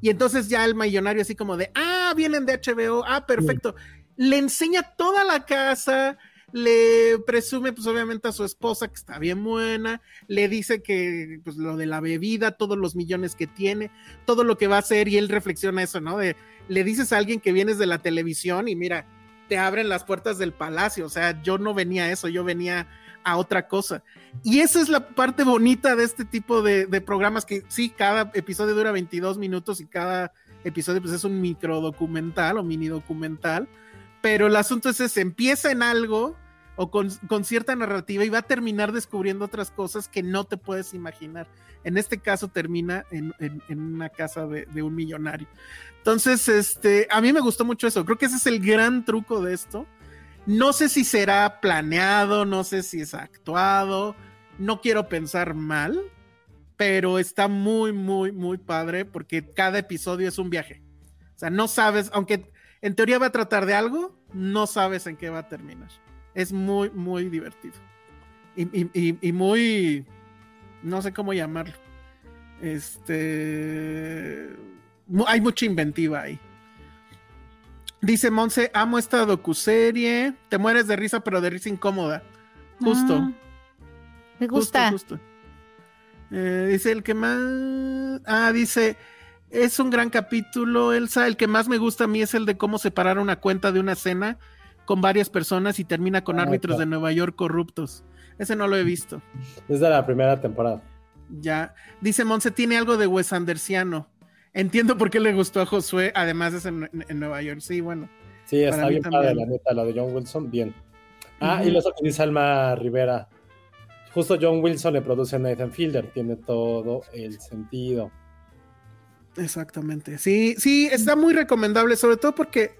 Y entonces ya el millonario así como de, ah, vienen de HBO, ah, perfecto. Le enseña toda la casa, le presume pues obviamente a su esposa que está bien buena, le dice que pues lo de la bebida, todos los millones que tiene, todo lo que va a hacer y él reflexiona eso, ¿no? Le dices a alguien que vienes de la televisión y mira, te abren las puertas del palacio, o sea, yo no venía a eso, yo venía a otra cosa. Y esa es la parte bonita de este tipo de, de programas que sí, cada episodio dura 22 minutos y cada episodio pues es un micro documental o mini documental, pero el asunto es ese, empieza en algo o con, cierta narrativa y va a terminar descubriendo otras cosas que no te puedes imaginar. En este caso termina en, una casa de, un millonario. Entonces, este, a mí me gustó mucho eso. Creo que ese es el gran truco de esto. No sé si será planeado, no sé si es actuado, no quiero pensar mal, pero está muy, muy, muy padre porque cada episodio es un viaje. O sea, no sabes, aunque en teoría va a tratar de algo, no sabes en qué va a terminar. Es muy, muy divertido. Y, muy. No sé cómo llamarlo. Este. Hay mucha inventiva ahí. Dice Monse, amo esta docuserie. Te mueres de risa, pero de risa incómoda. Justo. Ah, me gusta. Eh, dice el que más. Ah, dice. Es un gran capítulo, Elsa. El que más me gusta a mí es el de cómo separar una cuenta de una cena con varias personas y termina con ah, árbitros de Nueva York corruptos. Ese no lo he visto. Es de la primera temporada. Ya. Dice Monse, tiene algo de Wes Andersiano. Entiendo por qué le gustó a Josué, además es en, Nueva York. Sí, bueno. Sí, está bien padre, la neta, la de John Wilson, bien. Ah, y lo que dice Alma Rivera. Justo John Wilson le produce a Nathan Fielder, tiene todo el sentido. Exactamente. Sí, sí, está muy recomendable, sobre todo porque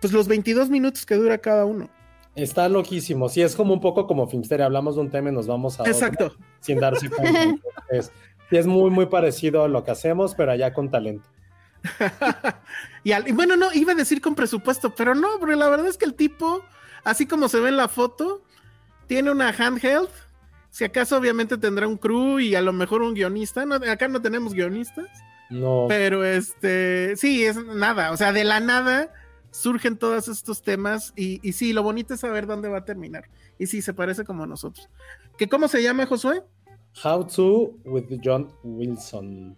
pues los 22 minutos que dura cada uno. Está loquísimo. Sí, es como un poco como Filmsteria. Hablamos de un tema y nos vamos a. Exacto. sin darse cuenta. es, es muy, muy parecido a lo que hacemos, pero allá con talento. y, bueno, no, iba a decir con presupuesto, pero no, porque la verdad es que el tipo, así como se ve en la foto, tiene una handheld. Si acaso obviamente tendrá un crew y a lo mejor un guionista. No, acá no tenemos guionistas. No. Pero este, sí, es nada. O sea, de la nada surgen todos estos temas y, y sí, lo bonito es saber dónde va a terminar. Y sí, se parece como a nosotros. ¿Que ¿Cómo se llama, Josué? How to with John Wilson.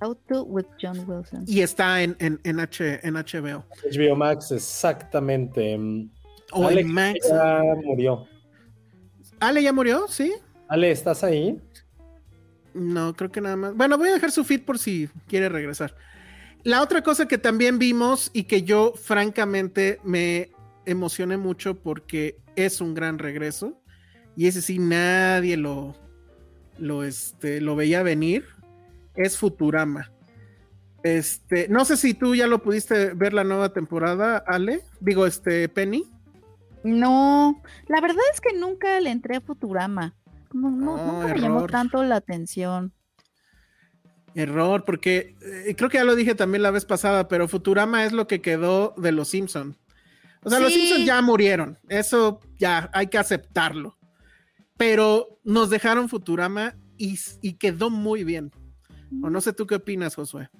How to with John Wilson. Y está en, en, en, H, en HBO. HBO Max, exactamente. O Ale en Max. ya murió. Ale ya murió, ¿sí? Ale, ¿estás ahí? No, creo que nada más. Bueno, voy a dejar su feed por si quiere regresar. La otra cosa que también vimos y que yo francamente me emocioné mucho porque es un gran regreso y ese sí nadie lo lo este lo veía venir es Futurama. Este, no sé si tú ya lo pudiste ver la nueva temporada, Ale, digo este Penny. No, la verdad es que nunca le entré a Futurama. No, no, No, nunca me llamó tanto la atención. Error, porque eh, creo que ya lo dije también la vez pasada, pero Futurama es lo que quedó de los Simpson. O sea, los. Simpson ya murieron. Eso ya hay que aceptarlo. Pero nos dejaron Futurama y, y quedó muy bien. O no sé tú qué opinas, Josué.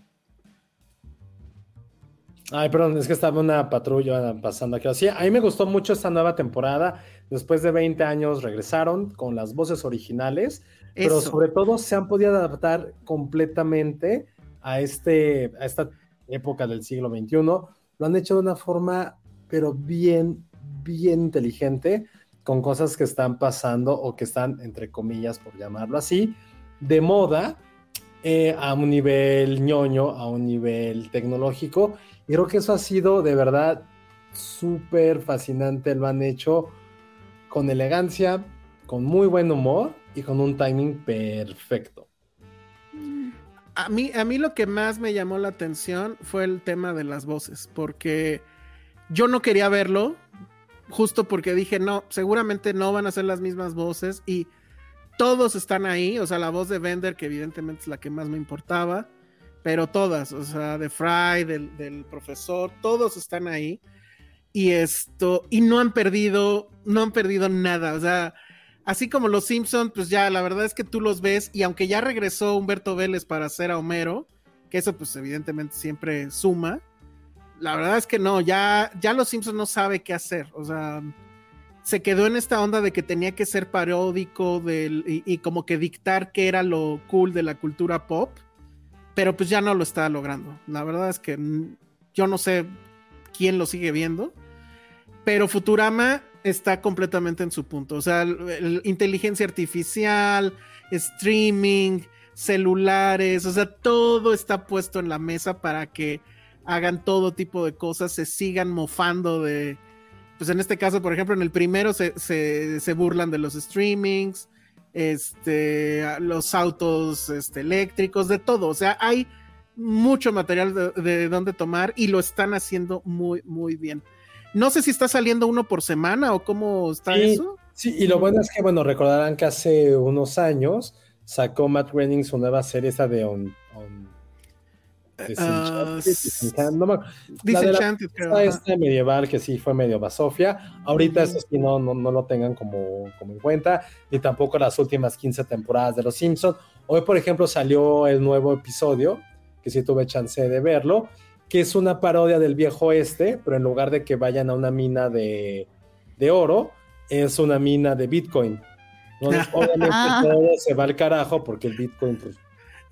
Ay, perdón, es que estaba una patrulla pasando aquí. Sí, a mí me gustó mucho esta nueva temporada. Después de 20 años regresaron con las voces originales, pero sobre todo se han podido adaptar completamente a, este, a esta época del siglo XXI. Lo han hecho de una forma, pero bien, bien inteligente, con cosas que están pasando o que están, entre comillas, por llamarlo así, de moda eh, a un nivel ñoño, a un nivel tecnológico. Y creo que eso ha sido de verdad súper fascinante. Lo han hecho con elegancia, con muy buen humor y con un timing perfecto. A mí, a mí lo que más me llamó la atención fue el tema de las voces, porque yo no quería verlo, justo porque dije, no, seguramente no van a ser las mismas voces y todos están ahí, o sea, la voz de Bender, que evidentemente es la que más me importaba, pero todas, o sea, de Fry, del, del profesor, todos están ahí y esto, y no han perdido, no han perdido nada, o sea, así como los Simpsons, pues ya la verdad es que tú los ves y aunque ya regresó Humberto Vélez para hacer a Homero, que eso pues evidentemente siempre suma, la verdad es que no, ya, ya los Simpsons no sabe qué hacer, o sea, se quedó en esta onda de que tenía que ser paródico del, y, y como que dictar qué era lo cool de la cultura pop, pero pues ya no lo está logrando. La verdad es que yo no sé quién lo sigue viendo, pero Futurama está completamente en su punto. O sea, el- el- inteligencia artificial, streaming, celulares, o sea, todo está puesto en la mesa para que hagan todo tipo de cosas, se sigan mofando de, pues en este caso, por ejemplo, en el primero se, se- se burlan de los streamings, este, los autos este, eléctricos, de todo. O sea, hay mucho material de, de donde tomar y lo están haciendo muy, muy bien. No sé si está saliendo uno por semana o cómo está Sí. eso. Sí, y lo bueno es que, bueno, recordarán que hace unos años sacó Matt Groening su nueva serie, esa de On... on- Ah, Disenchanted, Disenchanted, no. La Disenchanted, este medieval que sí fue medio basofia. Ahorita eso sí no, no, no lo tengan como, como en cuenta, ni tampoco las últimas 15 temporadas de Los Simpsons. Hoy, por ejemplo, salió el nuevo episodio, que sí tuve chance de verlo, que es una parodia del viejo este, pero en lugar de que vayan a una mina de, de oro, es una mina de Bitcoin. Entonces, obviamente Ah. todo se va al carajo porque el Bitcoin pues,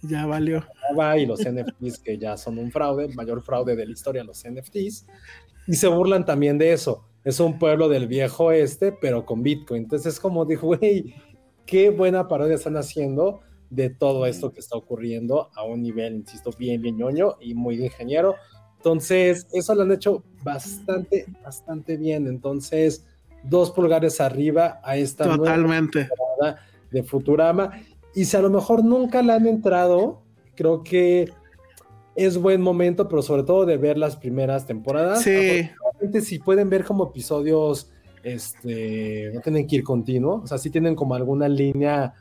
Ya valió. va y los NFTs que ya son un fraude, el mayor fraude de la historia, los NFTs, y se burlan también de eso. Es un pueblo del viejo este, pero con Bitcoin. Entonces es como dijo, güey, qué buena parodia están haciendo de todo esto que está ocurriendo a un nivel, insisto, bien, bien ñoño y muy de ingeniero. Entonces, eso lo han hecho bastante, bastante bien. Entonces, dos pulgares arriba a esta nueva Totalmente. temporada de Futurama. Y si a lo mejor nunca la han entrado, creo que es buen momento, pero sobre todo de ver las primeras temporadas. Sí. Si pueden ver como episodios, este, no tienen que ir continuo, o sea, sí tienen como alguna línea,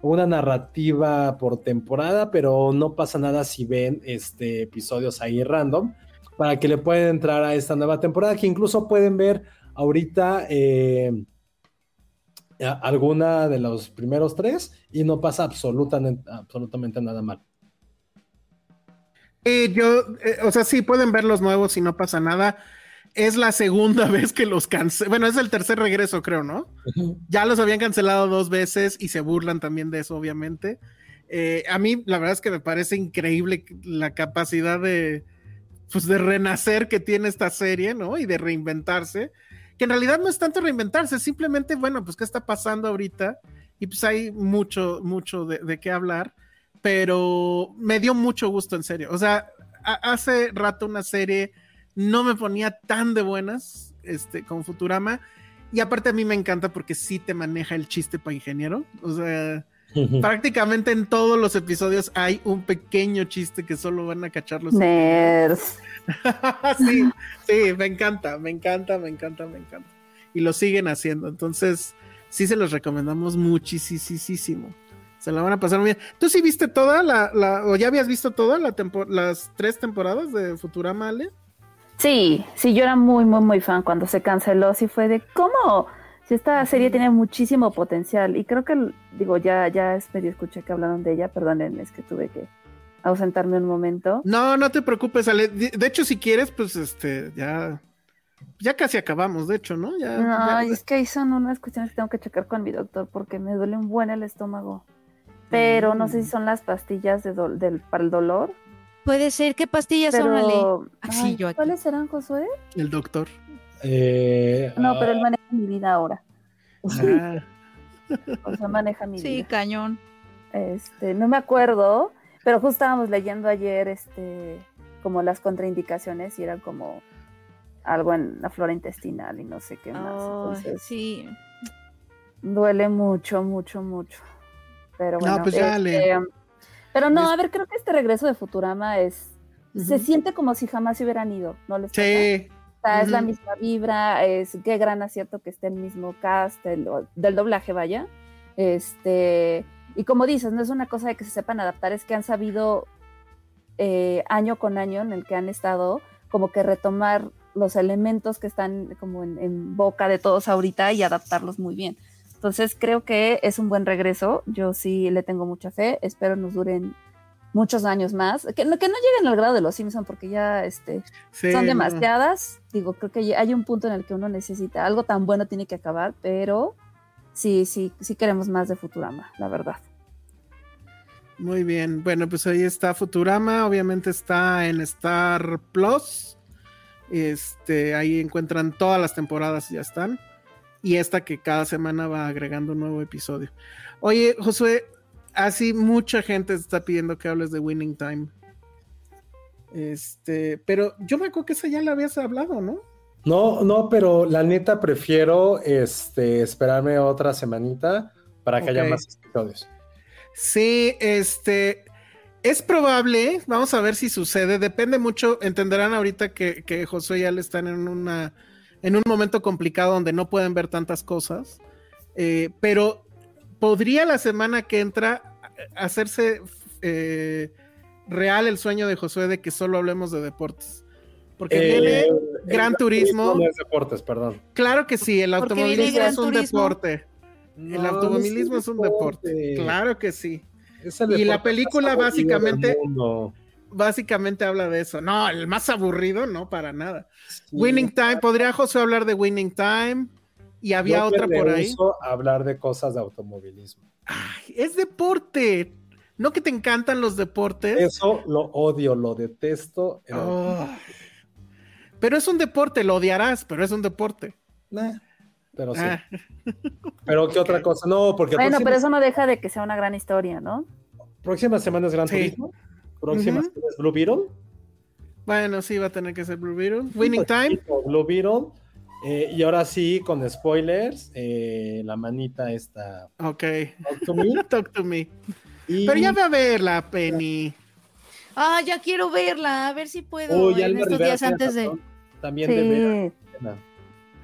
una narrativa por temporada, pero no pasa nada si ven este, episodios ahí random, para que le puedan entrar a esta nueva temporada, que incluso pueden ver ahorita. eh, alguna de los primeros tres y no pasa absolutamente, absolutamente nada mal. Yo, eh, o sea, sí pueden ver los nuevos y no pasa nada. Es la segunda vez que los cancelan. Bueno, es el tercer regreso, creo, ¿no? Ya los habían cancelado dos veces y se burlan también de eso, obviamente. Eh, a mí, la verdad es que me parece increíble la capacidad de, pues, de renacer que tiene esta serie, ¿no? Y de reinventarse. Que en realidad no es tanto reinventarse, es simplemente, bueno, pues, ¿qué está pasando ahorita? Y pues hay mucho, mucho de, de qué hablar. Pero me dio mucho gusto, en serio. O sea, hace rato una serie no me ponía tan de buenas este, con Futurama. Y aparte a mí me encanta porque sí te maneja el chiste para ingeniero. O sea, prácticamente en todos los episodios hay un pequeño chiste que solo van a cachar los... Nerds. sí, sí, me encanta, me encanta, me encanta, me encanta. Y lo siguen haciendo. Entonces, sí se los recomendamos muchísimo. Se la van a pasar muy bien. ¿Tú sí viste toda la, la o ya habías visto todas la tempo- las tres temporadas de Futurama, Ale? Sí, sí, yo era muy, muy, muy fan cuando se canceló. Sí fue de cómo. Si esta serie tiene muchísimo potencial. Y creo que, digo, ya, ya es medio escuché que hablaron de ella. Perdonen, es que tuve que ausentarme un momento. No, no te preocupes, Ale. De hecho, si quieres, pues este, ya, ya casi acabamos, de hecho, ¿no? Ya, No, ya- es que ahí son unas cuestiones que tengo que checar con mi doctor porque me duele un buen el estómago. Pero no sé si son las pastillas de del, para el dolor. Puede ser, ¿qué pastillas son, Ale? Pero, sí, ay, yo aquí. ¿cuáles serán, Josué? el doctor. Eh, No, pero él ah, maneja mi vida ahora. Ah, O sea, maneja mi Sí, vida. cañón. Este, no me acuerdo, pero justo estábamos leyendo ayer, este, como las contraindicaciones y era como algo en la flora intestinal y no sé qué más. Entonces, sí. duele mucho, mucho, mucho. Pero No, bueno, pues ya, este, Ale. Pero no, a ver, creo que este regreso de Futurama es, se siente como si jamás se hubieran ido, ¿no les sí, O sea, es la misma vibra, es qué gran acierto que esté el mismo cast el- del doblaje, vaya. Este, y como dices, no es una cosa de que se sepan adaptar, es que han sabido eh, año con año en el que han estado, como que retomar los elementos que están como en, en boca de todos ahorita y adaptarlos muy bien. Entonces creo que es un buen regreso, yo sí le tengo mucha fe, espero nos duren muchos años más, que, no- que no lleguen al grado de los Simpson porque ya este, sí, son no. demasiadas. Digo, creo que hay un punto en el que uno necesita algo tan bueno tiene que acabar, pero sí, sí, sí queremos más de Futurama, la verdad. Muy bien, bueno, pues ahí está Futurama, obviamente está en Star Plus. Este, ahí encuentran todas las temporadas, ya están. Y esta que cada semana va agregando un nuevo episodio. Oye, Josué, así mucha gente está pidiendo que hables de Winning Time. Este, pero yo me acuerdo que esa ya la habías hablado, ¿no? No, no, pero la neta prefiero este, esperarme otra semanita para que haya más episodios. Sí, este es probable, vamos a ver si sucede, depende mucho, entenderán ahorita que, que Josué y Ale están en una en un momento complicado donde no pueden ver tantas cosas, eh, pero podría la semana que entra hacerse eh, real el sueño de Josué de que solo hablemos de deportes. Porque Eh, viene Gran Turismo. No es deportes, perdón. Claro que sí, el automovilismo es un Turismo. deporte. El automovilismo no es un deporte. Claro que sí. Es Y la película básicamente- mundo. Básicamente habla de eso. No, el más aburrido, no, para nada. Sí. Winning Time, podría José hablar de Winning Time. Y había Yo otra por ahí. hablar de cosas de automovilismo. Ay, es deporte. No que te encantan los deportes. Eso lo odio, lo detesto. Oh. Pero es un deporte, lo odiarás, pero es un deporte. Nah, pero sí. Ah, Pero qué otra cosa. No, porque Bueno, próxima, pero eso no deja de que sea una gran historia, ¿no? próxima semana es Gran Sí. Turismo. Próxima Ujú. semana es Blue Beetle. bueno, sí, va a tener que ser Blue Beetle. Winning Time. Blue Beetle. Eh, y ahora sí, con spoilers, eh, la manita está Ok. Talk to Me. Talk to me. Y, Pero ya ve a verla, Penny. Ah, ya quiero verla, a ver si puedo Uy, en estos Rivera días antes de. razón, También de ver. Sí.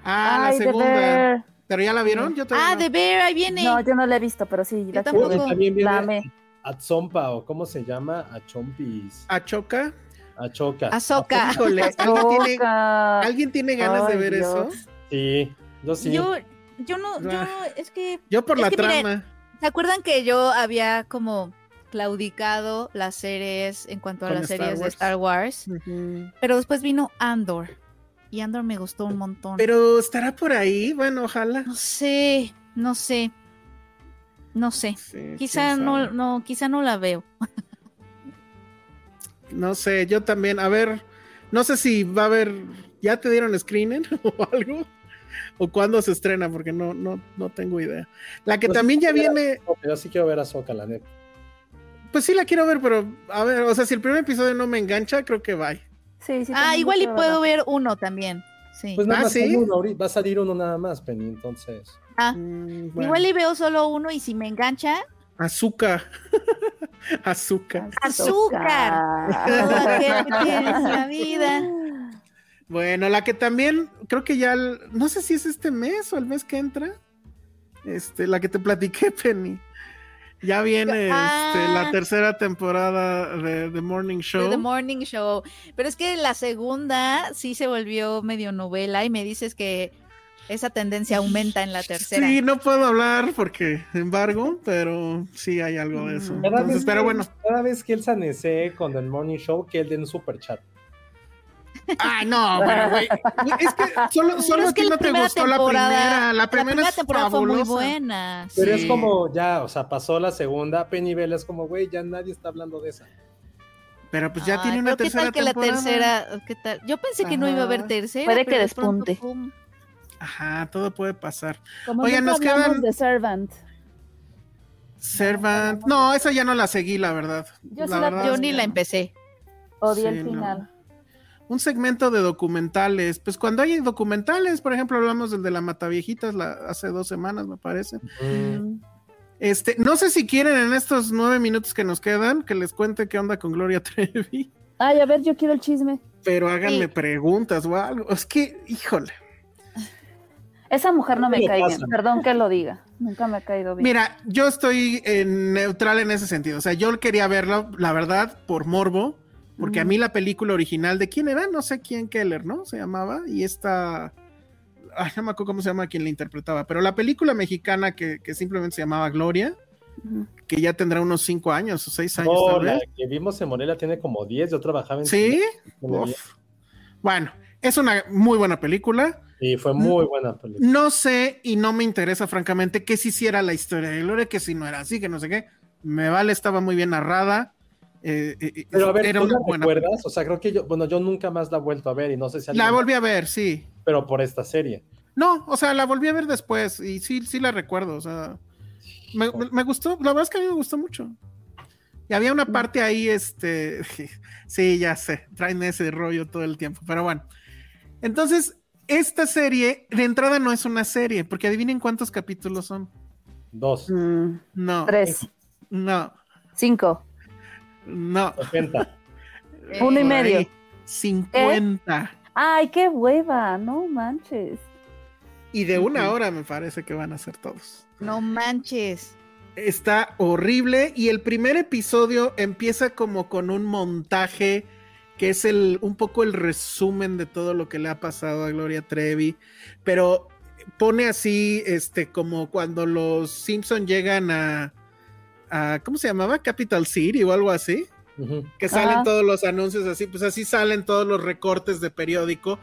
Ah, Ay, la segunda. ¿Pero ya la vieron? Yo todavía Ah, no. de ver, ahí viene. No, yo no la he visto, pero sí, la tampoco. También viene La amé. Atzompa, o ¿cómo se llama? Achompis. ¿Achoca? Achoca. Azoka. Híjole, ¿alguien tiene. ¿alguien tiene ganas de ver Dios. eso? Sí, yo sí. Yo, yo no, yo Ah. no, es que. Yo por la que miren, trama. ¿Se acuerdan que yo había como claudicado las series en cuanto a Con las Star series de. Star Wars? Pero después vino Andor. Y Andor me gustó un montón. Pero estará por ahí, bueno, ojalá. no sé, no sé. No sé. Sí, Quizá no, no, quizá no la veo. No sé, yo también. A ver, no sé si va a haber. ¿Ya te dieron screener o algo? ¿O cuándo se estrena? Porque no, no, no tengo idea. La que Pues también ya viene, pero yo sí quiero ver a Soca, la neta. pues sí la quiero ver, pero a ver, o sea, si el primer episodio no me engancha, creo que bye. Sí, sí. ah, igual y puedo ver uno también. Sí. Pues nada Ah, más ¿sí? uno ahorita, va a salir uno nada más, Penny, entonces. Ah, Mm, bueno. igual y veo solo uno y si me engancha, Azúcar. Azúcar. azúcar. Todo aquel que tienes en la vida. Bueno, la que también creo que ya, el- no sé si es este mes o el mes que entra. Este, la que te platiqué, Penny. Ya viene Ah. este, la tercera temporada de The Morning de Show. The Morning Show. Pero es que la segunda sí se volvió medio novela y me dices que esa tendencia aumenta en la tercera. Sí, no puedo hablar porque embargo, pero sí hay algo de eso. Cada Entonces, vez, pero que, bueno. cada vez que él sanece con el Morning Show, que él den un super chat. Ay, no, pero güey. Es que solo, solo es que la no te primera gustó la primera. La primera, es temporada fue muy buena. Pero Sí. es como ya, o sea, pasó la segunda, Penny Bell es como, güey, ya nadie está hablando de esa. Pero pues ya Ay, tiene una pero ¿qué tercera tal que la tercera? ¿qué tal? Yo pensé que no iba a haber tercera. Puede que pero de pronto, despunte. Ajá, todo puede pasar. Como Oigan, nunca nos quedan- de Servant. Servant. No, esa ya no la seguí, la verdad. Yo sí la- verdad Yo ni la empecé. Odié Sí, el no. final. Un segmento de documentales. Pues cuando hay documentales, por ejemplo, hablamos del de la Mataviejitas la, hace dos semanas, me parece. Mm. Este, no sé si quieren en estos nueve minutos que nos quedan que les cuente qué onda con Gloria Trevi, Ay, a ver, yo quiero el chisme. pero háganme Sí. preguntas o algo. Es que, híjole. Esa mujer no ¿Qué me cae pasa? bien. Perdón que lo diga. Nunca me ha caído bien. Mira, yo estoy en neutral en ese sentido. O sea, yo quería verlo, la verdad, por morbo, porque a mí la película original de quién era, no sé quién Keller, ¿no? Se llamaba, y esta. Ay, no me acuerdo cómo se llama quien la interpretaba, pero la película mexicana que, que simplemente se llamaba Gloria, que ya tendrá unos cinco años o seis años Oh, tal la que vimos en Morelia tiene como 10, yo trabajaba en Sí, cine, Uf. Bueno, es una muy buena película. Y fue muy buena película. No sé y no me interesa, francamente, que si hiciera la historia de Gloria, que si no era así, que no sé qué. Me vale, estaba muy bien narrada. eh, eh, eh, Pero a ver, era ¿tú una la buena recuerdas? O sea, creo que yo, bueno, yo nunca más la he vuelto a ver y no sé si La volví a ver, sí. pero por esta serie. No, o sea, la volví a ver después y sí, sí la recuerdo. O sea, me, me- me gustó, la verdad es que a mí me gustó mucho. Y había una parte ahí, este, sí, ya sé, traen ese rollo todo el tiempo, pero bueno. Entonces, esta serie, de entrada no es una serie, porque adivinen cuántos capítulos son. Dos, Mm, No, tres, no, cinco, no. 80. Eh, uno y medio. ahí, 50. Ay, qué hueva, no manches. Y de una hora me parece que van a ser todos. No manches. Está horrible y el primer episodio empieza como con un montaje que es el un poco el resumen de todo lo que le ha pasado a Gloria Trevi, pero pone así este como cuando los Simpson llegan a, a ¿cómo se llamaba? Capital City o algo así, que salen Ajá. todos los anuncios así, pues así salen todos los recortes de periódico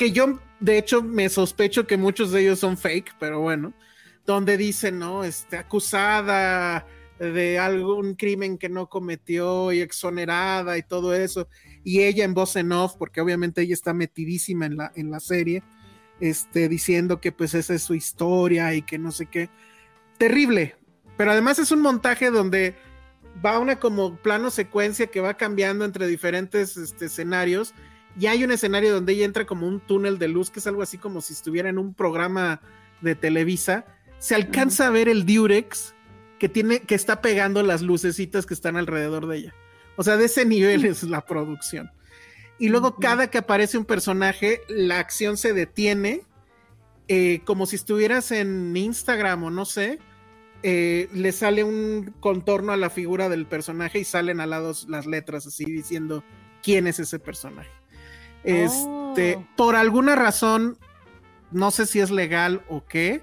que yo de hecho me sospecho que muchos de ellos son fake, pero bueno, donde dicen, ¿no? Este, acusada de algún crimen que no cometió y exonerada y todo eso, y ella en voz en off, porque obviamente ella está metidísima en la, en la serie, este, diciendo que pues esa es su historia y que no sé qué. Terrible, pero además es un montaje donde va una como plano secuencia que va cambiando entre diferentes este, escenarios y hay un escenario donde ella entra como un túnel de luz, que es algo así como si estuviera en un programa de Televisa. Se alcanza a ver el Durex que tiene, que está pegando las lucecitas que están alrededor de ella. O sea, de ese nivel es la producción. Y luego cada que aparece un personaje, la acción se detiene, eh, como si estuvieras en Instagram o no sé, eh, le sale un contorno a la figura del personaje y salen al lado las letras así diciendo quién es ese personaje. Este, Oh. por alguna razón, no sé si es legal o qué,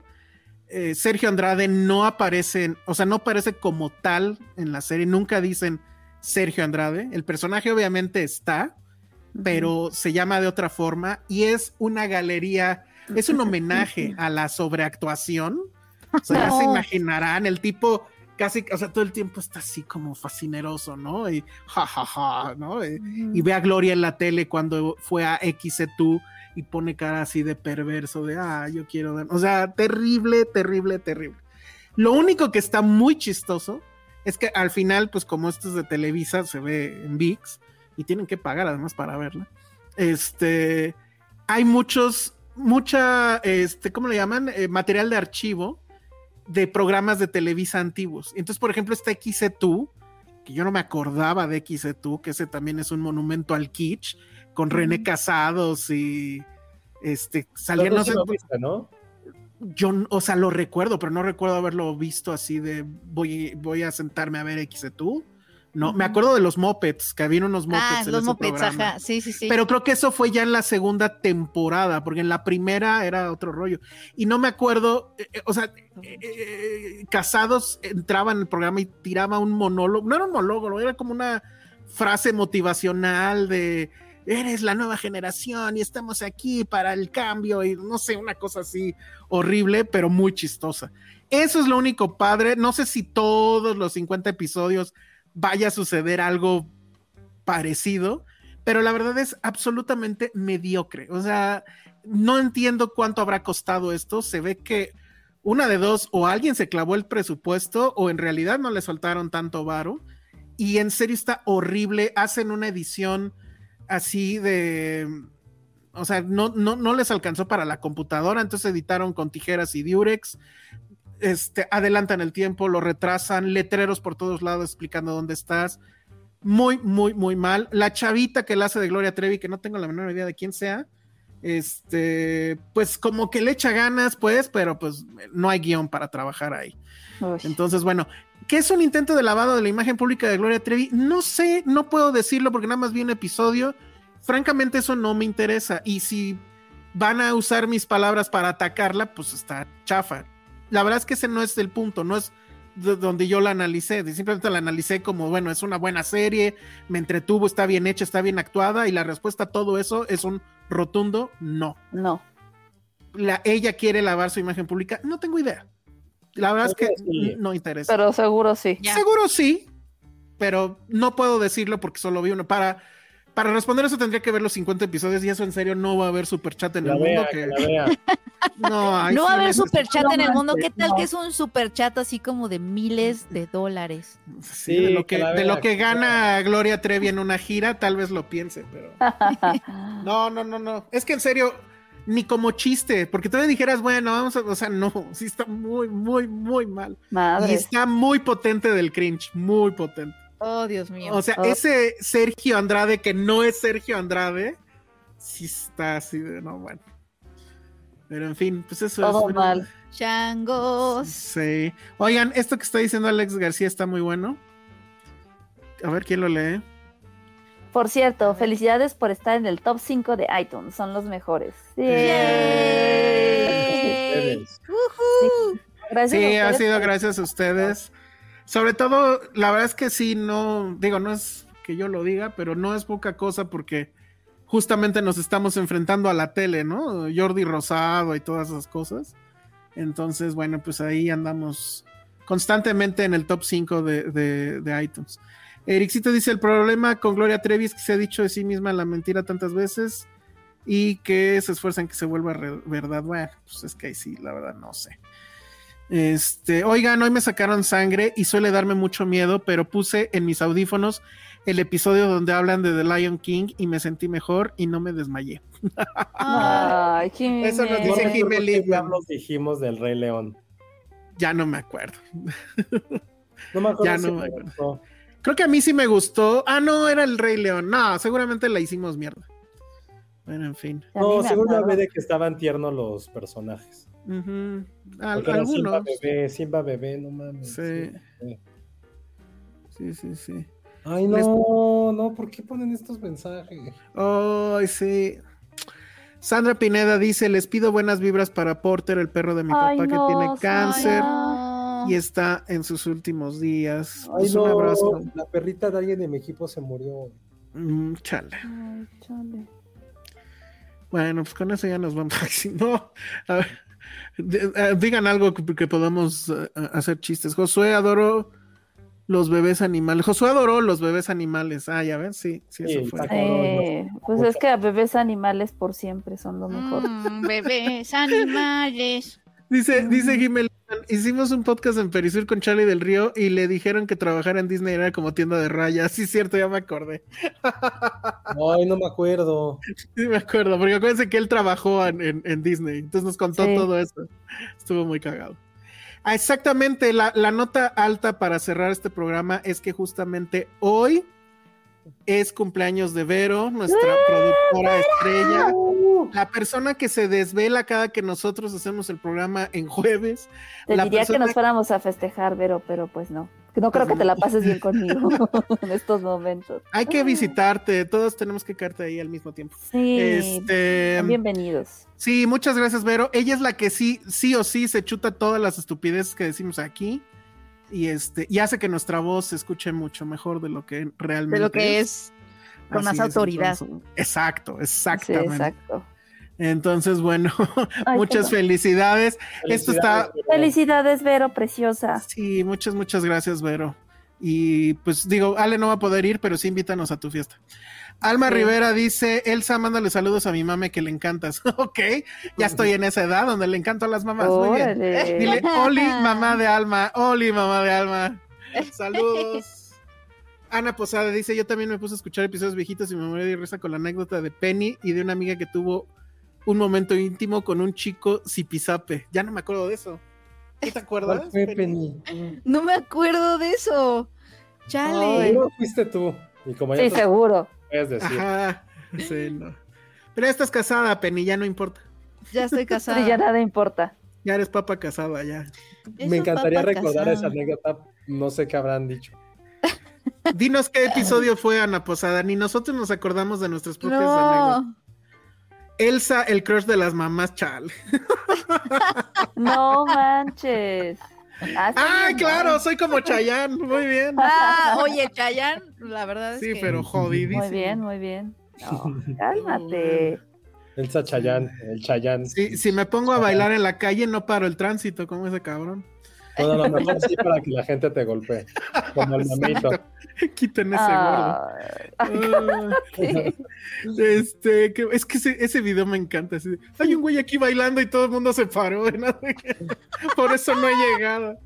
eh, Sergio Andrade no aparece, o sea, no aparece como tal en la serie, nunca dicen Sergio Andrade. El personaje obviamente está, pero se llama de otra forma y es una galería, es un homenaje a la sobreactuación. O sea, ya se imaginarán, el tipo casi, o sea, todo el tiempo está así como fascineroso, ¿no? Y jajaja, ¿no? Y, y ve a Gloria en la tele cuando fue a XC2 y pone cara así de perverso, de, ah, yo quiero dar. O sea, terrible, terrible, terrible. Lo único que está muy chistoso es que al final, pues como esto es de Televisa, se ve en VIX y tienen que pagar además para verla. Este, hay muchos, mucha, este, ¿cómo le llaman? Eh, material de archivo de programas de Televisa antiguos. Entonces, por ejemplo, está XC2, que yo no me acordaba de XC2, que ese también es un monumento al kitsch, con René Casados y este, salían, no sé, ¿no? Yo, o sea, lo recuerdo, pero no recuerdo haberlo visto así de voy, voy a sentarme a ver XC2. No, me acuerdo de los mopeds, que había unos mopeds. Ah, en los ese mopeds, programa. ajá. Sí, sí, sí. Pero creo que eso fue ya en la segunda temporada, porque en la primera era otro rollo. Y no me acuerdo, eh, eh, o sea, eh, eh, Casados entraba en el programa y tiraba un monólogo, no era un monólogo, era como una frase motivacional de eres la nueva generación y estamos aquí para el cambio y no sé, una cosa así horrible, pero muy chistosa. Eso es lo único padre. No sé si todos los 50 episodios vaya a suceder algo parecido, pero la verdad es absolutamente mediocre. O sea, no entiendo cuánto habrá costado esto. Se ve que una de dos, o alguien se clavó el presupuesto, o en realidad no le soltaron tanto varo. Y en serio está horrible. Hacen una edición así de. O sea, no, no, no les alcanzó para la computadora, entonces editaron con tijeras y diurex. Este, adelantan el tiempo, lo retrasan, letreros por todos lados explicando dónde estás. Muy, muy, muy mal. La chavita que la hace de Gloria Trevi, que no tengo la menor idea de quién sea, este, pues como que le echa ganas, pues, pero pues no hay guion para trabajar ahí. Uy. Entonces, bueno, ¿qué es un intento de lavado de la imagen pública de Gloria Trevi? No sé, no puedo decirlo porque nada más vi un episodio. Francamente, eso no me interesa. Y si van a usar mis palabras para atacarla, pues está chafa. La verdad es que ese no es el punto, no es de donde yo la analicé. Simplemente la analicé como, bueno, es una buena serie, me entretuvo, está bien hecha, está bien actuada. Y la respuesta a todo eso es un rotundo no. No. La, ella quiere lavar su imagen pública, no tengo idea. La verdad es que sí. no interesa. Pero seguro sí. Seguro sí, pero no puedo decirlo porque solo vi uno. Para, para responder eso tendría que ver los 50 episodios y eso en serio no va a haber superchat en La el mundo. vea, Que... que la vea. No, no sí va a haber necesito- superchat en el mundo. ¿Qué tal no. que es un superchat así como de miles de dólares? Sí, Sí, de lo que de lo que gana Gloria Trevi en una gira, tal vez lo piense, pero. No, no, no, no. Es que en serio, ni como chiste, porque tú le dijeras, bueno, vamos a. O sea, no, sí está muy, muy, muy mal. Y Madre. está muy potente del cringe, muy potente. Oh, Dios mío. O sea, Oh. ese Sergio Andrade que no es Sergio Andrade, sí está así de no, bueno. Pero en fin, pues eso Todo es. mal. Changos. Sí. Oigan, esto que está diciendo Alex García está muy bueno. A ver quién lo lee. Por cierto, felicidades por estar en el top 5 de iTunes. Son los mejores. Sí. Yay. Ustedes. Ujú. Gracias Sí, ha sido gracias a ustedes. Sobre todo, la verdad es que sí, no, digo, no es que yo lo diga, pero no es poca cosa porque justamente nos estamos enfrentando a la tele, ¿no? Jordi Rosado y todas esas cosas. Entonces, bueno, pues ahí andamos constantemente en el top 5 de, de, de iTunes. Ericito dice, el problema con Gloria Trevi es que se ha dicho de sí misma la mentira tantas veces y que se esfuerzan que se vuelva verdad. Bueno, pues es que ahí sí, la verdad no sé. Este, oigan, hoy me sacaron sangre y suele darme mucho miedo, pero puse en mis audífonos el episodio donde hablan de The Lion King y me sentí mejor y no me desmayé. Ah, Ay, Eso nos No dice qué Liebman. diablos dijimos del Rey León. Ya no me acuerdo. No me acuerdo Ya si no me me acuerdo. Creo que a mí sí me gustó. Ah, no, era el Rey León. No, seguramente la hicimos mierda. Bueno, en fin. No, de que estaban tiernos los personajes. Ujú. Al- Porque era Simba algunos. bebé, Simba bebé, no mames. Sí. sí. Sí, sí, sí. Ay, no, no, ¿por qué ponen estos mensajes? Ay, sí. Sandra Pineda dice, les pido buenas vibras para Porter, el perro de mi Ay, papá no, que tiene cáncer No. Y está en sus últimos días. Ay, Pues un abrazo. la perrita de alguien de mi equipo se murió. Mm, chale. Ay, chale. Bueno, pues con eso ya nos vamos. Si no, a ver, de- eh, digan algo que, que podamos eh, hacer chistes. Josué adoró los bebés animales. Josué adoró los bebés animales. Ah, ya ven, sí, sí, eso Sí, fue. Eh, pues es que a bebés animales por siempre son lo mejor. Mm, bebés, animales. Dice, dice Gimel, hicimos un podcast en Perisur con Charlie del Río y le dijeron que trabajar en Disney era como tienda de rayas. Sí, cierto, ya me acordé. Ay, no me acuerdo. Sí, me acuerdo, porque acuérdense que él trabajó en, en- en Disney, entonces nos contó Sí. todo eso. Estuvo muy cagado. Ah, exactamente, la, la nota alta para cerrar este programa es que justamente hoy es cumpleaños de Vero, nuestra productora estrella, la persona que se desvela cada que nosotros hacemos el programa en jueves. te la diría que nos fuéramos a festejar, Vero, pero pues no. No creo que te la pases bien conmigo en estos momentos. Hay que visitarte, todos tenemos que caerte ahí al mismo tiempo. Sí, Este, bienvenidos. Sí, muchas gracias, Vero. Ella es la que sí, sí o sí se chuta todas las estupideces que decimos aquí. Y este, y hace que nuestra voz se escuche mucho mejor de lo que realmente De lo que es con más Así es, autoridad. entonces, exacto, Sí, exactamente. exacto. Entonces, bueno, Ay, muchas perdón. felicidades. Esto está, Felicidades, Felicidades, Vero, preciosa. sí, muchas, muchas gracias, Vero. Y pues digo, Ale no va a poder ir, pero sí invítanos a tu fiesta. Alma Sí. Rivera dice, Elsa, mándale saludos a mi mame que le encantas. ok, ya estoy en esa edad donde le encanto a las mamás. Muy bien. Dile, Oli, mamá de Alma, Oli, mamá de Alma. Saludos. Ana Posada dice, yo también me puse a escuchar episodios viejitos y me morí de risa con la anécdota de Penny y de una amiga que tuvo un momento íntimo con un chico zipizape. Ya no me acuerdo de eso. ¿Tú te acuerdas? ¿Cuál fue, Penny? Penny? No me acuerdo de eso. Chale. Ay. Seguro fuiste tú. Y como ya Sí, te seguro. Puedes decir. Ajá. Sí, no. Pero ya estás casada, Penny, ya no importa. Ya estoy casada. Sí, ya nada importa. Ya eres papa casada, ya. Me encantaría recordar casado. esa anécdota. No sé qué habrán dicho. Dinos qué episodio fue, Ana Posada. Ni nosotros nos acordamos de nuestras propias anécdotas. No. Elsa, el crush de las mamás, chal. No manches. Ah, ¡Ah, bien, claro! ¿no? Soy como Chayanne. Muy bien. Ah, oye, Chayanne, la verdad es Sí, que pero jodidísimo. Muy bien, muy bien. No, cálmate. Elsa Chayán, el Chayán. Sí, si me pongo a bailar en la calle, no paro el tránsito, como ese cabrón. Bueno, a lo mejor sí para que la gente te golpee. Como el mamito. Quiten ese Ah, gordo. Ah, este, que- es que ese, ese video me encanta. así de, Hay un güey aquí bailando y todo el mundo se paró. Por eso no he llegado.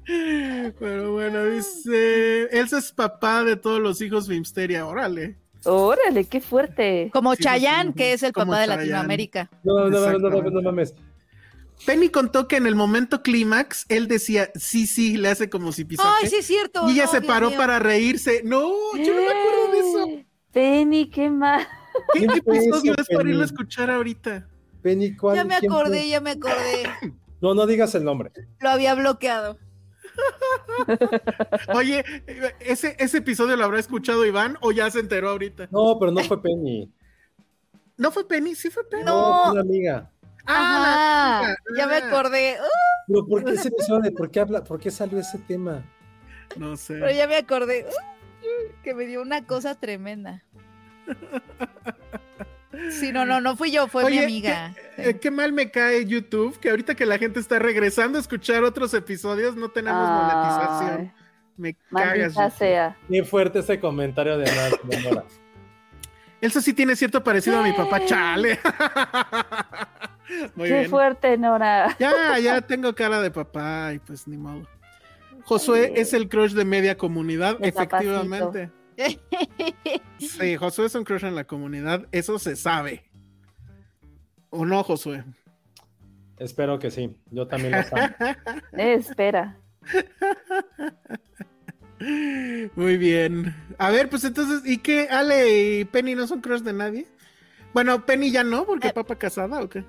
Pero bueno, dice: Elsa es papá de todos los hijos Filmsteria. Órale. Órale, qué fuerte. como Sí, sí, que es el como papá de Chayanne. Latinoamérica. No, no, no, no, no, no, Exactamente. no mames. Penny contó que en el momento clímax él decía: Sí, sí, le hace como si pisase. Ay, sí es cierto. Y ella no, se Dios paró mío. para reírse. No, yo no me acuerdo de eso. Penny, qué mal. ¿Qué ¿Quién fue episodio es para irlo a escuchar ahorita? Penny, ¿cuál? Ya me acordé, ya me acordé. No, no digas el nombre. Lo había bloqueado. Oye, ¿ese, ¿ese episodio lo habrá escuchado Iván o ya se enteró ahorita? No, pero no fue Penny. ¿No fue Penny? Sí fue Penny. No. fue una amiga. Ah, ya me ah. acordé. Uh, Pero ¿por qué ese episodio? ¿Por qué habla? ¿Por qué salió ese tema? no sé. pero ya me acordé. Uh, que me dio una cosa tremenda. Sí, no, no, no fui yo, fue mi amiga. Qué, eh, qué mal me cae YouTube, que ahorita que la gente está regresando a escuchar otros episodios, no tenemos monetización. Me cagas. maldita YouTube. sea. Qué fuerte ese comentario de Leonora. Elsa sí tiene cierto parecido a mi papá, chale. Muy qué bien. fuerte, Nora. Ya, ya tengo cara de papá y pues ni modo. Josué es el crush de media comunidad, De efectivamente. Sí, Josué es un crush en la comunidad, eso se sabe. ¿O no, Josué? Espero que sí. Yo también lo. Eh, espera. Muy bien. A ver, pues entonces, ¿y qué? ¿Ale y Penny no son crush de nadie? Bueno, Penny ya no, porque Eh. papá casada o qué?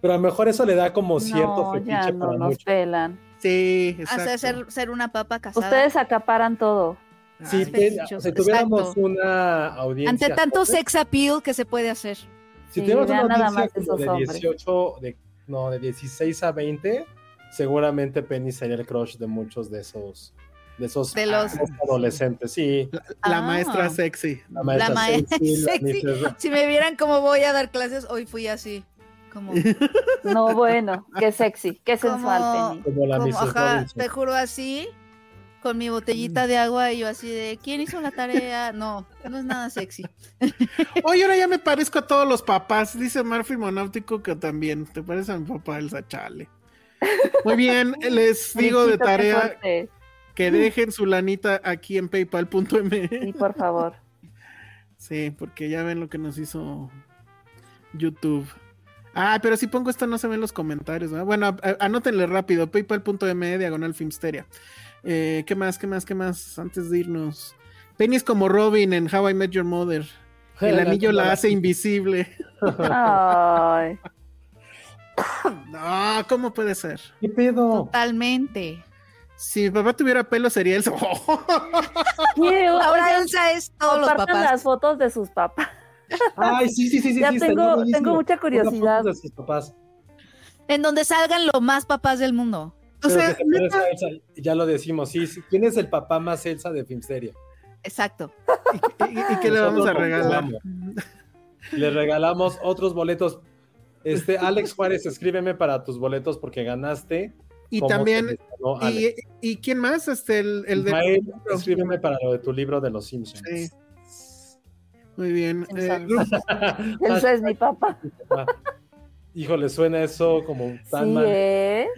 Pero a lo mejor eso le da como cierto No, fetiche ya no para nos pelan. Sí, exacto. Hacer ser, ser una papa casada. Ustedes acaparan todo. Te- fetichos, si tuviéramos exacto. una audiencia. Ante tanto joven, sex appeal que se puede hacer. Si Sí, tenemos una audiencia más como esos de hombres. 18, de, no, de 16 a 20, seguramente Penny sería el crush de muchos de esos, de esos, De los- adolescentes. Sí, La, la Ah. maestra sexy. la maestra La maestra sexy, la sexy. Mrs. Si me vieran cómo voy a dar clases, hoy fui así. Como, No, bueno, qué sexy, qué sensual, Como- la como, ajá, te juro así, con mi botellita de agua y yo así de, ¿quién hizo la tarea? No, no es nada sexy. Oye, ahora ya me parezco a todos los papás. Dice Murphy Monáutico que también. ¿Te parece a mi papá Elsa Chale? Muy bien, les digo de tarea. Que dejen su lanita aquí en paypal.me. Sí, por favor. Sí, porque ya ven lo que nos hizo YouTube. Ah, pero si pongo esto no se ven los comentarios. Bueno, a- anótenle rápido, paypal.me, diagonal filmsteria. Eh, ¿Qué más, qué más, qué más? Antes de irnos. Penny es como Robin en How I Met Your Mother. El anillo la hace invisible. Ay, No, ¿cómo puede ser? ¿Qué pedo? Totalmente. Si mi papá tuviera pelo sería él. ¿qué? Ahora Elsa es todos los papás. las fotos de sus papás. Ay, sí, sí, sí, sí. Ya sí, tengo- mucha curiosidad. de sus papás. En donde salgan los más papás del mundo. O sea, Elsa, ya lo decimos, sí, sí. ¿Quién es el papá más Elsa de Filmsteria? Exacto. ¿y, y- y qué le vamos a regalar? Le regalamos otros boletos. Este, Alex Juárez, escríbeme para tus boletos porque ganaste. Y ¿Cómo también, y, quién más? Este, el, el de... Ismael, escríbeme para lo de tu libro de los Simpsons. Sí. Muy bien. Eh. Ese es mi papá. Híjole, suena eso como tan Sí, mal. ¿eh?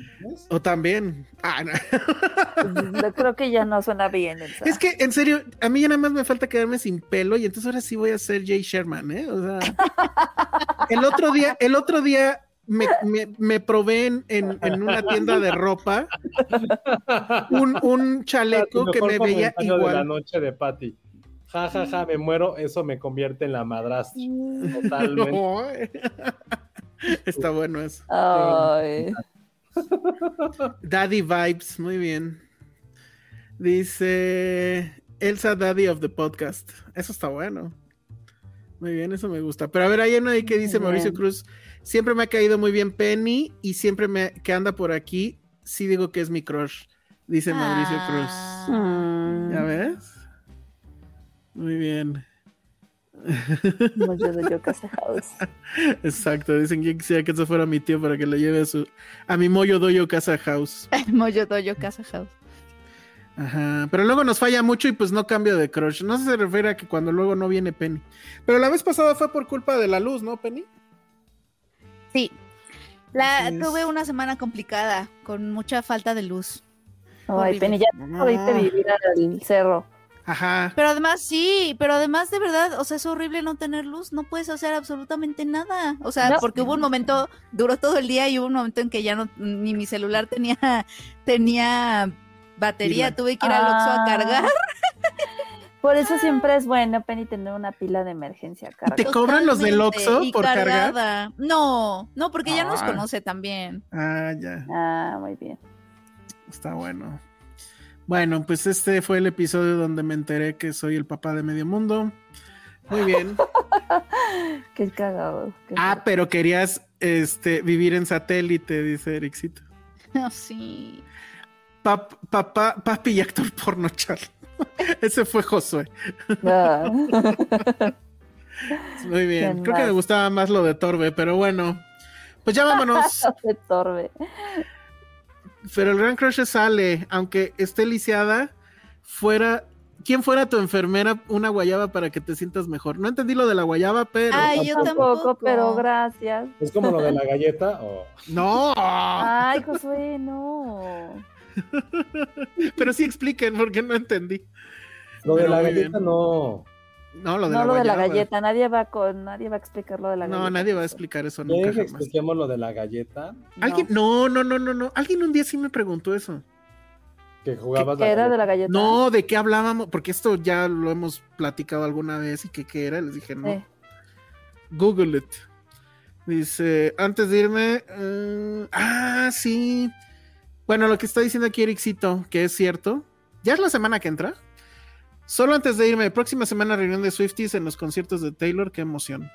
o también. Ah, no. Yo creo que ya no suena bien. Elsa. Es que, en serio, a mí ya nada más me falta quedarme sin pelo y entonces ahora sí voy a ser Jay Sherman, ¿eh? O sea, el otro día, el otro día me, me, me probé en, en- una tienda de ropa un, un chaleco que me veía de la igual. noche de Patty. Ja, ja, ja, me muero, eso me convierte en la madrastra. Totalmente. No. Está bueno eso. Ay. Daddy Vibes, muy bien. Dice Elsa Daddy of the Podcast. Eso está bueno. Muy bien, eso me gusta. Pero a ver, hay uno ahí que dice Mauricio. Cruz. Siempre me ha caído muy bien Penny y siempre me que anda por aquí, sí digo que es mi crush. Dice Mauricio Cruz. Ah. Mm, ¿Ya ves? Muy bien. Moyo de Yo Casa House. Exacto. Dicen que quisiera que eso fuera mi tío para que lo lleve a su a mi Moyo Doyo Casa House. Moyo Doyo Casa House. Ajá, pero luego nos falla mucho y pues no cambio de crush. No se refiere a que cuando luego no viene Penny. Pero la vez pasada fue por culpa de la luz, ¿no, Penny? Sí. La, tuve una semana complicada, con mucha falta de luz. Ay. Penny, ya no pudiste vivir al cerro. Ajá. Pero además, sí, pero además de verdad, o sea, es horrible no tener luz, no puedes hacer absolutamente nada. O sea, No. porque hubo un momento, duró todo el día y hubo un momento en que ya no, ni mi celular tenía, tenía batería, tuve que ir al Oxxo a Ah. cargar. Por eso siempre es bueno, Penny, tener una pila de emergencia ¿Te cargada. cobran los del Oxxo por cargar? cargada. No, no, porque ya nos Ah. conoce también. Ah, ya. Ah, muy bien. Está bueno. Bueno, pues este fue el episodio donde me enteré que soy el papá de medio mundo. Muy bien. Qué cagado. qué Ah, pero querías este vivir en satélite, dice Ericito. No, sí. Pap- papá, papi y actor porno, chal. Ese fue Josué. Ah. Muy bien. ¿Quién Creo que me gustaba más lo de Torbe, pero bueno. Pues ya vámonos. Qué torbe. pero el Gran Crush sale, aunque esté lisiada, fuera. ¿Quién fuera tu enfermera una guayaba para que te sientas mejor? No entendí lo de la guayaba, pero. Ay, yo Tampoco, tampoco. pero gracias. Es como lo de la galleta. o No, Ay, Josué, no. pero sí expliquen porque no entendí. Lo de Pero la galleta bien. no. No, lo de No la lo de la galleta, nadie va con, nadie va a explicar lo de la galleta. No, nadie va a explicar eso ¿Quieren nunca que jamás. expliquemos lo de la galleta? Alguien, no, no, no, no, no. Alguien un día sí me preguntó eso. Que jugabas ¿Qué la era de la galleta? No, ¿de qué hablábamos? Porque esto ya lo hemos platicado alguna vez y que qué era. Les dije, no. Eh, Google it. Dice, antes de irme. eh, ah, sí. Bueno, lo que está diciendo aquí Ericito, que es cierto. Ya es la semana que entra. Solo antes de irme, próxima semana reunión de Swifties en los conciertos de Taylor, qué emoción.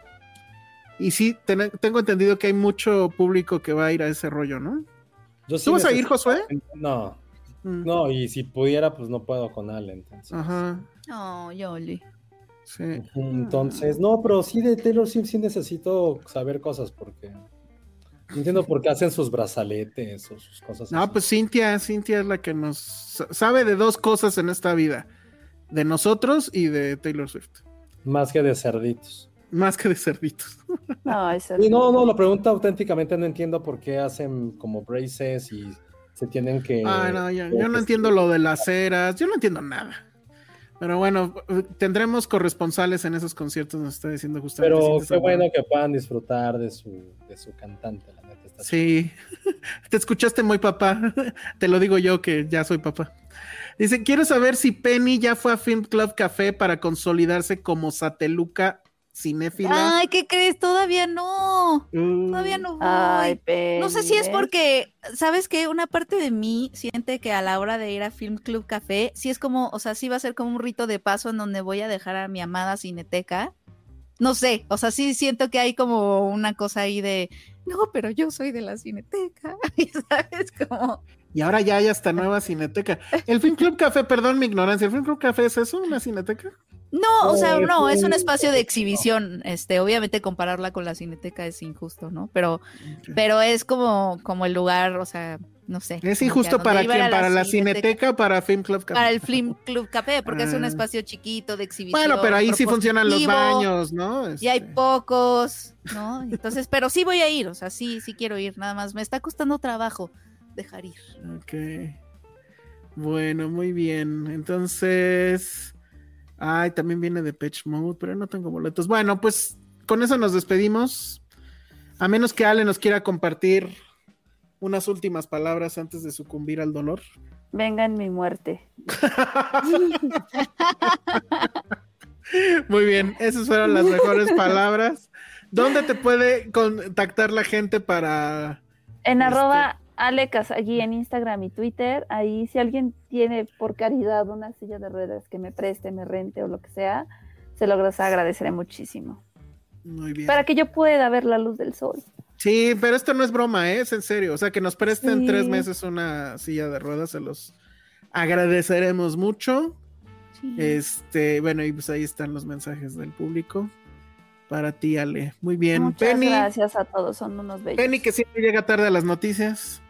Y sí, ten- tengo entendido que hay mucho público que va a ir a ese rollo, ¿no? Yo sí ¿Tú vas a ir, Josué? No, Mm. no, y si pudiera, pues no puedo con Ale, entonces. Ajá, No, Yoli. sí. Entonces, no, pero sí de Taylor Swift sí necesito saber cosas porque no entiendo por qué hacen sus brazaletes o sus cosas No, así. pues Cintia, Cintia es la que nos sa- sabe de dos cosas en esta vida, de nosotros y de Taylor Swift, Más que de cerditos. más que de cerditos. No, Y no, no, lo pregunto auténticamente, no entiendo por qué hacen como braces y se tienen que... Ah, no, yo, yo no entiendo lo de las ceras, yo no entiendo nada. Pero bueno, tendremos corresponsales en esos conciertos, nos está diciendo justamente. Pero qué bueno que puedan disfrutar de su, de su cantante, la neta. Está Sí, te escuchaste muy papá. Te lo digo yo que ya soy papá. Dice, quiero saber si Penny ya fue a Film Club Café para consolidarse como sateluca cinéfila. Ay, ¿qué crees? Todavía no. Uh, Todavía no voy. Ay, No sé si es porque, ¿sabes qué? Una parte de mí siente que a la hora de ir a Film Club Café, sí es como, o sea, sí va a ser como un rito de paso en donde voy a dejar a mi amada cineteca. No sé, o sea, sí siento que hay como una cosa ahí de, no, pero yo soy de la cineteca, y sabes, como, Y ahora ya hay hasta nueva cineteca. El Film Club Café, perdón mi ignorancia, ¿el Film Club Café es eso? ¿Una cineteca? No, o sea, No, es un espacio de exhibición, este, obviamente compararla con la cineteca es injusto, ¿no? Pero, pero es como, como el lugar, o sea, no sé. ¿Es injusto para quién? ¿Para la cineteca o para Film Club Café? para el Film Club Café, porque es un Ah. espacio chiquito de exhibición. Bueno, pero ahí sí funcionan los baños, ¿no? Y hay Este, pocos, ¿no? Entonces, pero sí voy a ir, o sea, sí, sí quiero ir, nada más. Me está costando trabajo dejar ir. Ok. Bueno, muy bien. Entonces. Ay, también viene de Pitch Mode, pero no tengo boletos. Bueno, pues con eso nos despedimos. A menos que Ale nos quiera compartir unas últimas palabras antes de sucumbir al dolor. Venga en mi muerte. Muy bien, esas fueron las mejores palabras. ¿Dónde te puede contactar la gente para En Este- arroba Ale Casagui en Instagram y Twitter. Ahí, si alguien tiene por caridad una silla de ruedas que me preste, me rente o lo que sea, se lo agradeceré muchísimo. Muy bien. Para que yo pueda ver la luz del sol. Sí, pero esto no es broma, ¿eh? es en serio. O sea, que nos presten Sí. tres meses una silla de ruedas, se los agradeceremos mucho. Este, bueno, y pues ahí están los mensajes del público. Para ti, Ale. Muy bien. Muchas Penny, gracias a todos, son unos bellos. Penny, que siempre llega tarde a las noticias.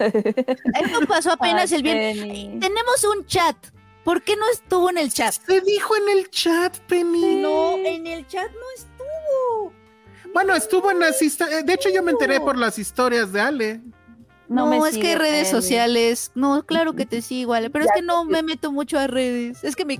Esto pasó apenas Ay, el viernes. Penny. Tenemos un chat. ¿Por qué no estuvo en el chat? Se dijo en el chat, Penny. No, en el chat no estuvo. Bueno, estuvo en las historias. De hecho, yo me enteré por las historias de Ale. No, me es que sigue, redes Penny. sociales. No, claro que te sigo, Ale, pero es que no me meto mucho a redes. Es que me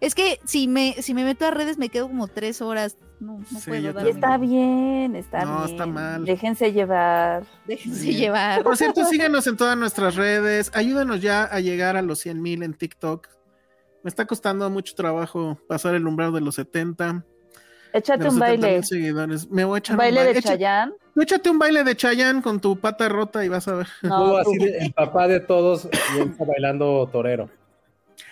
es que si me si me meto a redes me quedo como tres horas. No, no Sí, puedo darme. está bien, está No, bien. está mal. Déjense llevar. Déjense llevar. Por cierto, síganos en todas nuestras redes. Ayúdanos ya a llegar a los 100 mil en TikTok. Me está costando mucho trabajo pasar el umbral de los 70. de Échate los un 70,000 baile. seguidores. Me voy a echar Un baile de Chayanne. échate un baile de Chayanne con tu pata rota y vas a ver. Tú No, así de- el papá de todos y él está bailando torero.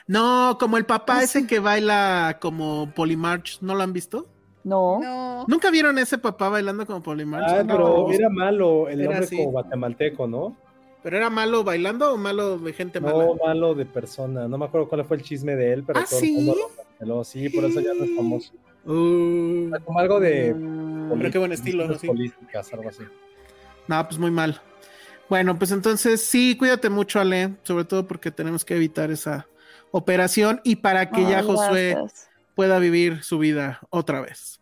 No, como el papá ese que baila como Polymarch. ¿No lo han visto? No. No. ¿Nunca vieron ese papá bailando como Polymarch? Ah, No. pero era malo el Era nombre así. como guatemalteco, ¿no? ¿Pero era malo bailando o malo de gente mala? No, malo de persona. No me acuerdo cuál fue el chisme de él, pero ¿Ah, todo sí? el mundo lo. Sí, por eso ya no es famoso. Uh, Como algo de pero qué buen estilo, políticas, sí. políticas, algo así. No, pues muy mal. Bueno, pues entonces sí, cuídate mucho, Ale, sobre todo porque tenemos que evitar esa operación y para que ya Ay, Josué gracias. pueda vivir su vida otra vez.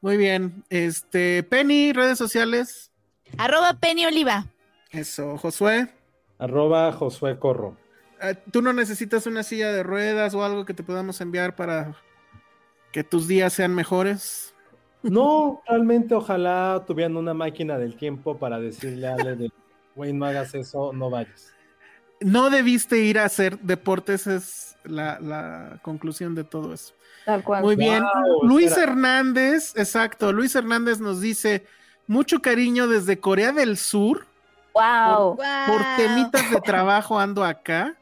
Muy bien, este, Penny, redes sociales. Arroba Penny Oliva. Eso, Josué. Arroba Josué Corro. eh, ¿Tú no necesitas una silla de ruedas o algo que te podamos enviar para que tus días sean mejores? No, realmente ojalá tuvieran una máquina del tiempo para decirle a Ale de, güey, no hagas eso, no vayas. No debiste ir a hacer deportes, es la, la conclusión de todo eso. Tal cual. Muy bien. Wow, Luis espera. Hernández, exacto. Luis Hernández nos dice mucho cariño desde Corea del Sur. Wow. Por temitas de trabajo ando acá.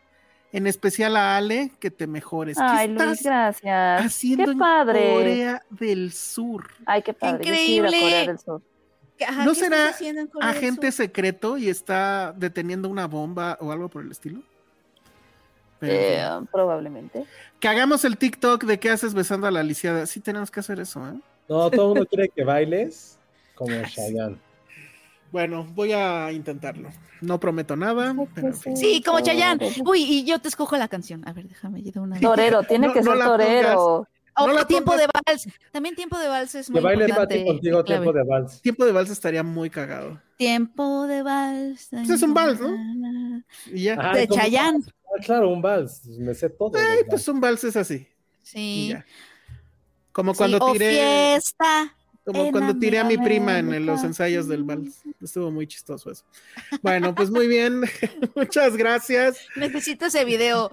en especial a Ale, que te mejores. ¿Qué Ay, Luis, gracias. haciendo Qué en padre. Corea del Sur? Ay, qué padre. Yo Increíble. Corea del Sur. Ajá, ¿No ¿qué será agente secreto y está deteniendo una bomba o algo por el estilo? Pero, Eh, probablemente. Que hagamos el TikTok de qué haces besando a la lisiada. Sí tenemos que hacer eso, ¿eh? No, todo el mundo quiere que bailes como Chayanne. Bueno, voy a intentarlo. No prometo nada, pero en fin. Sí, como Chayanne. Uy, y yo te escojo la canción. A ver, déjame, yo de una. Torero, tiene No- que no ser torero. No la tiempo pongas- de vals. También tiempo de vals es muy baile importante. Contigo tiempo de vals. Tiempo de vals estaría muy cagado. Tiempo de vals. Pues es un vals, ¿no? Y ya. Ajá, De. Chayanne. Ah, claro, un vals. Me sé todo. Ay, pues un vals es así. Sí. Como Sí, cuando o tiré, fiesta. como cuando tiré a mi prima en los ensayos del vals. Estuvo muy chistoso eso. Bueno, pues muy bien. Muchas gracias. Necesito ese video.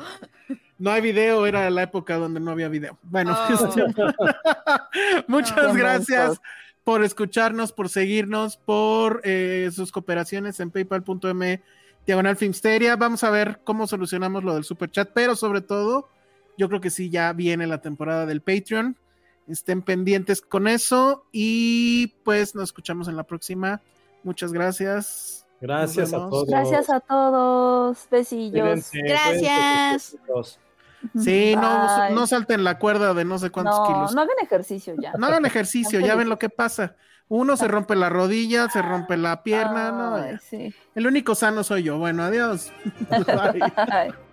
No hay video, era la época donde no había video. Bueno, Oh. muchas gracias por escucharnos, por seguirnos, por eh, sus cooperaciones en paypal.me diagonal Filmsteria. Vamos a ver cómo solucionamos lo del super chat, pero sobre todo, yo creo que sí, ya viene la temporada del Patreon. Estén pendientes con eso y pues nos escuchamos en la próxima. Muchas gracias. Gracias a todos. Gracias a todos. Besillos. Cuídense, Gracias. cuídense. Sí, no, no salten la cuerda de no sé cuántos no, kilos. no hagan ejercicio ya. No hagan ejercicio, ya ven lo que pasa. Uno se rompe la rodilla, se rompe la pierna, no. Ay, ya. sí. El único sano soy yo. Bueno, adiós. Bye.